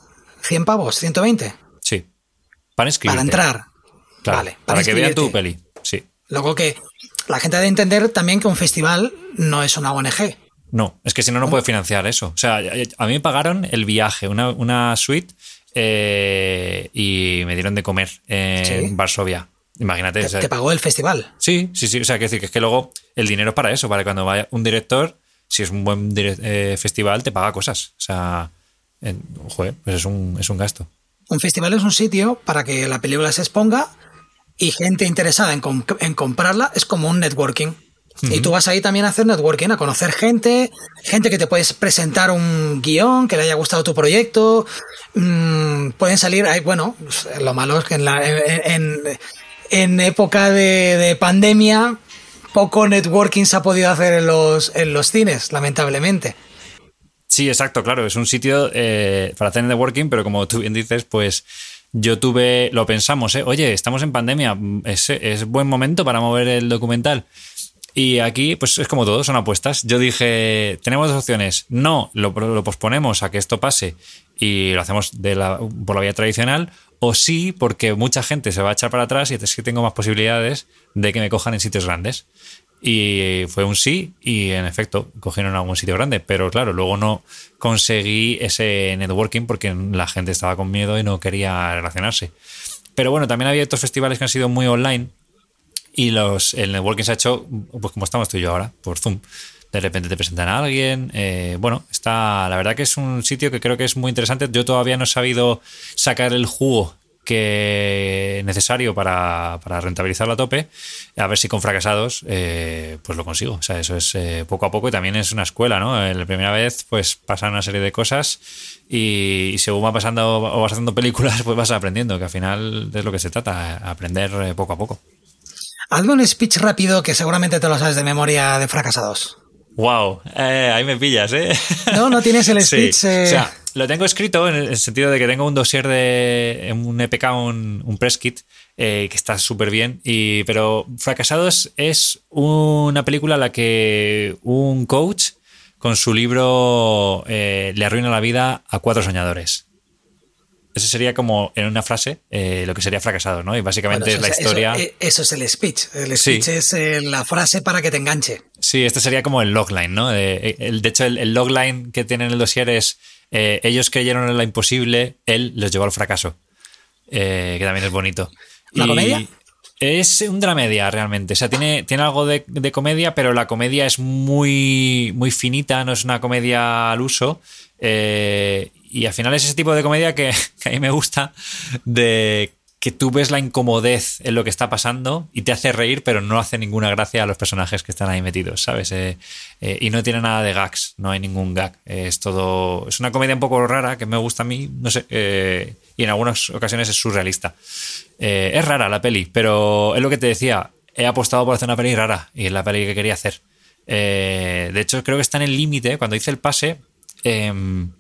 100 pavos, 120. Sí. Para inscribirte. Para entrar. vale. Para, que vean tu peli. Sí. Luego que la gente debe entender también que un festival no es una ONG. No, es que si no, no puede financiar eso. O sea, a mí me pagaron el viaje, una, suite, eh, y me dieron de comer en Varsovia. Imagínate. ¿Te, pagó el festival? Sí, sí, sí. O sea, que decir que es que luego el dinero es para eso, para cuando vaya un director, si es un buen eh, festival, te paga cosas. O sea, joder, pues es un, es un gasto. Un festival es un sitio para que la película se exponga y gente interesada en, comprarla es como un networking. Y tú vas ahí también a hacer networking, a conocer gente, gente que te puedes presentar un guion, que le haya gustado tu proyecto. Mm, pueden salir, ahí, bueno, lo malo es que en, la, en, época de, pandemia poco networking se ha podido hacer en los, en los cines, lamentablemente. Sí, exacto, claro, es un sitio eh, para hacer networking, pero como tú bien dices, pues yo tuve, lo pensamos, ¿eh? oye, estamos en pandemia, es, buen momento para mover el documental. Y aquí, pues es como todo, son apuestas. Yo dije, tenemos dos opciones. No, lo, posponemos a que esto pase y lo hacemos de la, por la vía tradicional. O sí, porque mucha gente se va a echar para atrás y es que tengo más posibilidades de que me cojan en sitios grandes. Y fue un sí, y en efecto, cogieron algún sitio grande. Pero claro, luego no conseguí ese networking porque la gente estaba con miedo y no quería relacionarse. Pero bueno, también había otros festivales que han sido muy online y los, el networking se ha hecho, pues como estamos tú y yo ahora, por Zoom. de repente te presentan a alguien. Eh, bueno, está. La verdad que es un sitio que creo que es muy interesante. Yo todavía no he sabido sacar el jugo que necesario para, para rentabilizarlo a tope. A ver si con fracasados eh, pues lo consigo. O sea, eso es eh, poco a poco y también es una escuela, ¿no? La primera vez pues pasan una serie de cosas y, según va pasando o vas haciendo películas <laughs> pues vas aprendiendo, que al final es lo que se trata, aprender poco a poco. Hazme un speech rápido que seguramente te lo sabes de memoria de fracasados. Wow, eh, ahí me pillas, ¿eh? No, no tienes el <laughs> speech. O sea, lo tengo escrito en el sentido de que tengo un dossier de un EPK, un, un press kit, eh, que está súper bien. Y, pero Fracasados es una película a la que un coach con su libro eh, le arruina la vida a cuatro soñadores. Eso sería como en una frase eh, lo que sería fracasado, ¿no? Y básicamente es la historia. Eh, eso, es el speech. El speech es eh, la frase para que te enganche. Sí, este sería como el logline, ¿no? de hecho, el, logline que tiene en el dossier es ellos creyeron en lo imposible, él los llevó al fracaso. que también es bonito. ¿La comedia? Es un dramedia realmente. O sea, tiene, tiene algo de, comedia, pero la comedia es muy, muy finita, no es una comedia al uso. Eh, y al final es ese tipo de comedia <laughs> que, a mí me gusta, de que tú ves la incomodez en lo que está pasando y te hace reír, pero no hace ninguna gracia a los personajes que están ahí metidos, ¿sabes? Eh, eh, y no tiene nada de gags, no hay ningún gag. es todo. Es una comedia un poco rara que me gusta a mí, no sé, eh, y en algunas ocasiones es surrealista. es rara la peli, pero es lo que te decía. He apostado por hacer una peli rara y es la peli que quería hacer. de hecho, creo que está en el límite. Cuando hice el pase, em,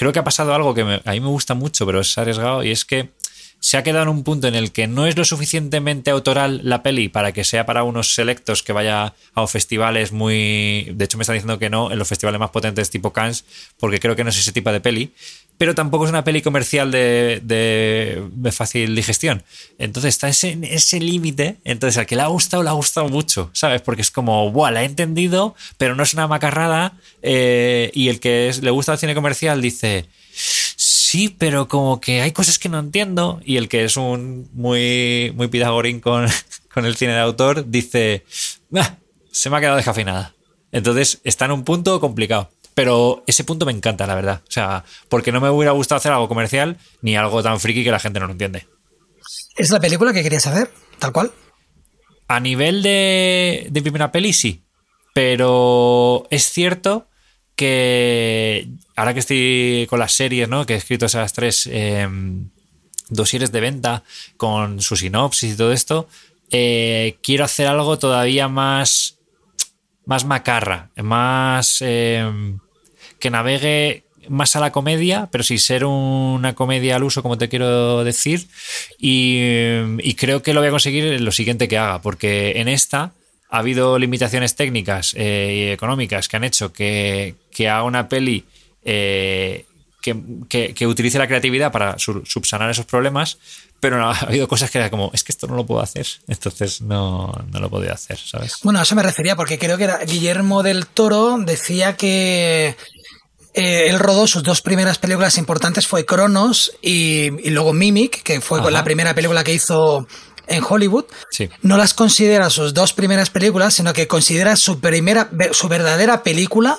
creo que ha pasado algo que a mí me gusta mucho, pero es arriesgado, y es que se ha quedado en un punto en el que no es lo suficientemente autoral la peli para que sea para unos selectos que vaya a festivales muy... De hecho, me están diciendo que no en los festivales más potentes tipo Cannes, porque creo que no es ese tipo de peli pero tampoco es una peli comercial de, de, fácil digestión. Entonces está ese, ese límite. Entonces al que le ha gustado, le ha gustado mucho, ¿sabes? Porque es como, ¡buah! La he entendido, pero no es una macarrada. Eh, y el que le gusta el cine comercial dice, sí, pero como que hay cosas que no entiendo. Y el que es un muy, muy pidagorín con, <laughs> con el cine de autor dice, ah, se me ha quedado descafinada. Entonces está en un punto complicado. Pero ese punto me encanta, la verdad. O sea, porque no me hubiera gustado hacer algo comercial ni algo tan friki que la gente no lo entiende. ¿Es la película que querías hacer? ¿Tal cual? A nivel de, de primera peli, sí. Pero es cierto que ahora que estoy con las series, ¿no? Que he escrito esas tres eh, dosieres de venta con su sinopsis y todo esto, eh, quiero hacer algo todavía más, más macarra, más... Eh, que navegue más a la comedia, pero sin ser una comedia al uso, como te quiero decir. Y, creo que lo voy a conseguir en lo siguiente que haga, porque en esta ha habido limitaciones técnicas eh, y económicas que han hecho que, haga una peli eh, que, utilice la creatividad para subsanar esos problemas, pero <laughs> ha habido cosas que era como, es que esto no lo puedo hacer, entonces no, no lo podía hacer, ¿sabes? Bueno, a eso me refería, porque creo que era Guillermo del Toro decía que eh, él rodó sus dos primeras películas importantes, fue Cronos y, luego Mimic, que fue la primera película que hizo en Hollywood. No las considera sus dos primeras películas, sino que considera su primera, su verdadera película,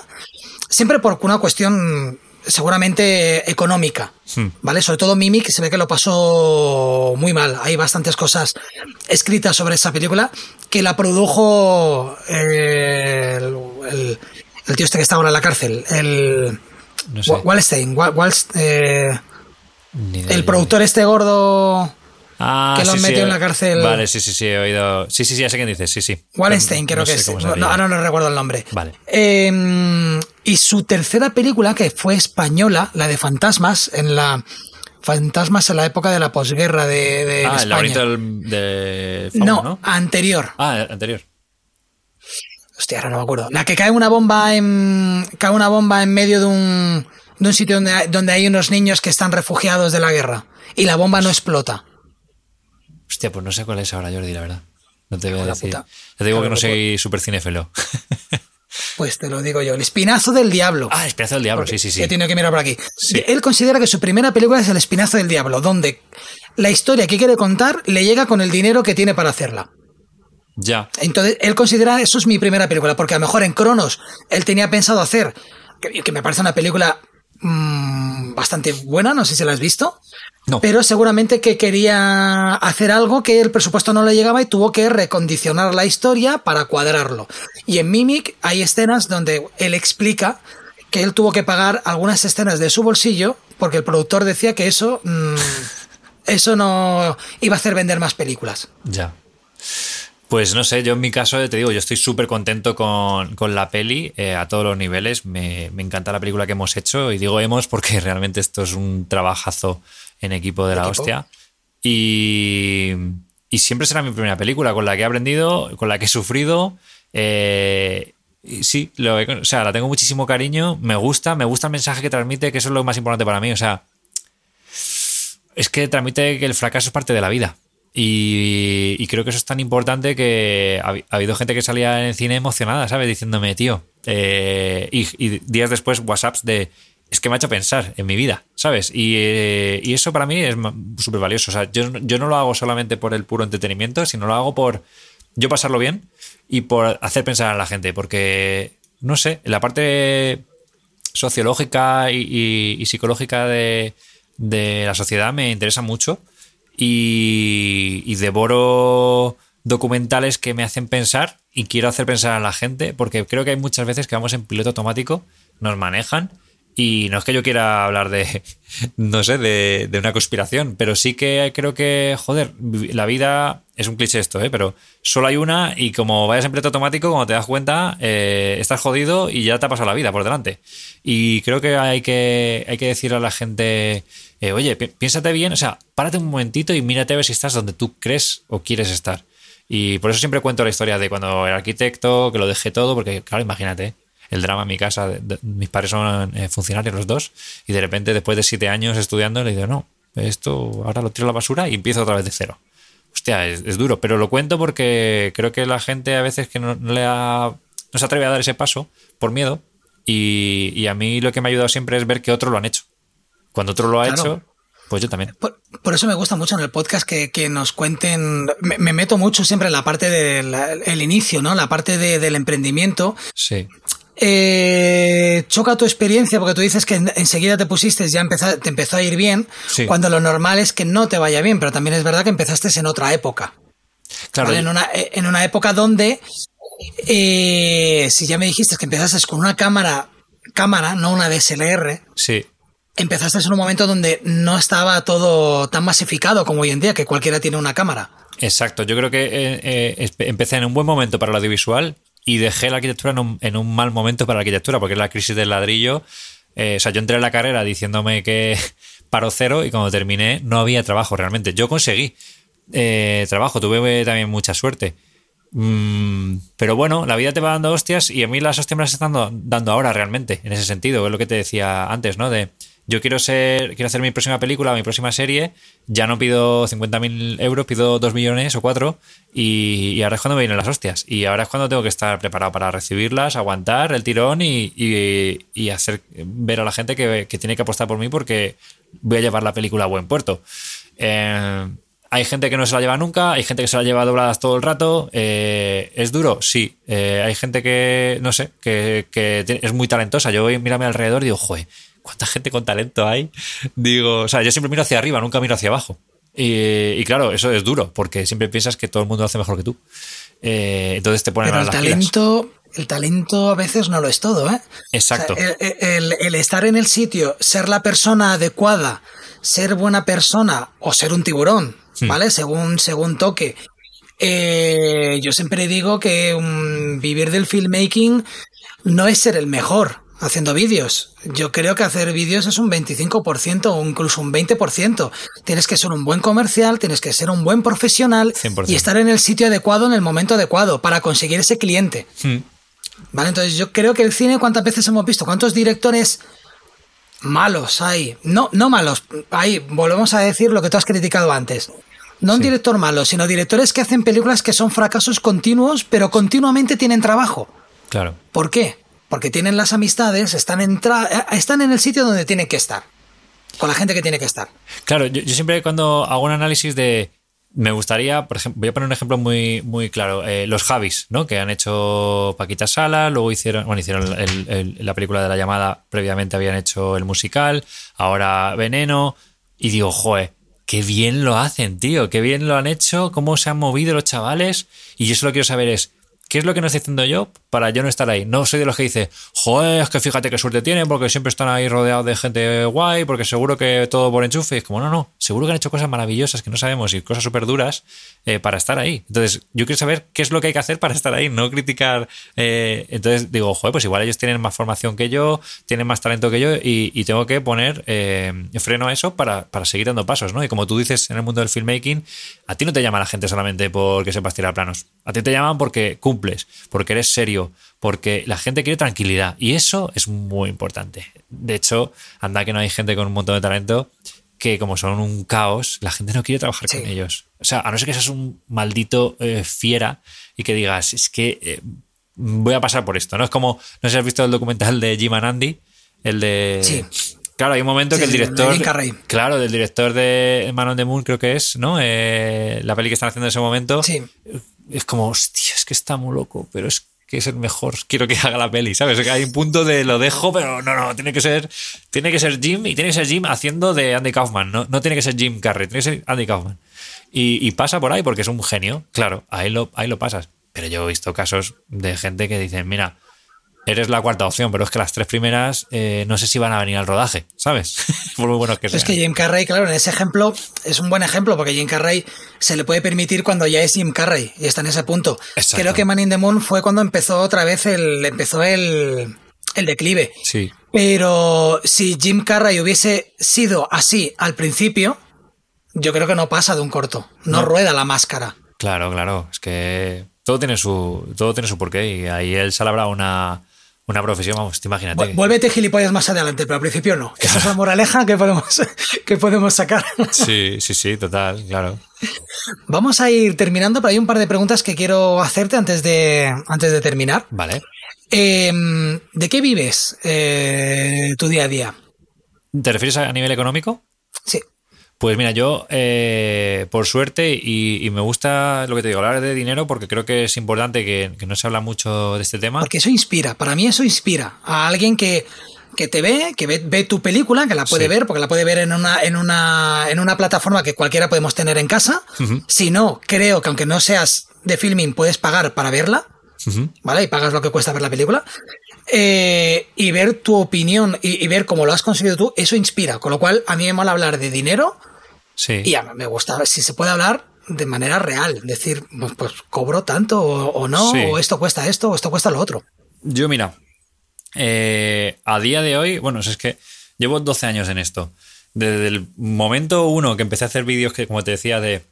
siempre por una cuestión seguramente económica, hmm. ¿vale? Sobre todo Mimic se ve que lo pasó muy mal. Hay bastantes cosas escritas sobre esa película que la produjo eh, el, el tío este que está ahora en la cárcel, el Wallstein, eh, el productor este gordo ah, que lo metió en la cárcel. Vale, sí, sí, sí, he oído. Sí, sí, sí, ya sé quién dices, sí, sí. Wallenstein, creo que es. No, ahora no recuerdo el nombre. Vale. Em, y su tercera película, que fue española, la de Fantasmas, en la. Fantasmas en la época de la posguerra de, de ah, el laberinto de no, ¿no? anterior. Ah, anterior. Hostia, ahora no me acuerdo. La que cae una bomba en. cae una bomba en medio de un. de un sitio donde hay, donde hay unos niños que están refugiados de la guerra. Y la bomba no explota. Hostia, pues no sé cuál es ahora, Jordi, la verdad. No te voy a decir. Te digo que no soy súper cinéfilo. <laughs> Pues te lo digo yo, El Espinazo del Diablo. Ah, El Espinazo del Diablo, sí, sí, sí. Que tiene que mirar por aquí. Él considera que su primera película es El Espinazo del Diablo, donde la historia que quiere contar le llega con el dinero que tiene para hacerla. Ya. Entonces, él considera eso es mi primera película, porque a lo mejor en Cronos él tenía pensado hacer, que, que me parece una película mmm, bastante buena, no sé si la has visto. No. Pero seguramente que quería hacer algo que el presupuesto no le llegaba y tuvo que recondicionar la historia para cuadrarlo. Y en Mimic hay escenas donde él explica que él tuvo que pagar algunas escenas de su bolsillo porque el productor decía que eso, mmm, <laughs> eso no iba a hacer vender más películas. Ya. Pues no sé, yo en mi caso te digo, yo estoy súper contento con, con, la peli eh, a todos los niveles. Me, me, encanta la película que hemos hecho y digo hemos porque <laughs> realmente esto es un trabajazo en equipo de la ¿Equipo? hostia. Y, y, siempre será mi primera película con la que he aprendido, con la que he sufrido. Eh, sí, lo, o sea, la tengo muchísimo cariño, me gusta, me gusta el mensaje que transmite, que eso es lo más importante para mí. O sea, es que transmite que el fracaso es parte de la vida. Y, y, creo que eso es tan importante que ha, ha, habido gente que salía en el cine emocionada, ¿sabes? Diciéndome, tío. Eh, y, y, días después, WhatsApps de. Es que me ha hecho pensar en mi vida, ¿sabes? Y, eh, eso para mí es súper valioso. O sea, yo, no lo hago solamente por el puro entretenimiento, sino lo hago por yo pasarlo bien y por hacer pensar a la gente. Porque, no sé, la parte sociológica y, psicológica de, de la sociedad me interesa mucho y, devoro documentales que me hacen pensar y quiero hacer pensar a la gente porque creo que hay muchas veces que vamos en piloto automático, nos manejan y no es que yo quiera hablar de, <laughs> no sé, de, de una conspiración, pero sí que creo que, joder, la vida es un cliché esto, ¿eh? pero solo hay una y como vayas en piloto automático, cuando te das cuenta, eh, estás jodido y ya te ha pasado la vida por delante. Y creo que hay que, hay que decir a la gente, eh, oye, piénsate bien, o sea, párate un momentito y mírate a ver si estás donde tú crees o quieres estar. Y por eso siempre cuento la historia de cuando era arquitecto, que lo dejé todo, porque, claro, imagínate, el drama en mi casa, de, de, mis padres son eh, funcionarios los dos, y de repente, después de siete años estudiando, le digo, no, esto ahora lo tiro a la basura y empiezo otra vez de cero. Hostia, es, es duro, pero lo cuento porque creo que la gente a veces que no, no le ha, no se atreve a dar ese paso por miedo, y, y, a mí lo que me ha ayudado siempre es ver que otros lo han hecho. Cuando otro lo ha claro. hecho, pues yo también. Por, por, eso me gusta mucho en el podcast que, que nos cuenten. Me, me, meto mucho siempre en la parte del el inicio, ¿no? La parte de, del emprendimiento. Sí. Eh, choca tu experiencia porque tú dices que en, enseguida te pusiste, ya empezó, te empezó a ir bien, sí. cuando lo normal es que no te vaya bien, pero también es verdad que empezaste en otra época. Claro. ¿vale? En, una, en una época donde, eh, si ya me dijiste que empezaste con una cámara, cámara, no una DSLR. Sí empezaste en un momento donde no estaba todo tan masificado como hoy en día, que cualquiera tiene una cámara. Exacto, yo creo que eh, eh, empecé en un buen momento para el audiovisual y dejé la arquitectura en un, mal momento para la arquitectura, porque es la crisis del ladrillo. Eh, o sea, yo entré en la carrera diciéndome que <laughs> paro cero y cuando terminé no había trabajo realmente. Yo conseguí eh, trabajo, tuve también mucha suerte. Mm, pero bueno, la vida te va dando hostias y a mí las hostias me las están dando, ahora realmente, en ese sentido, es lo que te decía antes, ¿no? Yo quiero ser, quiero hacer mi próxima película, mi próxima serie, ya no pido 50.000 euros, pido 2 millones o 4 y, ahora es cuando me vienen las hostias. Y ahora es cuando tengo que estar preparado para recibirlas, aguantar el tirón y, hacer ver a la gente que, que, tiene que apostar por mí porque voy a llevar la película a buen puerto. Eh, hay gente que no se la lleva nunca, hay gente que se la lleva dobladas todo el rato. Eh, ¿Es duro? Sí. Eh, hay gente que, no sé, que, que, es muy talentosa. Yo voy, mírame alrededor y digo, joder, ¿cuánta gente con talento hay? Digo, o sea, yo siempre miro hacia arriba, nunca miro hacia abajo. Y, y claro, eso es duro, porque siempre piensas que todo el mundo lo hace mejor que tú. Eh, entonces te ponen Pero el talento, pilas. el talento a veces no lo es todo, ¿eh? Exacto. O sea, el, el, el, estar en el sitio, ser la persona adecuada, ser buena persona o ser un tiburón, hmm. ¿vale? Según, según toque. Eh, yo siempre digo que um, vivir del filmmaking no es ser el mejor, haciendo vídeos. Yo creo que hacer vídeos es un 25% o incluso un 20%. Tienes que ser un buen comercial, tienes que ser un buen profesional 100%. y estar en el sitio adecuado en el momento adecuado para conseguir ese cliente. Hmm. Vale, entonces yo creo que el cine, ¿cuántas veces hemos visto? ¿Cuántos directores malos hay? No, no malos, hay, volvemos a decir lo que tú has criticado antes. No un director malo, sino directores que hacen películas que son fracasos continuos, pero continuamente tienen trabajo. Claro. ¿Por qué? Porque tienen las amistades, están, entra están en el sitio donde tienen que estar, con la gente que tiene que estar. Claro, yo, siempre cuando hago un análisis de me gustaría, por ejemplo, voy a poner un ejemplo muy, muy claro. Eh, los Javis, ¿no? Que han hecho Paquita Sala, luego hicieron, bueno, hicieron la película de la llamada, previamente habían hecho el musical, ahora Veneno. Y digo, joe, qué bien lo hacen, tío, qué bien lo han hecho, cómo se han movido los chavales. Y yo solo quiero saber es, ¿Qué es lo que no estoy haciendo yo para yo no estar ahí? No soy de los que dice, joder, es que fíjate qué suerte tienen porque siempre están ahí rodeados de gente guay, porque seguro que todo por enchufe. es como, no, no, seguro que han hecho cosas maravillosas que no sabemos y cosas súper duras eh, para estar ahí. Entonces, yo quiero saber qué es lo que hay que hacer para estar ahí, no criticar. Eh, entonces, digo, joder, pues igual ellos tienen más formación que yo, tienen más talento que yo y, tengo que poner eh, freno a eso para, para, seguir dando pasos, ¿no? Y como tú dices en el mundo del filmmaking, a ti no te llama la gente solamente porque sepas tirar planos. A ti te llaman porque cumples, porque eres serio, porque la gente quiere tranquilidad. Y eso es muy importante. De hecho, anda que no hay gente con un montón de talento que como son un caos, la gente no quiere trabajar con ellos. O sea, a no ser que seas un maldito eh, fiera y que digas, es que eh, voy a pasar por esto. No es como, no sé si has visto el documental de Jim and Andy, el de... Sí. Claro, hay un momento que el director. Claro, del director de Man on the Moon, creo que es, ¿no? Eh, la peli que están haciendo en ese momento. Sí es como, hostia, es que está muy loco, pero es que es el mejor, quiero que haga la peli, ¿sabes? Hay un punto de lo dejo, pero no, no, tiene que ser, tiene que ser Jim y tiene que ser Jim haciendo de Andy Kaufman, no, no tiene que ser Jim Carrey, tiene que ser Andy Kaufman. Y, pasa por ahí porque es un genio, claro, ahí lo, ahí lo pasas. Pero yo he visto casos de gente que dicen, mira, eres la cuarta opción, pero es que las tres primeras eh, no sé si van a venir al rodaje, ¿sabes? <laughs> Por muy buenos que sean. Es que Jim Carrey, claro, en ese ejemplo es un buen ejemplo porque Jim Carrey se le puede permitir cuando ya es Jim Carrey y está en ese punto. Creo que Man in the Moon fue cuando empezó otra vez el, empezó el, el declive. Sí. Pero si Jim Carrey hubiese sido así al principio, yo creo que no pasa de un corto, no, rueda la máscara. Claro, claro, es que todo tiene su todo tiene su porqué y ahí él se labra una una profesión, vamos, te imagínate. Vuélvete gilipollas más adelante, pero al principio no. Esa es la moraleja que podemos, <laughs> que podemos sacar. Sí, sí, sí, total, claro. Vamos a ir terminando, pero hay un par de preguntas que quiero hacerte antes de, antes de terminar. Vale. Em, ¿De qué vives eh, tu día a día? ¿Te refieres a nivel económico? Sí. Pues mira, yo, eh, por suerte, y, me gusta lo que te digo, hablar de dinero, porque creo que es importante que, no se habla mucho de este tema. Porque eso inspira, para mí eso inspira a alguien que, que te ve, que ve, tu película, que la puede ver, porque la puede ver en una, en una, en una plataforma que cualquiera podemos tener en casa. Si no, creo que aunque no seas de filming, puedes pagar para verla. ¿Vale? Y pagas lo que cuesta ver la película. Eh, y ver tu opinión y, y, ver cómo lo has conseguido tú, eso inspira. Con lo cual, a mí me mola hablar de dinero y a mí me gusta, si se puede hablar de manera real, decir, pues, pues cobro tanto o, no, o esto cuesta esto, o esto cuesta lo otro. Yo, mira, eh, a día de hoy, bueno, es que llevo 12 años en esto. Desde el momento uno que empecé a hacer vídeos que, como te decía, de,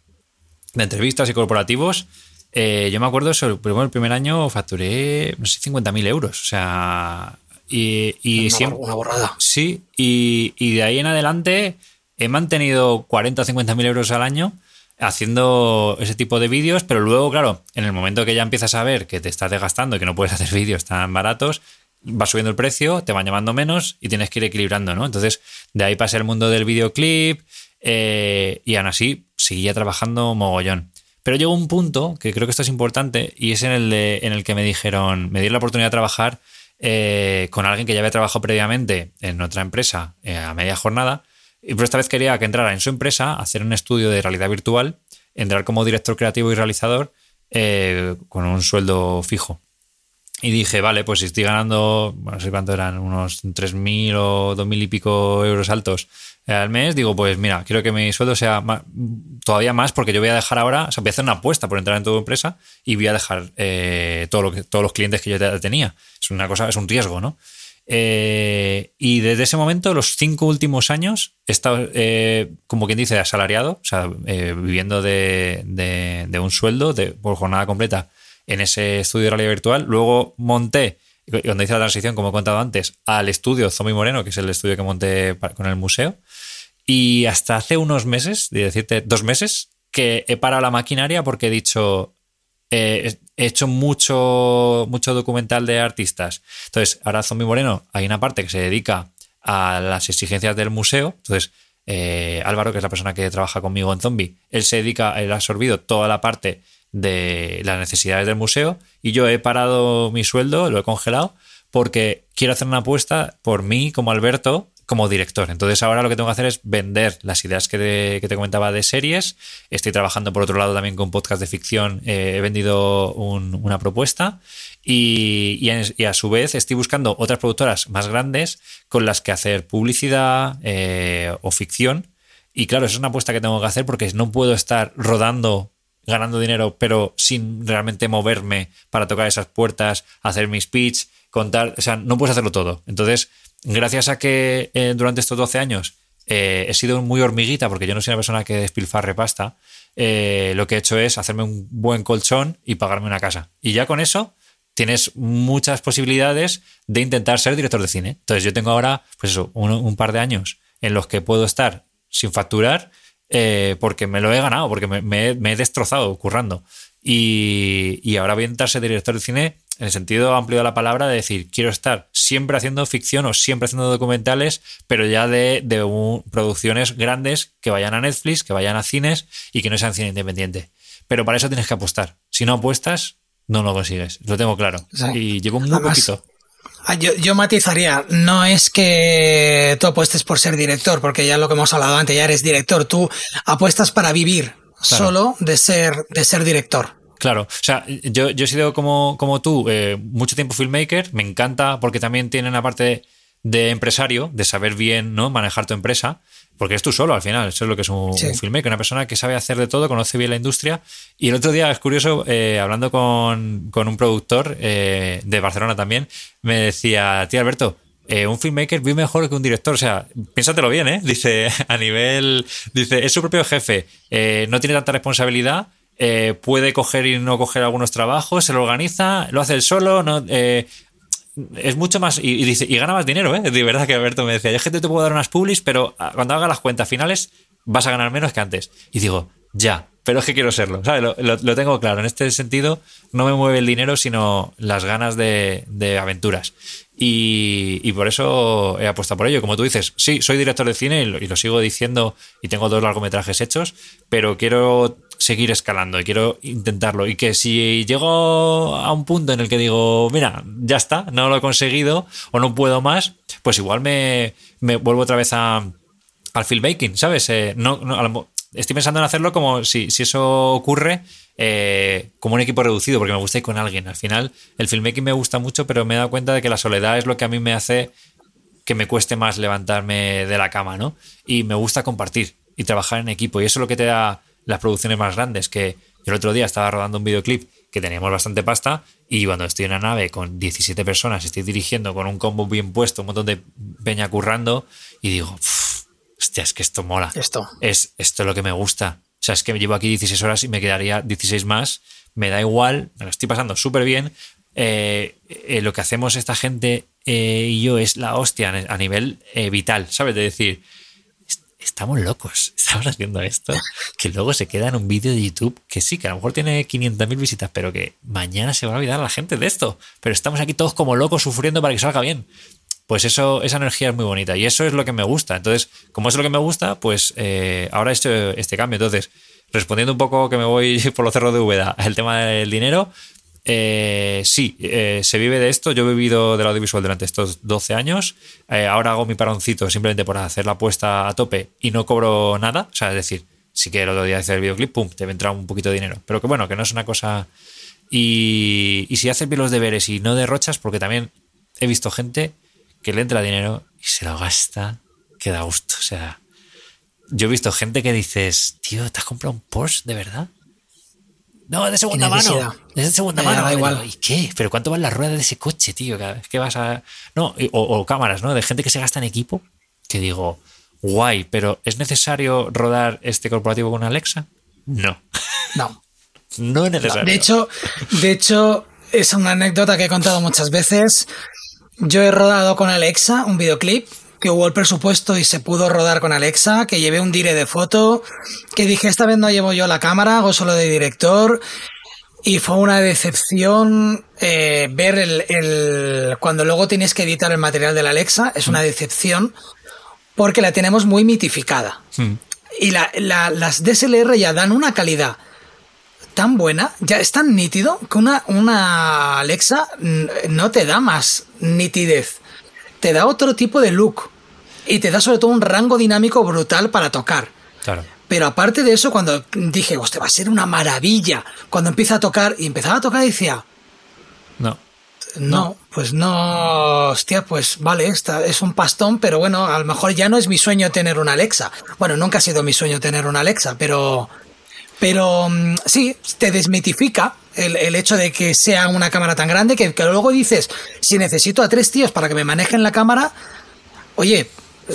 entrevistas y corporativos, eh, yo me acuerdo, sobre el primer año facturé, no sé, 50.000 euros. O sea, y, y una, siempre... Una borrada. Sí, y, y de ahí en adelante he mantenido 40 o 50 mil euros al año haciendo ese tipo de vídeos, pero luego, claro, en el momento que ya empiezas a ver que te estás desgastando y que no puedes <laughs> hacer vídeos tan baratos, va subiendo el precio, te van llamando menos y tienes que ir equilibrando, ¿no? Entonces, de ahí pasé el mundo del videoclip eh, y aún así seguía trabajando mogollón. Pero llegó un punto, que creo que esto es importante, y es en el, de, en el que me dijeron, me dieron la oportunidad de trabajar eh, con alguien que ya había trabajado previamente en otra empresa eh, a media jornada y por esta vez quería que entrara en su empresa hacer un estudio de realidad virtual, entrar como director creativo y realizador eh, con un sueldo fijo. Y dije, vale, pues si estoy ganando, no sé cuánto eran, unos 3.000 o 2.000 y pico euros altos eh, al mes, digo, pues mira, quiero que mi sueldo sea todavía más porque yo voy a dejar ahora, o sea, voy a hacer una apuesta por entrar en tu empresa y voy a dejar eh, todo lo que, todos los clientes que yo tenía. Es una cosa, es un riesgo, ¿no? Eh, y desde ese momento, los cinco últimos años, he estado, eh, como quien dice, asalariado, o sea, eh, viviendo de, un sueldo por jornada completa en ese estudio de realidad virtual. Luego monté, cuando hice la transición, como he contado antes, al estudio Zombie Moreno, que es el estudio que monté con el museo. Y hasta hace unos meses, de decirte dos meses, que he parado la maquinaria porque he dicho, he hecho mucho, mucho documental de artistas. Entonces, ahora Zombie Moreno, hay una parte que se dedica a las exigencias del museo. Entonces, eh, Álvaro, que es la persona que trabaja conmigo en Zombie, él se dedica, él ha absorbido toda la parte de las necesidades del museo y yo he parado mi sueldo, lo he congelado, porque quiero hacer una apuesta por mí como Alberto como director. Entonces ahora lo que tengo que hacer es vender las ideas que te, comentaba de series. Estoy trabajando por otro lado también con podcast de ficción. Eh, he vendido una propuesta y, a su vez estoy buscando otras productoras más grandes con las que hacer publicidad eh, o ficción. Y claro, eso es una apuesta que tengo que hacer porque no puedo estar rodando ganando dinero, pero sin realmente moverme para tocar esas puertas, hacer mi speech, contar, o sea, no puedes hacerlo todo. Entonces, gracias a que eh, durante estos 12 años eh, he sido muy hormiguita, porque yo no soy una persona que despilfarre pasta, eh, lo que he hecho es hacerme un buen colchón y pagarme una casa. Y ya con eso tienes muchas posibilidades de intentar ser director de cine. Entonces yo tengo ahora, pues eso, un, par de años en los que puedo estar sin facturar porque me lo he ganado, porque me, he, destrozado currando. Y, y, ahora voy a intentar ser director de cine en el sentido amplio de la palabra, de decir, quiero estar siempre haciendo ficción o siempre haciendo documentales, pero ya de, producciones grandes que vayan a Netflix, que vayan a cines y que no sean cine independiente. Pero para eso tienes que apostar. Si no apuestas, no lo consigues. Lo tengo claro. y llevo muy poquito. Ah, yo, matizaría, no es que tú apuestes por ser director, porque ya lo que hemos hablado antes, ya eres director, tú apuestas para vivir solo de ser, de ser director. Claro, o sea, yo, yo he sido como, como tú, eh, mucho tiempo filmmaker, me encanta porque también tienen la parte de empresario, de saber bien ¿no? manejar tu empresa, porque es tú solo al final, eso es lo que es un, filmmaker, una persona que sabe hacer de todo, conoce bien la industria. Y el otro día, es curioso, eh, hablando con, un productor eh, de Barcelona también, me decía, tío Alberto, un filmmaker vive mejor que un director. O sea, piénsatelo bien, ¿eh? <laughs> Dice, a nivel. Dice, es su propio jefe, no tiene tanta responsabilidad eh, puede coger y no coger algunos trabajos, se lo organiza, lo hace él solo, eh, es mucho más y, dice y gana más dinero, ¿eh? De verdad que Alberto me decía, yo gente te puedo dar unas publis, pero ah, cuando haga las cuentas finales vas a ganar menos que antes. Y digo, ya, pero es que quiero serlo, ¿sabes? Lo, tengo claro. En este sentido, no me mueve el dinero, sino las ganas de, aventuras. Y, por eso he apostado por ello. Como tú dices, sí, soy director de cine y lo sigo diciendo y tengo dos largometrajes hechos, pero quiero seguir escalando y quiero intentarlo. Y que si llego a un punto en el que digo, mira, ya está, no lo he conseguido o no puedo más, pues igual me, vuelvo otra vez a, al filmmaking, ¿sabes? Eh, no, estoy pensando en hacerlo como si, si eso ocurre. Eh, como un equipo reducido, porque me gusta ir con alguien. Al final, el filmmaking me gusta mucho, pero me he dado cuenta de que la soledad es lo que a mí me hace que me cueste más levantarme de la cama, ¿no? Y me gusta compartir y trabajar en equipo. Y eso es lo que te da las producciones más grandes, que yo el otro día estaba rodando un videoclip que teníamos bastante pasta y cuando estoy en una nave con 17 personas, estoy dirigiendo con un combo bien puesto, un montón de peña currando y digo, hostia, es que esto mola. Esto. Es esto lo que me gusta. O sea, es que llevo aquí 16 horas y me quedaría 16 más. Me da igual, me lo estoy pasando súper bien. Eh, eh, lo que hacemos esta gente eh, y yo es la hostia a nivel vital, ¿sabes? De decir, estamos locos, <laughs> estamos haciendo esto, que luego se queda en un vídeo de YouTube que sí, que a lo mejor tiene 500.000 visitas, pero que mañana se va a olvidar la gente de esto. Pero estamos aquí todos como locos sufriendo para que salga bien. Pues eso, esa energía es muy bonita y eso es lo que me gusta. Entonces, como es lo que me gusta, pues eh, ahora he hecho este cambio. Entonces, respondiendo un poco que me voy <laughs> por los cerros de Úbeda, el tema del dinero, eh, sí, eh, se vive de esto. Yo he vivido del audiovisual durante estos 12 años. Eh, ahora hago mi paroncito simplemente por hacer la apuesta a tope y no cobro nada. O sea, es decir, si quiero el otro día hacer el videoclip, pum, te vendrá un poquito de dinero. Pero que bueno, que no es una cosa. Y, si haces bien los deberes y no derrochas, porque también he visto gente que le entra dinero y se lo gasta, que da gusto. O sea, yo he visto gente que dices, tío, ¿te has comprado un Porsche de verdad? No, de segunda mano. de segunda mano. Da igual. ¿Y qué? ¿Pero cuánto van las ruedas de ese coche, tío? Cada vez que vas a. No, o, cámaras, ¿no? De gente que se gasta en equipo. Que digo, guay, pero ¿es necesario rodar este corporativo con Alexa? No. No. <laughs> no es necesario. De hecho, de hecho, es una anécdota que he contado muchas veces. Yo he rodado con Alexa un videoclip que hubo el presupuesto y se pudo rodar con Alexa, que llevé un dire de foto, que dije, esta vez no llevo yo la cámara, hago solo de director. Y fue una decepción eh, ver el, el, Cuando luego tienes que editar el material de la Alexa, es una decepción porque la tenemos muy mitificada. Hmm. Y la- la- las DSLR ya dan una calidad tan buena, ya es tan nítido que una, una Alexa mm, no te da más nitidez, te da otro tipo de look y te da sobre todo un rango dinámico brutal para tocar. Claro. Pero aparte de eso, cuando dije, hostia, va a ser una maravilla, cuando empieza a tocar y empezaba a tocar, decía, No. no, pues no, hostia, pues vale, esta es un pastón, pero bueno, a lo mejor ya no es mi sueño tener una Alexa. Bueno, nunca ha sido mi sueño tener una Alexa, pero, pero mm, sí, te desmitifica el, el hecho de que sea una cámara tan grande que, que luego dices, si necesito a tres tíos para que me manejen la cámara, oye,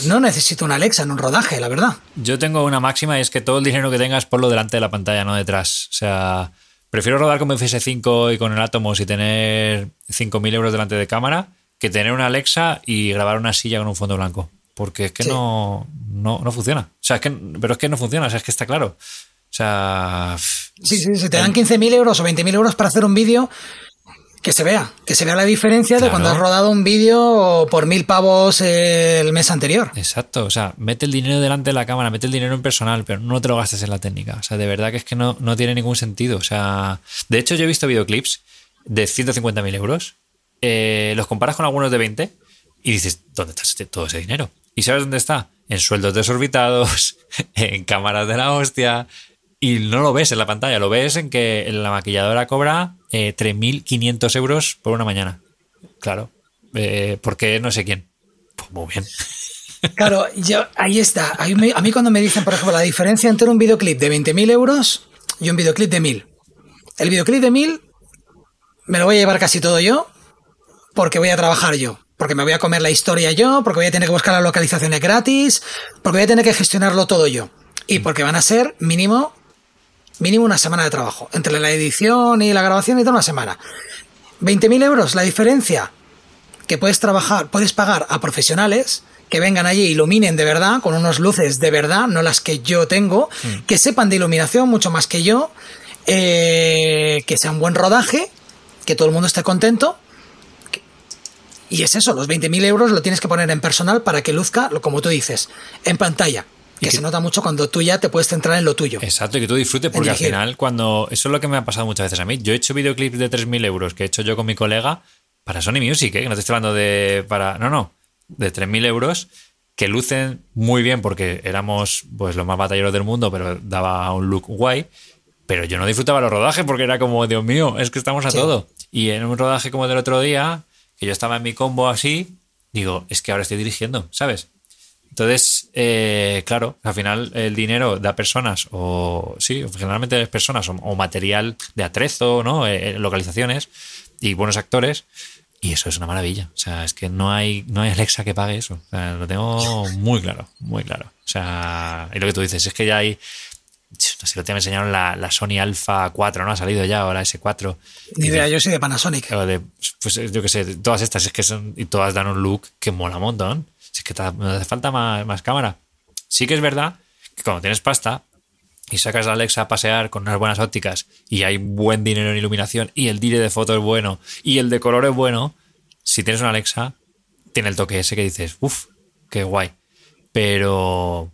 no necesito una Alexa en un rodaje, la verdad. Yo tengo una máxima y es que todo el dinero que tengas ponlo delante de la pantalla, no detrás. O sea, prefiero rodar con mi FS5 y con el Atomos y tener 5.000 euros delante de cámara que tener una Alexa y grabar una silla con un fondo blanco. Porque es que Sí. no, no, no funciona. O sea, es que, pero es que no funciona, o sea, es que está claro. O sea, Sí, sí, si te dan 15.000 euros o 20.000 euros para hacer un vídeo, que se vea, que se vea la diferencia de cuando has rodado un vídeo por mil pavos el mes anterior. Exacto, o sea, mete el dinero delante de la cámara, mete el dinero en personal, pero no te lo gastes en la técnica. O sea, de verdad que es que no, no tiene ningún sentido. O sea, de hecho, yo he visto videoclips de 150.000 euros, eh, los comparas con algunos de 20 y dices, ¿dónde está ese- todo ese dinero? ¿Y sabes dónde está? En sueldos desorbitados, <laughs> en cámaras de la hostia. Y no lo ves en la pantalla, lo ves en que la maquilladora cobra eh, 3.500 euros por una mañana. Claro. Eh, porque no sé quién. Pues muy bien. <laughs> Claro, yo, ahí está. A mí, a mí cuando me dicen, por ejemplo, la diferencia entre un videoclip de 20.000 euros y un videoclip de 1.000. El videoclip de 1.000 me lo voy a llevar casi todo yo porque voy a trabajar yo. Porque me voy a comer la historia yo, porque voy a tener que buscar las localizaciones gratis, porque voy a tener que gestionarlo todo yo. Y porque van a ser mínimo, mínimo una semana de trabajo. Entre la edición y la grabación y toda una semana. 20.000 euros, la diferencia que puedes trabajar, puedes pagar a profesionales que vengan allí, iluminen de verdad, con unos luces de verdad, no las que yo tengo, que sepan de iluminación mucho más que yo, eh, que sea un buen rodaje, que todo el mundo esté contento. que- Y es eso, los 20.000 euros lo tienes que poner en personal para que luzca, lo- como tú dices, en pantalla. Que, que- se nota mucho cuando tú ya te puedes centrar en lo tuyo. Exacto, y que tú disfrutes, porque al final, cuando. Eso es lo que me ha pasado muchas veces a mí. Yo he hecho videoclips de 3.000 euros que he hecho yo con mi colega para Sony Music, ¿eh? que no te estoy hablando de. para No, no, de 3.000 euros que lucen muy bien porque éramos pues los más batalleros del mundo, pero daba un look guay. Pero yo no disfrutaba los rodajes porque era como, Dios mío, es que estamos a Sí. todo. Y en un rodaje como del otro día, que yo estaba en mi combo así, digo, es que ahora estoy dirigiendo, ¿sabes? Entonces, eh, claro, al final el dinero da personas, o sí, generalmente es personas, o, o material de atrezo, ¿no? Eh, localizaciones y buenos actores. Y eso es una maravilla. O sea, es que no hay, no hay Alexa que pague eso. O sea, lo tengo muy claro, muy claro. O sea, y lo que tú dices es que ya hay. No sé, lo te me enseñaron la, la Sony Alpha 4, ¿no? Ha salido ya, la S4. Ni idea, dices, yo soy de Panasonic. de, pues yo qué sé, todas estas es que son, y todas dan un look que mola un montón. Si es que te- no hace falta más, más cámara. Sí que es verdad que cuando tienes pasta y sacas la Alexa a pasear con unas buenas ópticas y hay buen dinero en iluminación y el dire de foto es bueno y el de color es bueno, si tienes una Alexa, tiene el toque ese que dices, uff, qué guay. Pero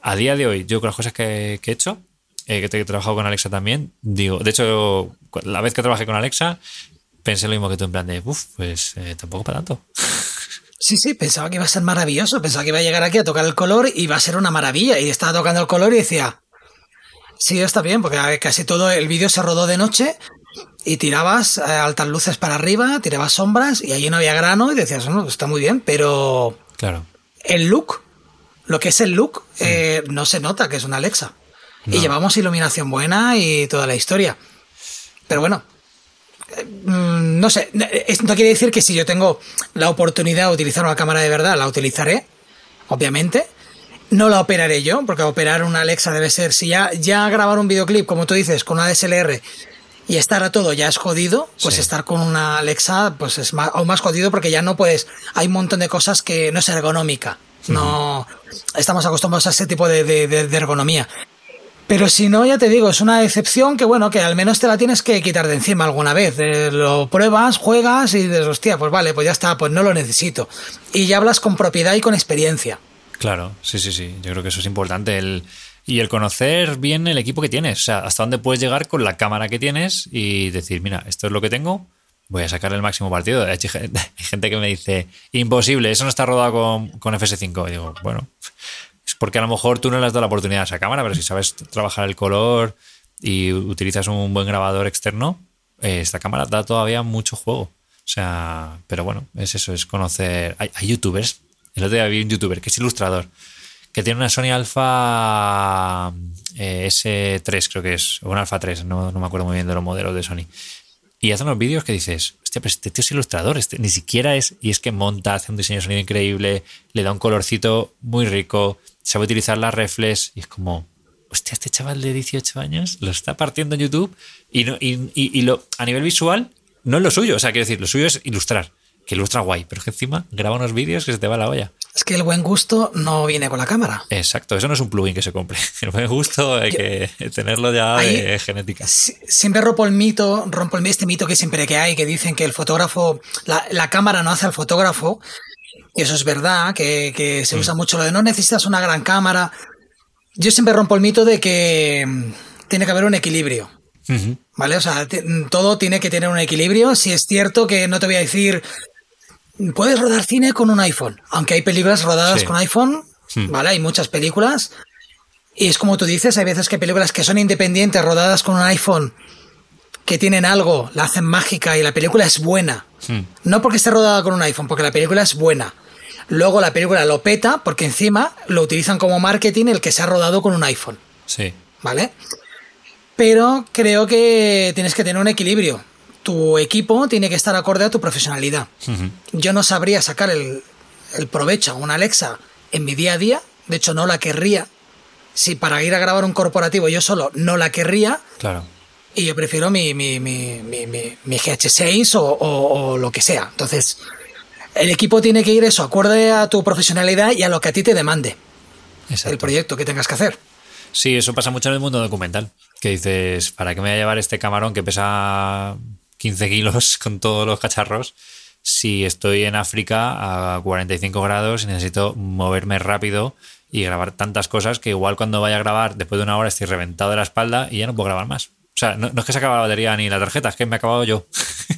a día de hoy, yo con las cosas que, que he hecho, eh, que he trabajado con Alexa también, digo, de hecho, la vez que trabajé con Alexa, pensé lo mismo que tú, en plan de, uff, pues eh, tampoco para tanto. <laughs> Sí, sí, pensaba que iba a ser maravilloso. Pensaba que iba a llegar aquí a tocar el color y iba a ser una maravilla. Y estaba tocando el color y decía, sí, está bien, porque casi todo el vídeo se rodó de noche y tirabas eh, altas luces para arriba, tirabas sombras y allí no había grano y decías, no, está muy bien, pero Claro. el look, lo que es el look, eh, no se nota que es una Alexa. Y llevamos iluminación buena y toda la historia. Pero bueno, no sé, es- no quiere decir que si yo tengo la oportunidad de utilizar una cámara de verdad, la utilizaré, obviamente. No la operaré yo, porque operar una Alexa debe ser, si ya, ya grabar un videoclip, como tú dices, con una DSLR y estar a todo ya es jodido, pues Sí. estar con una Alexa pues es más, aún más jodido porque ya no puedes, hay un montón de cosas que no es ergonómica, no estamos acostumbrados a ese tipo de- de ergonomía. Pero si no, ya te digo, es una excepción que bueno, que al menos te la tienes que quitar de encima alguna vez. Eh, lo pruebas, juegas y dices, hostia, pues vale, pues ya está, pues no lo necesito. Y ya hablas con propiedad y con experiencia. Claro, sí, sí, sí. Yo creo que eso es importante. El, y el conocer bien el equipo que tienes. O sea, hasta dónde puedes llegar con la cámara que tienes y decir, mira, esto es lo que tengo, voy a sacar el máximo partido. <laughs> Hay gente que me dice, imposible, eso no está rodado con, con FS5. Y digo, bueno, porque a lo mejor tú no le has dado la oportunidad a esa cámara, pero si sabes trabajar el color y utilizas un buen grabador externo, eh, esta cámara da todavía mucho juego. O sea, pero bueno, es eso, es conocer. Hay, youtubers. El otro día vi un youtuber que es ilustrador, que tiene una Sony Alpha eh, S3, creo que es, o una Alpha 3, no, no me acuerdo muy bien de los modelos de Sony y hace unos vídeos que dices, hostia, pero este tío es ilustrador, este, ni siquiera es, y es que monta, hace un diseño de sonido increíble, le da un colorcito muy rico, sabe utilizar las reflex, y es como, hostia, este chaval de 18 años lo está partiendo en YouTube, y, no, y, y, lo, a nivel visual no es lo suyo, o sea, quiero decir, lo suyo es ilustrar, que ilustra guay, pero que encima graba unos vídeos que se te va la olla. Es que el buen gusto no viene con la cámara. Exacto, eso no es un plugin que se compre. <laughs> El buen gusto hay que tenerlo ya de genética. Siempre rompo el mito, rompo este mito que siempre que hay, que dicen que el fotógrafo, la, cámara no hace al fotógrafo. Y eso es verdad, que, se usa mm. mucho lo de no necesitas una gran cámara. Yo siempre rompo el mito de que mm, tiene que haber un equilibrio. ¿Vale? O sea, todo tiene que tener un equilibrio. Si es cierto que no te voy a decir puedes rodar cine con un iPhone, aunque hay películas rodadas con iPhone. ¿vale? Hay muchas películas. Y es como tú dices, hay veces que películas que son independientes, rodadas con un iPhone, que tienen algo, la hacen mágica y la película es buena. Hmm. No porque esté rodada con un iPhone, porque la película es buena. Luego la película lo peta porque encima lo utilizan como marketing el que se ha rodado con un iPhone. Sí. ¿Vale? Pero creo que tienes que tener un equilibrio tu equipo tiene que estar acorde a tu profesionalidad. Yo no sabría sacar el, provecho a una Alexa en mi día a día, de hecho no la querría. Si para ir a grabar un corporativo yo solo no la querría, claro. Y yo prefiero mi, mi, mi, mi GH6 o, o, lo que sea. Entonces, el equipo tiene que ir eso, acorde a tu profesionalidad y a lo que a ti te demande el proyecto que tengas que hacer. Sí, eso pasa mucho en el mundo documental. Que dices, ¿para qué me voy a llevar este camarón que pesa 15 kilos con todos los cacharros si estoy en África a 45 grados y necesito moverme rápido y grabar tantas cosas que igual cuando vaya a grabar después de una hora estoy reventado de la espalda y ya no puedo grabar más. O sea, no, es que se acabe la batería ni la tarjeta, es que me he acabado yo.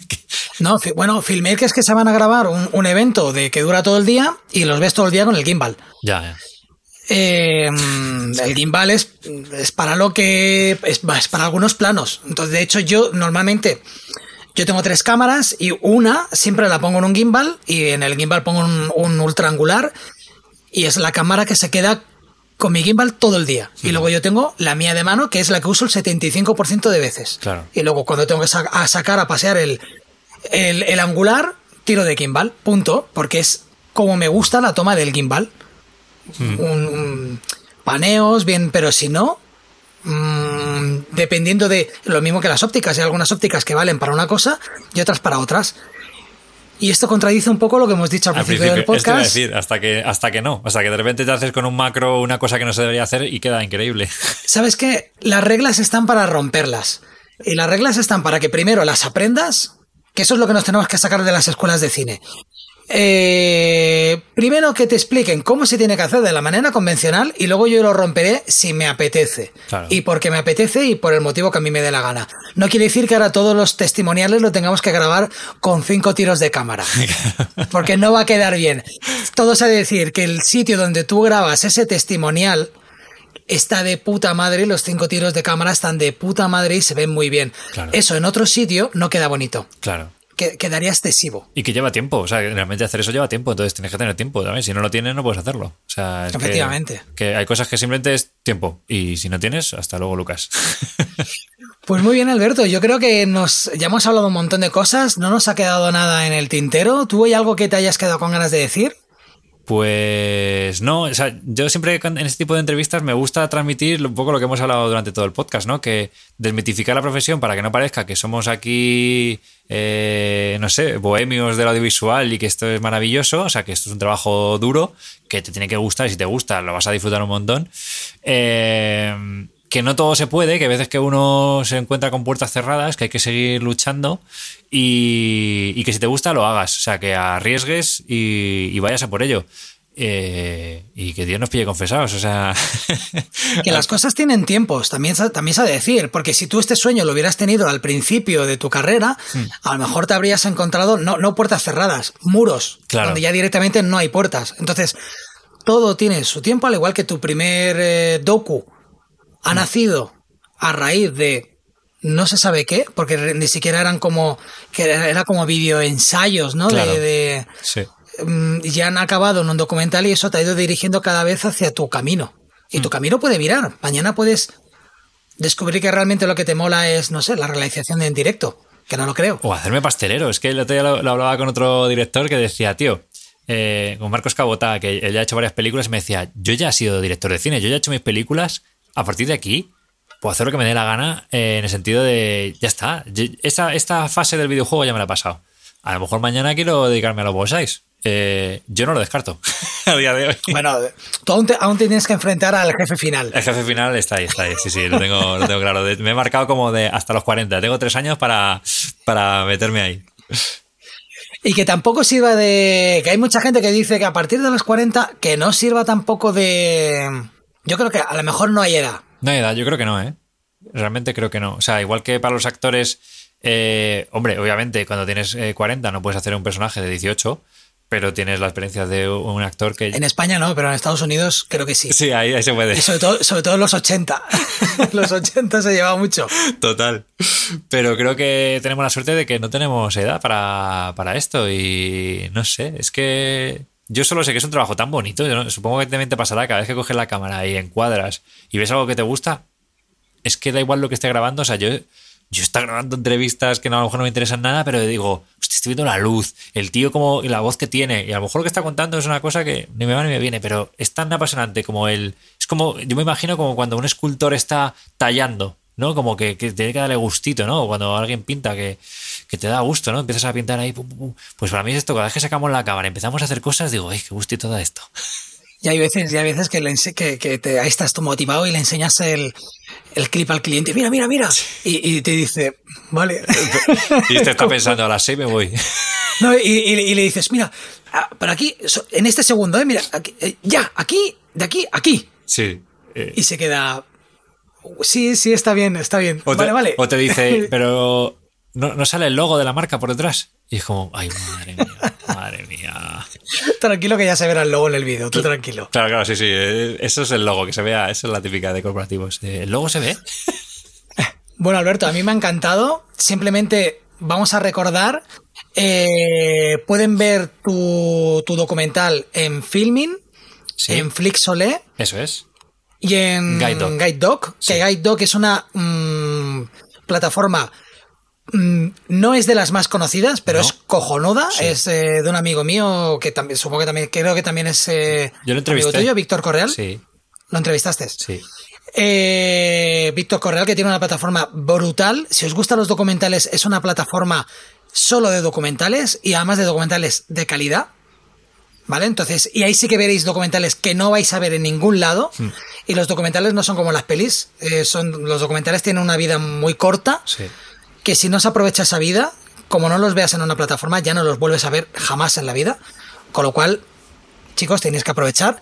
<laughs> no, bueno, filmmakers que se van a grabar un, evento de que dura todo el día y los ves todo el día con el gimbal. Ya, ya. Eh, el gimbal es, es, para lo que es, es, para algunos planos. Entonces, de hecho, yo normalmente yo tengo tres cámaras y una siempre la pongo en un gimbal y en el gimbal pongo un, ultra angular y es la cámara que se queda con mi gimbal todo el día. Y luego yo tengo la mía de mano, que es la que uso el 75% de veces. Claro. Y luego cuando tengo que sacar a pasear el, el, angular, tiro de gimbal, punto, porque es como me gusta la toma del gimbal. un, paneos, bien, pero si no, Mm, dependiendo de lo mismo que las ópticas. Hay algunas ópticas que valen para una cosa y otras para otras. Y esto contradice un poco lo que hemos dicho al, principio, del podcast. decir, hasta que, hasta que no. Hasta que de repente te haces con un macro una cosa que no se debería hacer y queda increíble. <laughs> ¿Sabes qué? Las reglas están para romperlas. Y las reglas están para que primero las aprendas, que eso es lo que nos tenemos que sacar de las escuelas de cine. Eh, primero que te expliquen cómo se tiene que hacer de la manera convencional y luego yo lo romperé si me apetece. Y porque me apetece y por el motivo que a mí me dé la gana. No quiere decir que ahora todos los testimoniales lo tengamos que grabar con cinco tiros de cámara. <laughs> porque no va a quedar bien. Todo se decir que el sitio donde tú grabas ese testimonial está de puta madre, los cinco tiros de cámara están de puta madre y se ven muy bien. Eso en otro sitio no queda bonito. Claro quedaría excesivo. Y que lleva tiempo, o sea, realmente hacer eso lleva tiempo, entonces tienes que tener tiempo también. Si no lo tienes, no puedes hacerlo. O sea, Efectivamente. Que, hay cosas que simplemente es tiempo. Y si no tienes, hasta luego, Lucas. <laughs> Pues muy bien, Alberto. Yo creo que nos ya hemos hablado un montón de cosas. No nos ha quedado nada en el tintero. ¿Tú hay algo que te hayas quedado con ganas de decir? Pues no, o sea, yo siempre en este tipo de entrevistas me gusta transmitir un poco lo que hemos hablado durante todo el podcast, ¿no? Que desmitificar la profesión para que no parezca que somos aquí, eh, no sé, bohemios del audiovisual y que esto es maravilloso, o sea, que esto es un trabajo duro, que te tiene que gustar y si te gusta lo vas a disfrutar un montón. Eh, que no todo se puede, que a veces que uno se encuentra con puertas cerradas, que hay que seguir luchando y, que si te gusta lo hagas, o sea, que arriesgues y, vayas a por ello. eh, y que Dios nos pille confesados, o sea... <laughs> que las cosas tienen tiempos, también, también se ha de decir, porque si tú este sueño lo hubieras tenido al principio de tu carrera, hmm. a lo mejor te habrías encontrado, no, no puertas cerradas, muros, donde ya directamente no hay puertas. Entonces, todo tiene su tiempo, al igual que tu primer eh, docu ha nacido a raíz de no se sabe qué, porque ni siquiera eran como, que era, como videoensayos, ¿no? De, sí. Mm, ya han acabado en un documental y eso te ha ido dirigiendo cada vez hacia tu camino. Y tu mm. camino puede virar. Mañana puedes descubrir que realmente lo que te mola es, no sé, la realización en directo, que no lo creo. O hacerme pastelero. Es que el otro día lo, hablaba con otro director que decía, tío, eh, con Marcos Cabotá, que él ya ha hecho varias películas, me decía, yo ya he sido director de cine, yo ya he hecho mis películas, a partir de aquí puedo hacer lo que me dé la gana eh, en el sentido de, ya está, esta, esta fase del videojuego ya me la he pasado. A lo mejor mañana quiero dedicarme a los bonsais. Eh, yo no lo descarto <laughs> a día de hoy. Bueno, tú aún, te, tienes que enfrentar al jefe final. El jefe final está ahí, está ahí. Sí, sí, lo tengo, lo tengo claro. Me he marcado como de hasta los 40. Tengo tres años para, para meterme ahí. Y que tampoco sirva de. Que hay mucha gente que dice que a partir de los 40, que no sirva tampoco de. Yo creo que a lo mejor no hay edad. No hay edad, yo creo que no, ¿eh? Realmente creo que no. O sea, igual que para los actores. Eh, hombre, obviamente, cuando tienes 40 eh, no puedes hacer un personaje de 18 pero tienes la experiencia de un actor que... En España no, pero en Estados Unidos creo que sí. Sí, ahí, se puede. Y sobre todo, sobre todo en los 80. <laughs> los 80 se lleva mucho. Total. Pero creo que tenemos la suerte de que no tenemos edad para, esto y no sé, es que yo solo sé que es un trabajo tan bonito, supongo que también te pasará cada vez que coges la cámara y encuadras y ves algo que te gusta, es que da igual lo que esté grabando, o sea, yo yo estoy grabando entrevistas que no, a lo mejor no me interesan nada, pero digo, estoy viendo la luz, el tío como y la voz que tiene, y a lo mejor lo que está contando es una cosa que ni me va ni me viene, pero es tan apasionante como el... Es como, yo me imagino como cuando un escultor está tallando, ¿no? Como que, tiene que darle gustito, ¿no? Cuando alguien pinta que, te da gusto, ¿no? Empiezas a pintar ahí, pues para mí es esto, cada vez que sacamos la cámara, empezamos a hacer cosas, digo, ¡ay, qué gustito da esto! Y hay veces, y hay veces que, le, que, que te, ahí estás tú motivado y le enseñas el, el clip al cliente, mira, mira, mira, y, te dice, vale. <laughs> Y te está <laughs> pensando, a las seis me voy. No, y, le dices, mira, ah, por aquí, en este segundo, ¿eh? mira, eh, ya, aquí, de aquí, aquí. Sí. Eh. Y se queda, sí, sí, está bien, está bien. vale, vale. O te dice, <laughs> pero no, no sale el logo de la marca por detrás. Y es como, ay, madre mía, <laughs> madre mía. Tranquilo que ya se verá el logo en el vídeo, tú tranquilo. Claro, claro, sí, sí. Eh, eso es el logo, que se vea, esa es la típica de corporativos. ¿El logo se ve? <laughs> Bueno, Alberto, a mí me ha encantado. Simplemente vamos a recordar, eh, pueden ver tu, documental en Filming, en Flixolé. Eso es. Y en Guide Dog. que Guide Dog es una mm, plataforma no es de las más conocidas, pero es cojonuda. Es eh, de un amigo mío que también, supongo que también, creo que también es. Eh, Yo lo entrevisté. Tuyo, Víctor Correal. Sí. ¿Lo entrevistaste? Sí. Eh, Víctor Correal, que tiene una plataforma brutal. Si os gustan los documentales, es una plataforma solo de documentales y además de documentales de calidad. ¿Vale? Entonces, y ahí sí que veréis documentales que no vais a ver en ningún lado. Hmm. Y los documentales no son como las pelis. son, los documentales tienen una vida muy corta. Sí que si no se aprovecha esa vida, como no los veas en una plataforma, ya no los vuelves a ver jamás en la vida. Con lo cual, chicos, tenéis que aprovechar.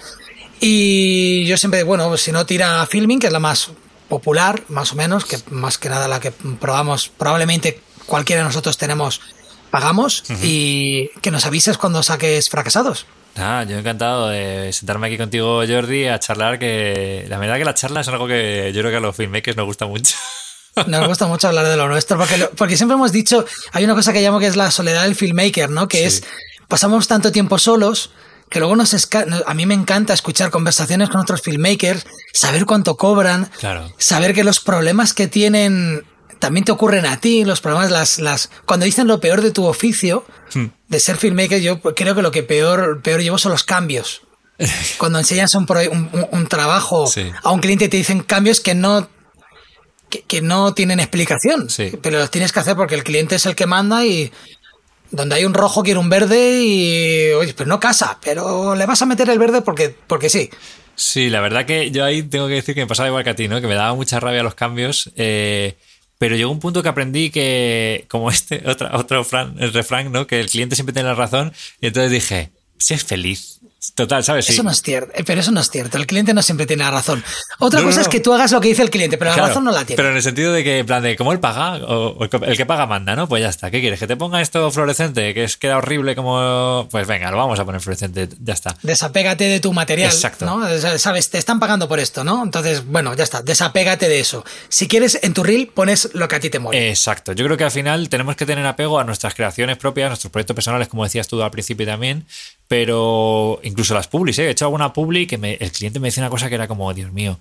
Y yo siempre, bueno, si no tira a Filming, que es la más popular, más o menos, que más que nada la que probamos, probablemente cualquiera de nosotros tenemos, pagamos, y que nos avises cuando saques fracasados. Ah, yo encantado de sentarme aquí contigo, Jordi, a charlar, que la verdad que la charla es algo que yo creo que a los filmmakers nos gusta mucho. <laughs> Nos gusta mucho hablar de lo nuestro, porque, porque siempre hemos dicho, hay una cosa que llamo que es la soledad del filmmaker, ¿no? Que es, pasamos tanto tiempo solos que luego nos a mí me encanta escuchar conversaciones con otros filmmakers, saber cuánto cobran, saber que los problemas que tienen también te ocurren a ti, los problemas, las, las, cuando dicen lo peor de tu oficio, hmm. de ser filmmaker, yo creo que lo que peor, peor llevo son los cambios. <laughs> Cuando enseñas un, un, trabajo a un cliente y te dicen cambios que no que, no tienen explicación, pero los tienes que hacer porque el cliente es el que manda y donde hay un rojo quiere un verde y, oye, pues no casa, pero le vas a meter el verde porque, porque sí. Sí, la verdad que yo ahí tengo que decir que me pasaba igual que a ti, ¿no? Que me daba mucha rabia los cambios. Eh, pero llegó un punto que aprendí que, como este, otra, otro el refrán, ¿no? Que el cliente siempre tiene la razón. Y entonces dije, si es feliz, Total, ¿sabes? Eso no es cierto, eh, pero eso no es cierto. El cliente no siempre tiene la razón. Otra cosa es que tú hagas lo que dice el cliente, pero la razón no la tiene. Pero en el sentido de que, en plan de, como él paga, o el que paga manda, ¿no? Pues ya está. ¿Qué quieres? ¿Que te ponga esto fluorescente? Que es queda horrible como. Pues venga, lo vamos a poner fluorescente, ya está. Desapégate de tu material. Exacto. ¿no? Sabes, te están pagando por esto, ¿no? Entonces, bueno, ya está. Desapégate de eso. Si quieres, en tu reel pones lo que a ti te mueve. Exacto. Yo creo que al final tenemos que tener apego a nuestras creaciones propias, a nuestros proyectos personales, como decías tú al principio también, pero incluso las publis, ¿eh? he hecho alguna publi que el cliente me decía una cosa que era como, Dios mío,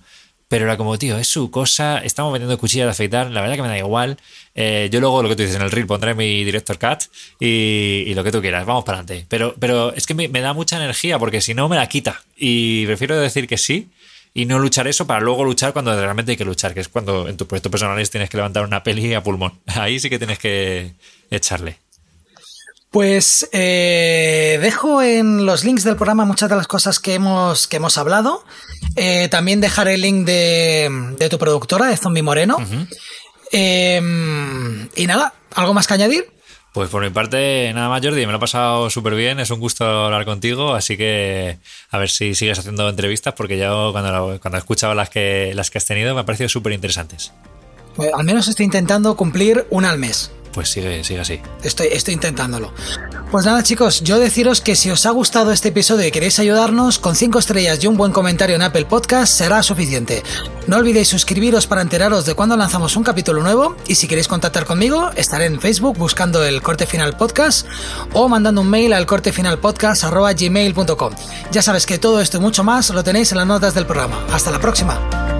pero era como, tío, es su cosa, estamos vendiendo cuchillas de afeitar, la verdad que me da igual. Eh, yo luego lo que tú dices en el reel pondré mi director cut y, lo que tú quieras, vamos para adelante. Pero, pero es que me, da mucha energía porque si no me la quita. Y prefiero decir que sí y no luchar eso para luego luchar cuando realmente hay que luchar, que es cuando en tu proyecto personales tienes que levantar una peli a pulmón. <laughs> Ahí sí que tienes que echarle. Pues eh, dejo en los links del programa muchas de las cosas que hemos, que hemos hablado. Eh, también dejaré el link de, tu productora, de Zombie Moreno. Em, y nada, ¿algo más que añadir? Pues por mi parte, nada más, Jordi, me lo he pasado súper bien, es un gusto hablar contigo, así que a ver si sigues haciendo entrevistas, porque yo cuando, cuando he escuchado las que, las que has tenido me han parecido súper interesantes. Pues al menos estoy intentando cumplir una al mes pues sigue, sigue así. Estoy, estoy intentándolo. Pues nada, chicos, yo deciros que si os ha gustado este episodio y queréis ayudarnos, con 5 estrellas y un buen comentario en Apple Podcast será suficiente. No olvidéis suscribiros para enteraros de cuando lanzamos un capítulo nuevo y si queréis contactar conmigo, estaré en Facebook buscando el Corte Final Podcast o mandando un mail al cortefinalpodcast.gmail.com. Ya sabes que todo esto y mucho más lo tenéis en las notas del programa. Hasta la próxima.